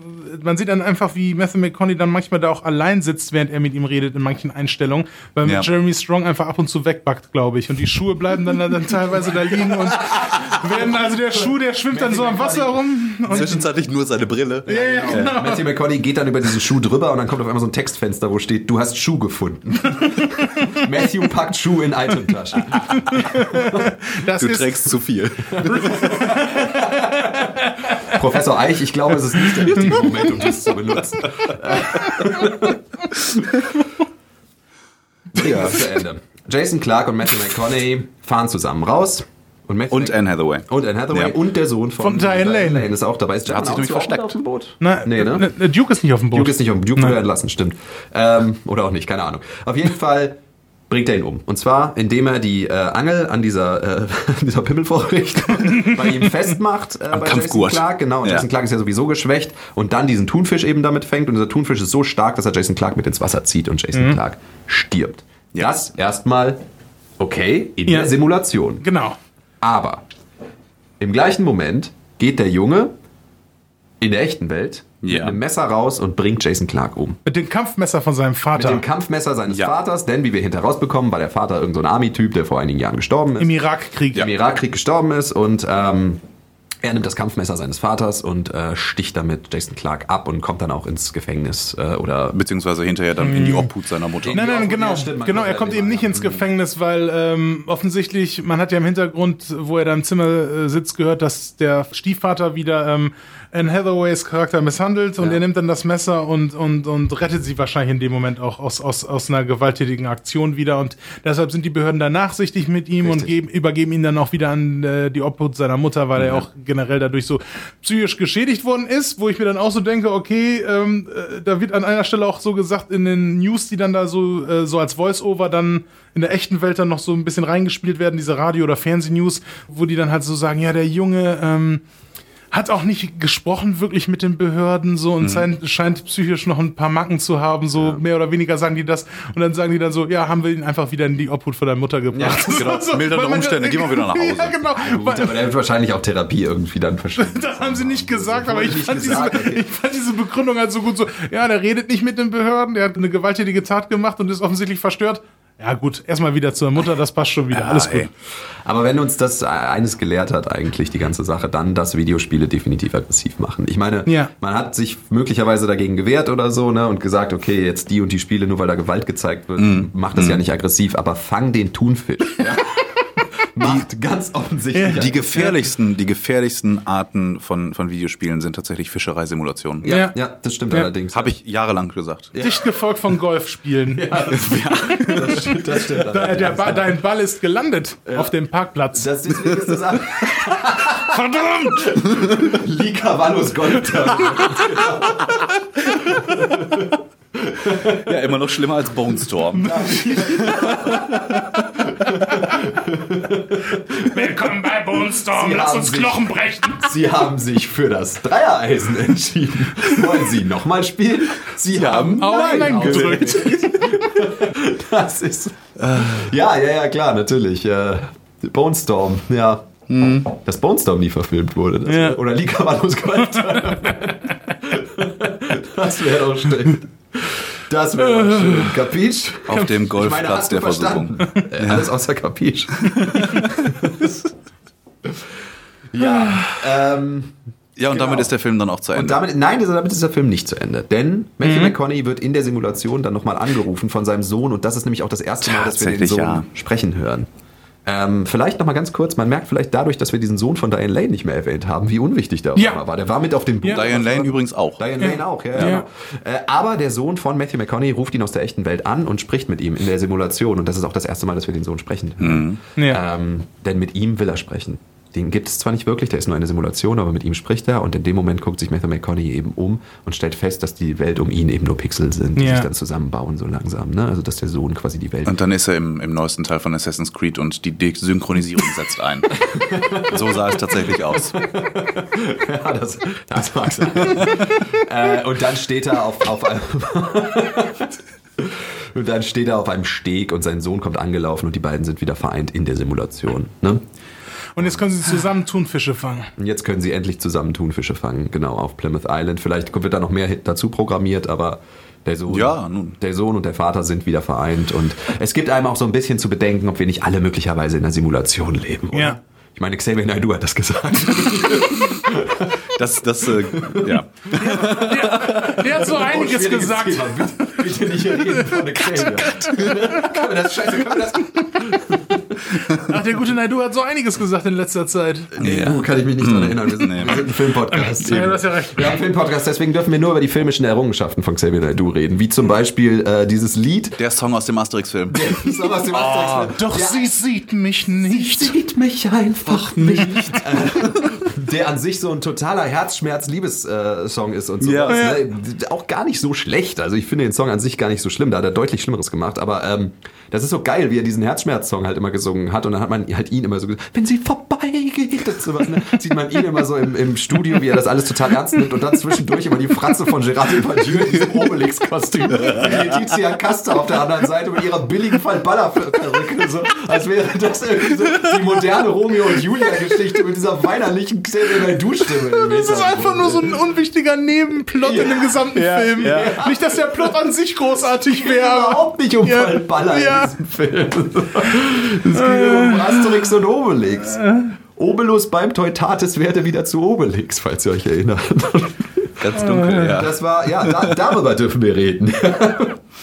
Man sieht dann einfach, wie Matthew McConaughey dann manchmal da auch allein sitzt, während er mit ihm redet in manchen Einstellungen, weil Ja. Jeremy Strong einfach ab und zu wegbackt, glaube ich. Und die Schuhe bleiben dann, dann teilweise da liegen und werden, also der Schuh, der schwimmt dann so am Wasser rum. Und, Zwischenzeitlich nur seine Brille. ja, ja, genau. Matthew McConaughey geht dann über diesen Schuh drüber und dann kommt auf einmal so ein Textfenster, wo steht, du hast Schuh gefunden. Matthew packt Schuh in Itemtasche. Das Du ist, trägst zu viel. Professor Eich, ich glaube, es ist nicht der richtige Moment, um das zu benutzen. ja. zu Ende. Jason Clark und Matthew McConaughey fahren zusammen raus. Und, Matthew Und Anne Hathaway. und Anne Hathaway Ja. und der Sohn von, Von Diane Lane. ist auch dabei. Ist hat sich John nämlich versteckt. auf dem Boot? Na, nee, ne? äh, Duke ist nicht auf dem Boot. Duke ist nicht um. Duke Nein. wurde entlassen, stimmt. Ähm, oder auch nicht, keine Ahnung. Auf jeden Fall bringt er ihn um. Und zwar, indem er die äh, Angel an dieser, äh, dieser Pimmelvorrichtung bei ihm festmacht. Äh, Am bei Kampfgurt. Jason Clark, genau. Und Ja. Jason Clark ist ja sowieso geschwächt. Und dann diesen Thunfisch eben damit fängt. Und dieser Thunfisch ist so stark, dass er Jason Clark mit ins Wasser zieht und Jason Clark stirbt. Ja. Das erstmal okay in Ja. der Simulation. Genau. Aber im gleichen Moment geht der Junge in der echten Welt mit Ja. einem Messer raus und bringt Jason Clark um. Mit dem Kampfmesser von seinem Mit Vater. dem Kampfmesser seines Ja. Vaters, denn wie wir hinterher rausbekommen, war der Vater irgendein so ein Army-Typ, der vor einigen Jahren gestorben ist, Im Irakkrieg. im Irakkrieg gestorben ist und ähm, er nimmt das Kampfmesser seines Vaters und äh, sticht damit Jason Clark ab und kommt dann auch ins Gefängnis äh, oder Beziehungsweise hinterher dann in die Obhut seiner Mutter. Nein, nein, genau. stimmt, genau, er kommt eben nicht ins Gefängnis, weil ähm, offensichtlich, man hat ja im Hintergrund, wo er da im Zimmer äh, sitzt, gehört, dass der Stiefvater wieder ähm, Anne Hathaways Charakter misshandelt und Ja. er nimmt dann das Messer und, und, und rettet sie wahrscheinlich in dem Moment auch aus, aus, aus einer gewalttätigen Aktion wieder und deshalb sind die Behörden da nachsichtig mit ihm und Richtig. geben, übergeben ihn dann auch wieder an äh, die Obhut seiner Mutter, weil er auch generell dadurch so psychisch geschädigt worden ist, wo ich mir dann auch so denke, okay, ähm, äh, da wird an einer Stelle auch so gesagt in den News, die dann da so, äh, so als Voice-Over dann in der echten Welt dann noch so ein bisschen reingespielt werden, diese Radio- oder Fernsehnews, wo die dann halt so sagen, ja, der Junge, ähm, hat auch nicht gesprochen wirklich mit den Behörden so und scheint, scheint psychisch noch ein paar Macken zu haben, so mehr oder weniger sagen die das und dann sagen die dann so, ja, haben wir ihn einfach wieder in die Obhut von deiner Mutter gebracht. Ja, genau. So, Mildernde Umstände, geh mal wieder nach Hause. Ja, genau. Gut, Weil- aber der wird wahrscheinlich auch Therapie irgendwie dann verstehen. das haben sie nicht gesagt, aber ich nicht fand, gesagt, diese, okay. ich fand diese Begründung halt so gut so, ja, der redet nicht mit den Behörden, der hat eine gewalttätige Tat gemacht und ist offensichtlich verstört. Ja gut, erstmal wieder zur Mutter, das passt schon wieder, alles gut. ey. Aber wenn uns das eines gelehrt hat, eigentlich die ganze Sache, dann, dass Videospiele definitiv aggressiv machen. Ich meine, Ja. man hat sich möglicherweise dagegen gewehrt oder so, ne, und gesagt, okay, jetzt die und die Spiele, nur weil da Gewalt gezeigt wird, macht das ja nicht aggressiv, aber fang den Thunfisch. Ja? macht ganz offensichtlich. Die gefährlichsten, die gefährlichsten Arten von, von Videospielen sind tatsächlich Fischereisimulationen. ja, Ja. ja, das stimmt Ja. allerdings. Habe ich jahrelang gesagt. Dicht gefolgt von Golfspielen. das stimmt, das stimmt Da, der ba dein Ball ist gelandet auf dem Parkplatz. Das ist, ist das an. Verdammt! Lika Valus Golf. Ja, immer noch schlimmer als Bone Storm. Willkommen bei Bonestorm. Sie Lass haben uns sich- Knochen brechen. Sie haben sich für das Dreiereisen entschieden. Wollen Sie nochmal spielen? Sie haben Auf Nein gedrückt. Das ist. Ja, ja, ja, klar, natürlich. Äh, Bone Storm, ja. Dass Bone Storm nie verfilmt wurde. Das Ja. Oder Lika Valus Golf. Das wäre doch schön. Das wäre doch schön. Kapitsch? Auf dem Golfplatz der Versuchung. Äh, Alles außer Kapitsch. ja, ähm, Ja, und damit Genau. ist der Film dann auch zu Ende. und damit, nein, damit ist der Film nicht zu Ende. Denn Matthew McConaughey wird in der Simulation dann nochmal angerufen von seinem Sohn und das ist nämlich auch das erste Mal, dass wir den Tatsächlich, Sohn ja. sprechen hören. Ähm, vielleicht nochmal ganz kurz, man merkt vielleicht dadurch, dass wir diesen Sohn von Diane Lane nicht mehr erwähnt haben, wie unwichtig der Ja. war. Der war mit auf dem Buch. Ja. Diane Lane übrigens auch. Diane Lane auch, ja. Ja. ja. Genau. Äh, aber der Sohn von Matthew McConaughey ruft ihn aus der echten Welt an und spricht mit ihm in der Simulation. Und das ist auch das erste Mal, dass wir den Sohn sprechen hören. Ja. Ähm, denn mit ihm will er sprechen. Den gibt es zwar nicht wirklich, der ist nur eine Simulation, aber mit ihm spricht er und in dem Moment guckt sich Matthew McConaughey eben um und stellt fest, dass die Welt um ihn eben nur Pixel sind, die Ja. sich dann zusammenbauen so langsam. Ne? Also dass der Sohn quasi die Welt. Und dann ist er im, im neuesten Teil von Assassin's Creed und die Desynchronisierung setzt ein. So sah es tatsächlich aus. ja, das, das mag sein. äh, und dann steht er auf, auf einem Und dann steht er auf einem Steg und sein Sohn kommt angelaufen und die beiden sind wieder vereint in der Simulation. Ne? Und jetzt können sie zusammen Thunfische fangen. Und jetzt können sie endlich zusammen Thunfische fangen, genau, auf Plymouth Island. Vielleicht wird da noch mehr dazu programmiert, aber der Sohn, Ja, nun. der Sohn und der Vater sind wieder vereint. Und es gibt einem auch so ein bisschen zu bedenken, ob wir nicht alle möglicherweise in einer Simulation leben. Oder? Ja. Ich meine, Xavier Naidoo hat das gesagt. Das, das, äh, ja. Der hat so einiges Schwieriges gesagt. Thema. Bitte, bitte nicht reden von der Xavier. können wir das, scheiße, können wir das? Ach, der gute Naidu hat so einiges gesagt in letzter Zeit. Nee, uh, kann ich mich nicht dran erinnern. Wir sind, Nee. wir sind ein Filmpodcast. Ja, du hast ja recht. Wir haben einen Filmpodcast, deswegen dürfen wir nur über die filmischen Errungenschaften von Xavier Naidoo reden. Wie zum Beispiel äh, dieses Lied. Der Song aus dem Asterix-Film. Das ist aus dem Asterix-Film. Doch Ja. sie sieht mich nicht. sieht mich einfach nicht. der an sich so ein totaler Herzschmerz-Liebes-Song ist und so. Ja. Ne? Auch gar nicht so schlecht. Also ich finde den Song an sich gar nicht so schlimm. Da hat er deutlich Schlimmeres gemacht. Aber ähm, das ist so geil, wie er diesen Herzschmerz-Song halt immer gesungen hat. Und dann hat man halt ihn immer so gesagt, wenn sie vorbeigeht und sowas, ne? sieht man ihn immer so im, im Studio, wie er das alles total ernst nimmt. Und dann zwischendurch immer die Fratze von Gerard Depardieu in diesem Obelix-Kostüm. Und Letizia Casta auf der anderen Seite mit ihrer billigen Fallballer-Perücke. So, als wäre das irgendwie so die moderne Romeo und Julia-Geschichte mit dieser weinerlichen Xavier Naidoo-Stimme. Das ist einfach nur so ein unwichtiger Nebenplot in dem gesamten Ja, Film. ja. Nicht, dass der Plot an sich großartig wäre. überhaupt nicht um Ja. Fallballer Ja. Diesem Film. Es geht um Asterix und Obelix. Obelus beim Teutates werde wieder zu Obelix, falls ihr euch erinnert. Ganz dunkel, ja. Das war, ja, da, darüber dürfen wir reden.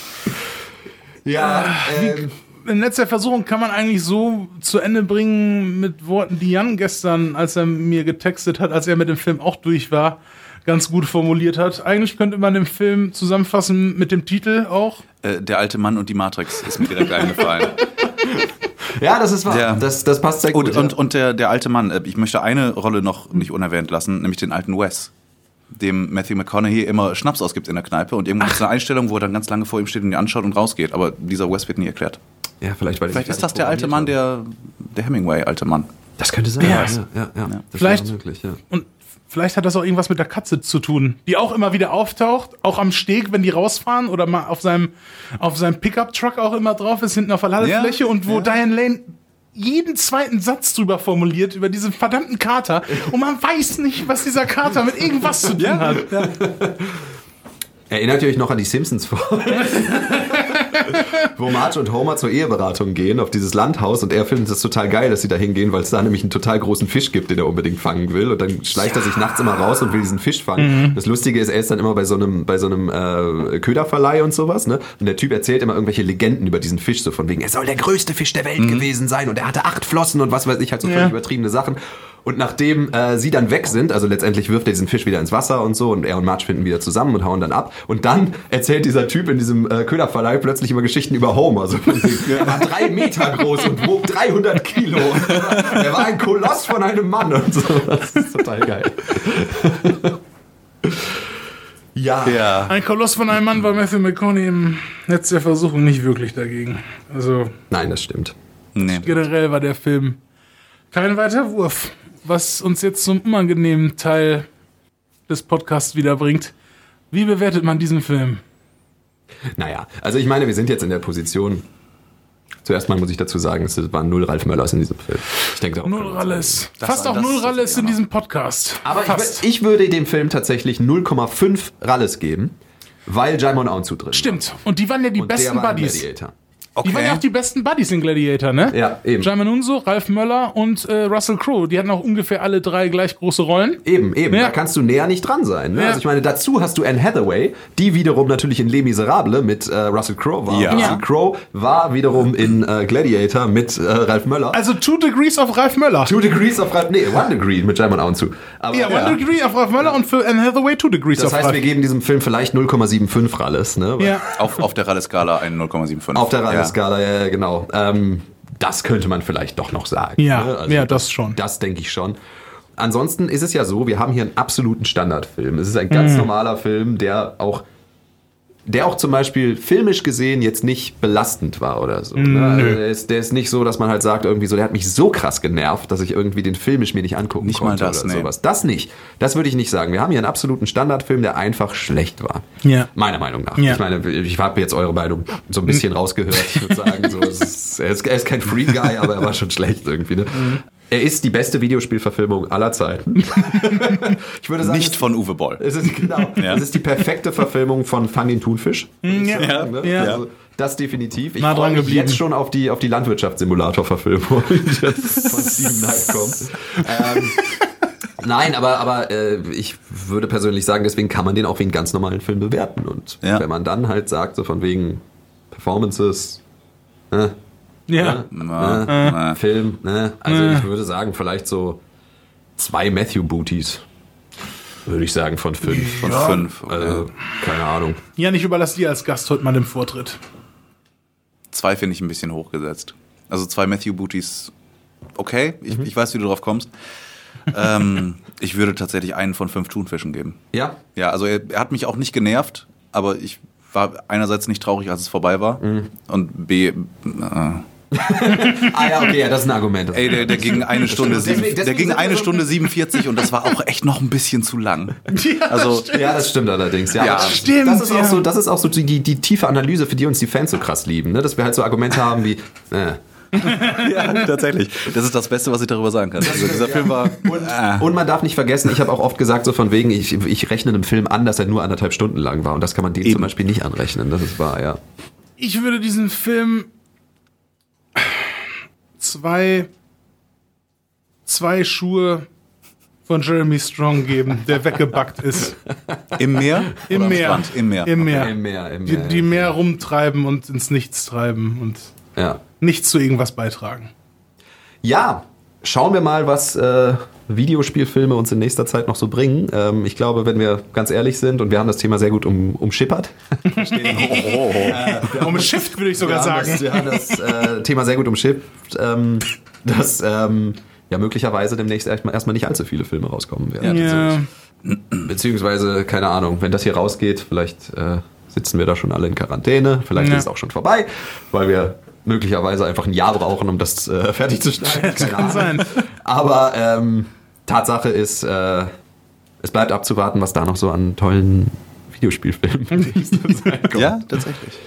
ja, ähm, In letzter Versuchung kann man eigentlich so zu Ende bringen mit Worten, die Jan gestern, als er mir getextet hat, als er mit dem Film auch durch war, ganz gut formuliert hat. Eigentlich könnte man den Film zusammenfassen mit dem Titel auch. Äh, Der alte Mann und die Matrix ist mir direkt eingefallen. ja, das ist wahr. Ja. Das, das passt sehr gut. Und, und, und der, der alte Mann, äh, ich möchte eine Rolle noch nicht unerwähnt lassen, nämlich den alten Wes, dem Matthew McConaughey immer Schnaps ausgibt in der Kneipe und irgendwann es eine Einstellung, wo er dann ganz lange vor ihm steht und ihn anschaut und rausgeht, aber dieser Wes wird nie erklärt. ja, vielleicht, weil ich Vielleicht ist das der alte Mann, der, der Hemingway-alte Mann. Das könnte sein. Ja. Ja, ja, ja. Das Vielleicht- wäre möglich, ja. Und vielleicht hat das auch irgendwas mit der Katze zu tun, die auch immer wieder auftaucht, auch am Steg, wenn die rausfahren oder mal auf seinem, auf seinem Pickup-Truck auch immer drauf ist, hinten auf der Ladefläche Ja, und wo ja. Diane Lane jeden zweiten Satz drüber formuliert, über diesen verdammten Kater. Und man weiß nicht, was dieser Kater mit irgendwas zu tun hat. Erinnert ihr euch noch an die Simpsons-Folge? wo Marge und Homer zur Eheberatung gehen auf dieses Landhaus und er findet es total geil, dass sie da hingehen, weil es da nämlich einen total großen Fisch gibt, den er unbedingt fangen will und dann schleicht er sich nachts immer raus und will diesen Fisch fangen. Das Lustige ist, er ist dann immer bei so einem bei so einem äh, Köderverleih und sowas, ne? Und der Typ erzählt immer irgendwelche Legenden über diesen Fisch so von wegen, er soll der größte Fisch der Welt gewesen sein und er hatte acht Flossen und was weiß ich halt so Ja. völlig übertriebene Sachen. Und nachdem äh, sie dann weg sind, also letztendlich wirft er diesen Fisch wieder ins Wasser und so und er und Marge finden wieder zusammen und hauen dann ab. Und dann erzählt dieser Typ in diesem äh, Köderverleih plötzlich immer Geschichten über Homer. So, wegen, er war drei Meter groß und wog 300 Kilo. er war ein Koloss von einem Mann und so. Das ist total geil. ja. Ja. Ein Koloss von einem Mann war Matthew McConaughey im Netz der Versuchung nicht wirklich dagegen. Also Nein, das stimmt. Nee. generell war der Film kein weiter Wurf. Was uns jetzt zum unangenehmen Teil des Podcasts wiederbringt. Wie bewertet man diesen Film? Naja, also ich meine, wir sind jetzt in der Position. Zuerst mal muss ich dazu sagen, es waren null Ralf Möllers in diesem Film. Ich denke auch. Null Ralles. Fast auch null Ralles in diesem Podcast. Aber ich, ich würde dem Film tatsächlich 0,5 Ralles geben, weil Jaimon Aoun zu drin. war. Stimmt. Und die waren ja die Und der besten Buddies. Gladiator. Die waren ja auch die besten Buddies in Gladiator, ne? Ja, eben. Jaime Unso, Ralf Möller und äh, Russell Crowe. Die hatten auch ungefähr alle drei gleich große Rollen. Eben, eben. Ja. Da kannst du näher nicht dran sein. Ne? Ja. Also ich meine, dazu hast du Anne Hathaway, die wiederum natürlich in Les Miserables mit äh, Russell Crowe war. Ja. Russell. Crowe war wiederum in äh, Gladiator mit äh, Ralf Möller. Also Two Degrees of Ralf Möller. Two Degrees of Ralf, nee, One Degree mit zu. Aber, ja, One Degree of Ralf Möller und für Anne Hathaway Two Degrees Das of heißt, Ralf. wir geben diesem Film vielleicht 0,75 Ralles. Ne? ja. Auf, auf der Ralle-Skala ein 0,75. Auf der Ja. Ralles-Skala, ja, genau. Ähm, das könnte man vielleicht doch noch sagen. Ja, ne? ja, das schon. Das denke ich schon. Ansonsten ist es ja so, wir haben hier einen absoluten Standardfilm. Es ist ein ganz Mhm. normaler Film, der auch, der auch zum Beispiel filmisch gesehen jetzt nicht belastend war oder so. Ne? Also der, ist, der ist nicht so, dass man halt sagt, irgendwie so, der hat mich so krass genervt, dass ich irgendwie den filmisch mir nicht angucken Nicht mal konnte das, oder nee. sowas. Das nicht. Das würde ich nicht sagen. Wir haben hier einen absoluten Standardfilm, der einfach schlecht war. Ja. Meiner Meinung nach. Ja. Ich meine, ich habe jetzt eure Meinung so ein bisschen rausgehört. Ich würde sagen, so, es ist, er, ist, er ist kein Free Guy, aber er war schon schlecht irgendwie. Ne? Er ist die beste Videospielverfilmung aller Zeiten. ich würde sagen, Nicht von Uwe Boll. es ist genau. Ja. Es ist die perfekte Verfilmung von Fang den Thunfisch. Ja. sagen, ne? Ja. Also, das definitiv. Ich freue mich jetzt schon auf die, auf die Landwirtschaftssimulator-Verfilmung die von Steven Knight kommt. Ähm, Nein, aber, aber äh, ich würde persönlich sagen, deswegen kann man den auch wie einen ganz normalen Film bewerten. Und Ja. wenn man dann halt sagt, so von wegen Performances, ne, Ja. Na, ne, na. Film, ne, also ich würde sagen, vielleicht so zwei Matthew Booties. Würde ich sagen, von fünf. Von fünf. Also, keine Ahnung. Jan, ich überlasse dir als Gast heute mal den Vortritt. Zwei finde ich ein bisschen hochgesetzt. Also zwei Matthew Booties, okay, ich, ich weiß, wie du drauf kommst. ähm, ich würde tatsächlich einen von fünf Thunfischen geben. Ja, Ja, also er, er hat mich auch nicht genervt, aber ich war einerseits nicht traurig, als es vorbei war. Und B, äh, Ah ja, okay, ja, das ist ein Argument. ey, der, der ging eine Stunde, Deswegen- sieben, der ging eine Stunde 47 und das war auch echt noch ein bisschen zu lang. Also, Ja, das stimmt allerdings. Ja, Ja, aber stimmt, Das ist auch ja. so, das ist auch so die, die, die tiefe Analyse, für die uns die Fans so krass lieben, ne? dass wir halt so Argumente haben wie, äh. ja, tatsächlich. Das ist das Beste, was ich darüber sagen kann. Also dieser Film war. äh, Und man darf nicht vergessen, ich habe auch oft gesagt, so von wegen, ich, ich rechne einem Film an, dass er nur anderthalb Stunden lang war. Und das kann man dem Eben. zum Beispiel nicht anrechnen. Das ist wahr, ja. Ich würde diesen Film zwei, zwei Schuhe von Jeremy Strong geben, der weggebackt ist. Im Meer? Im Meer. Im Meer. Im Meer. Im Meer, im Die, Meer. die mehr rumtreiben und ins Nichts treiben und Ja. nichts zu irgendwas beitragen. Ja, schauen wir mal, was äh, Videospielfilme uns in nächster Zeit noch so bringen. Ähm, ich glaube, wenn wir ganz ehrlich sind und wir haben das Thema sehr gut um, umschippert. Um Shift würde ich sogar wir sagen. Das, wir haben das äh, Thema sehr gut umschifft, ähm, dass ähm, ja möglicherweise demnächst erstmal erstmal nicht allzu viele Filme rauskommen werden. Ja. Beziehungsweise, keine Ahnung, wenn das hier rausgeht, vielleicht äh, sitzen wir da schon alle in Quarantäne, vielleicht Ja. ist es auch schon vorbei, weil wir möglicherweise einfach ein Jahr brauchen, um das äh, fertig zu schneiden. Keine kann sein. Aber ähm, Tatsache ist, äh, es bleibt abzuwarten, was da noch so an tollen Videospielfilmen kommt. Ja, tatsächlich.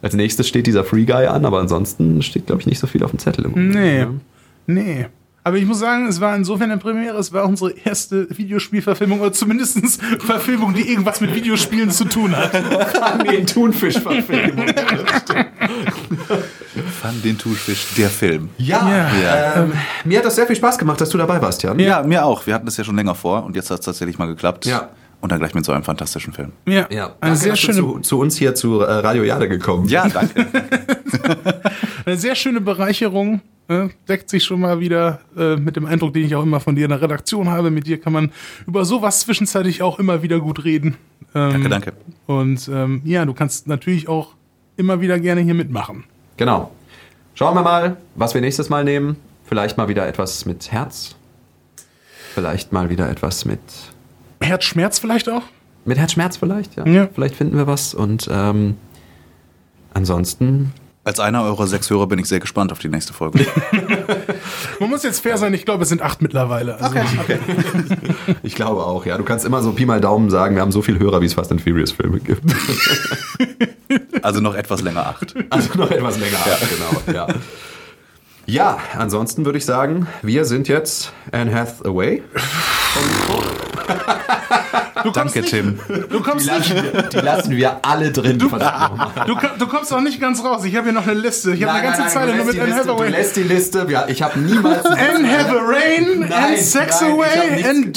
Als nächstes steht dieser Free Guy an, aber ansonsten steht, glaube ich, nicht so viel auf dem Zettel im Moment. Nee. Ja. Nee. Aber ich muss sagen, es war insofern eine Premiere, es war unsere erste Videospielverfilmung oder zumindest Verfilmung, die irgendwas mit Videospielen zu tun hat. Nee, Thunfisch-Verfilmung. Fand den Thunfisch, der Film. Ja, Ja. Ähm, mir hat das sehr viel Spaß gemacht, dass du dabei warst, Jan. Ja, mir auch. Wir hatten das ja schon länger vor und jetzt hat es tatsächlich mal geklappt. Ja. Und dann gleich mit so einem fantastischen Film. Ja, Ja, eine danke, sehr dass schöne, du zu, zu uns hier zu äh, Radio Jade gekommen. Ja, danke. eine sehr schöne Bereicherung. Ne? Deckt sich schon mal wieder äh, mit dem Eindruck, den ich auch immer von dir in der Redaktion habe. Mit dir kann man über sowas zwischenzeitlich auch immer wieder gut reden. Ähm, danke, danke. Und ähm, ja, du kannst natürlich auch immer wieder gerne hier mitmachen. Genau. Schauen wir mal, was wir nächstes Mal nehmen. Vielleicht mal wieder etwas mit Herz. Vielleicht mal wieder etwas mit Herzschmerz vielleicht auch? mit Herzschmerz vielleicht. Ja. Ja. Vielleicht finden wir was und ähm, ansonsten Als einer eurer sechs Hörer bin ich sehr gespannt auf die nächste Folge. Man muss jetzt fair sein, ich glaube, es sind acht mittlerweile. Also, Ich glaube auch, ja. Du kannst immer so Pi mal Daumen sagen, wir haben so viele Hörer, wie es Fast and Furious Filme gibt. Also noch etwas länger acht. Also noch etwas länger ab, genau. Ja. ja, ansonsten würde ich sagen, wir sind jetzt Anne Hathaway. Du kommst Danke, nicht, Tim. Du kommst, nicht, wir, die lassen wir alle drin. du, ko- du kommst auch nicht ganz raus. Ich habe hier noch eine Liste. Ich habe eine ganze Zeile nur mit Anne Liste, du Hathaway. lässt die Liste. Ja, ich habe niemals... Anne Hathaway, Nein, and Sex nein,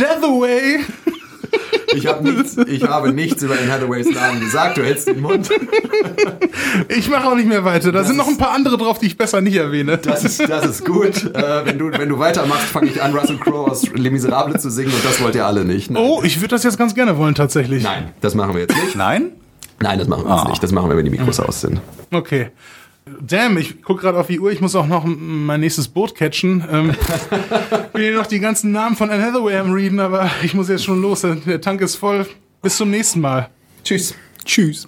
ich hab nichts-. Ich habe nichts, über Anne Hathaways Namen gesagt. Du hältst den Mund. Ich mache auch nicht mehr weiter. Da sind noch ein paar andere drauf, die ich besser nicht erwähne. Das ist, das ist gut. Äh, wenn, du, wenn du weitermachst, fange ich an, Russell Crowe aus Les Miserables zu singen und das wollt ihr alle nicht. Nein. Oh, ich würde das jetzt ganz gerne wollen, tatsächlich. Nein, das machen wir jetzt nicht. Nein? Nein, das machen wir jetzt Ah. nicht. Das machen wir, wenn die Mikros aus sind. Okay. Damn, ich gucke gerade auf die Uhr. Ich muss auch noch mein nächstes Boot catchen. Ähm, bin hier noch die ganzen Namen von Anne Hathaway am Reden, aber ich muss jetzt schon los. Der Tank ist voll. Bis zum nächsten Mal. Tschüss. Tschüss.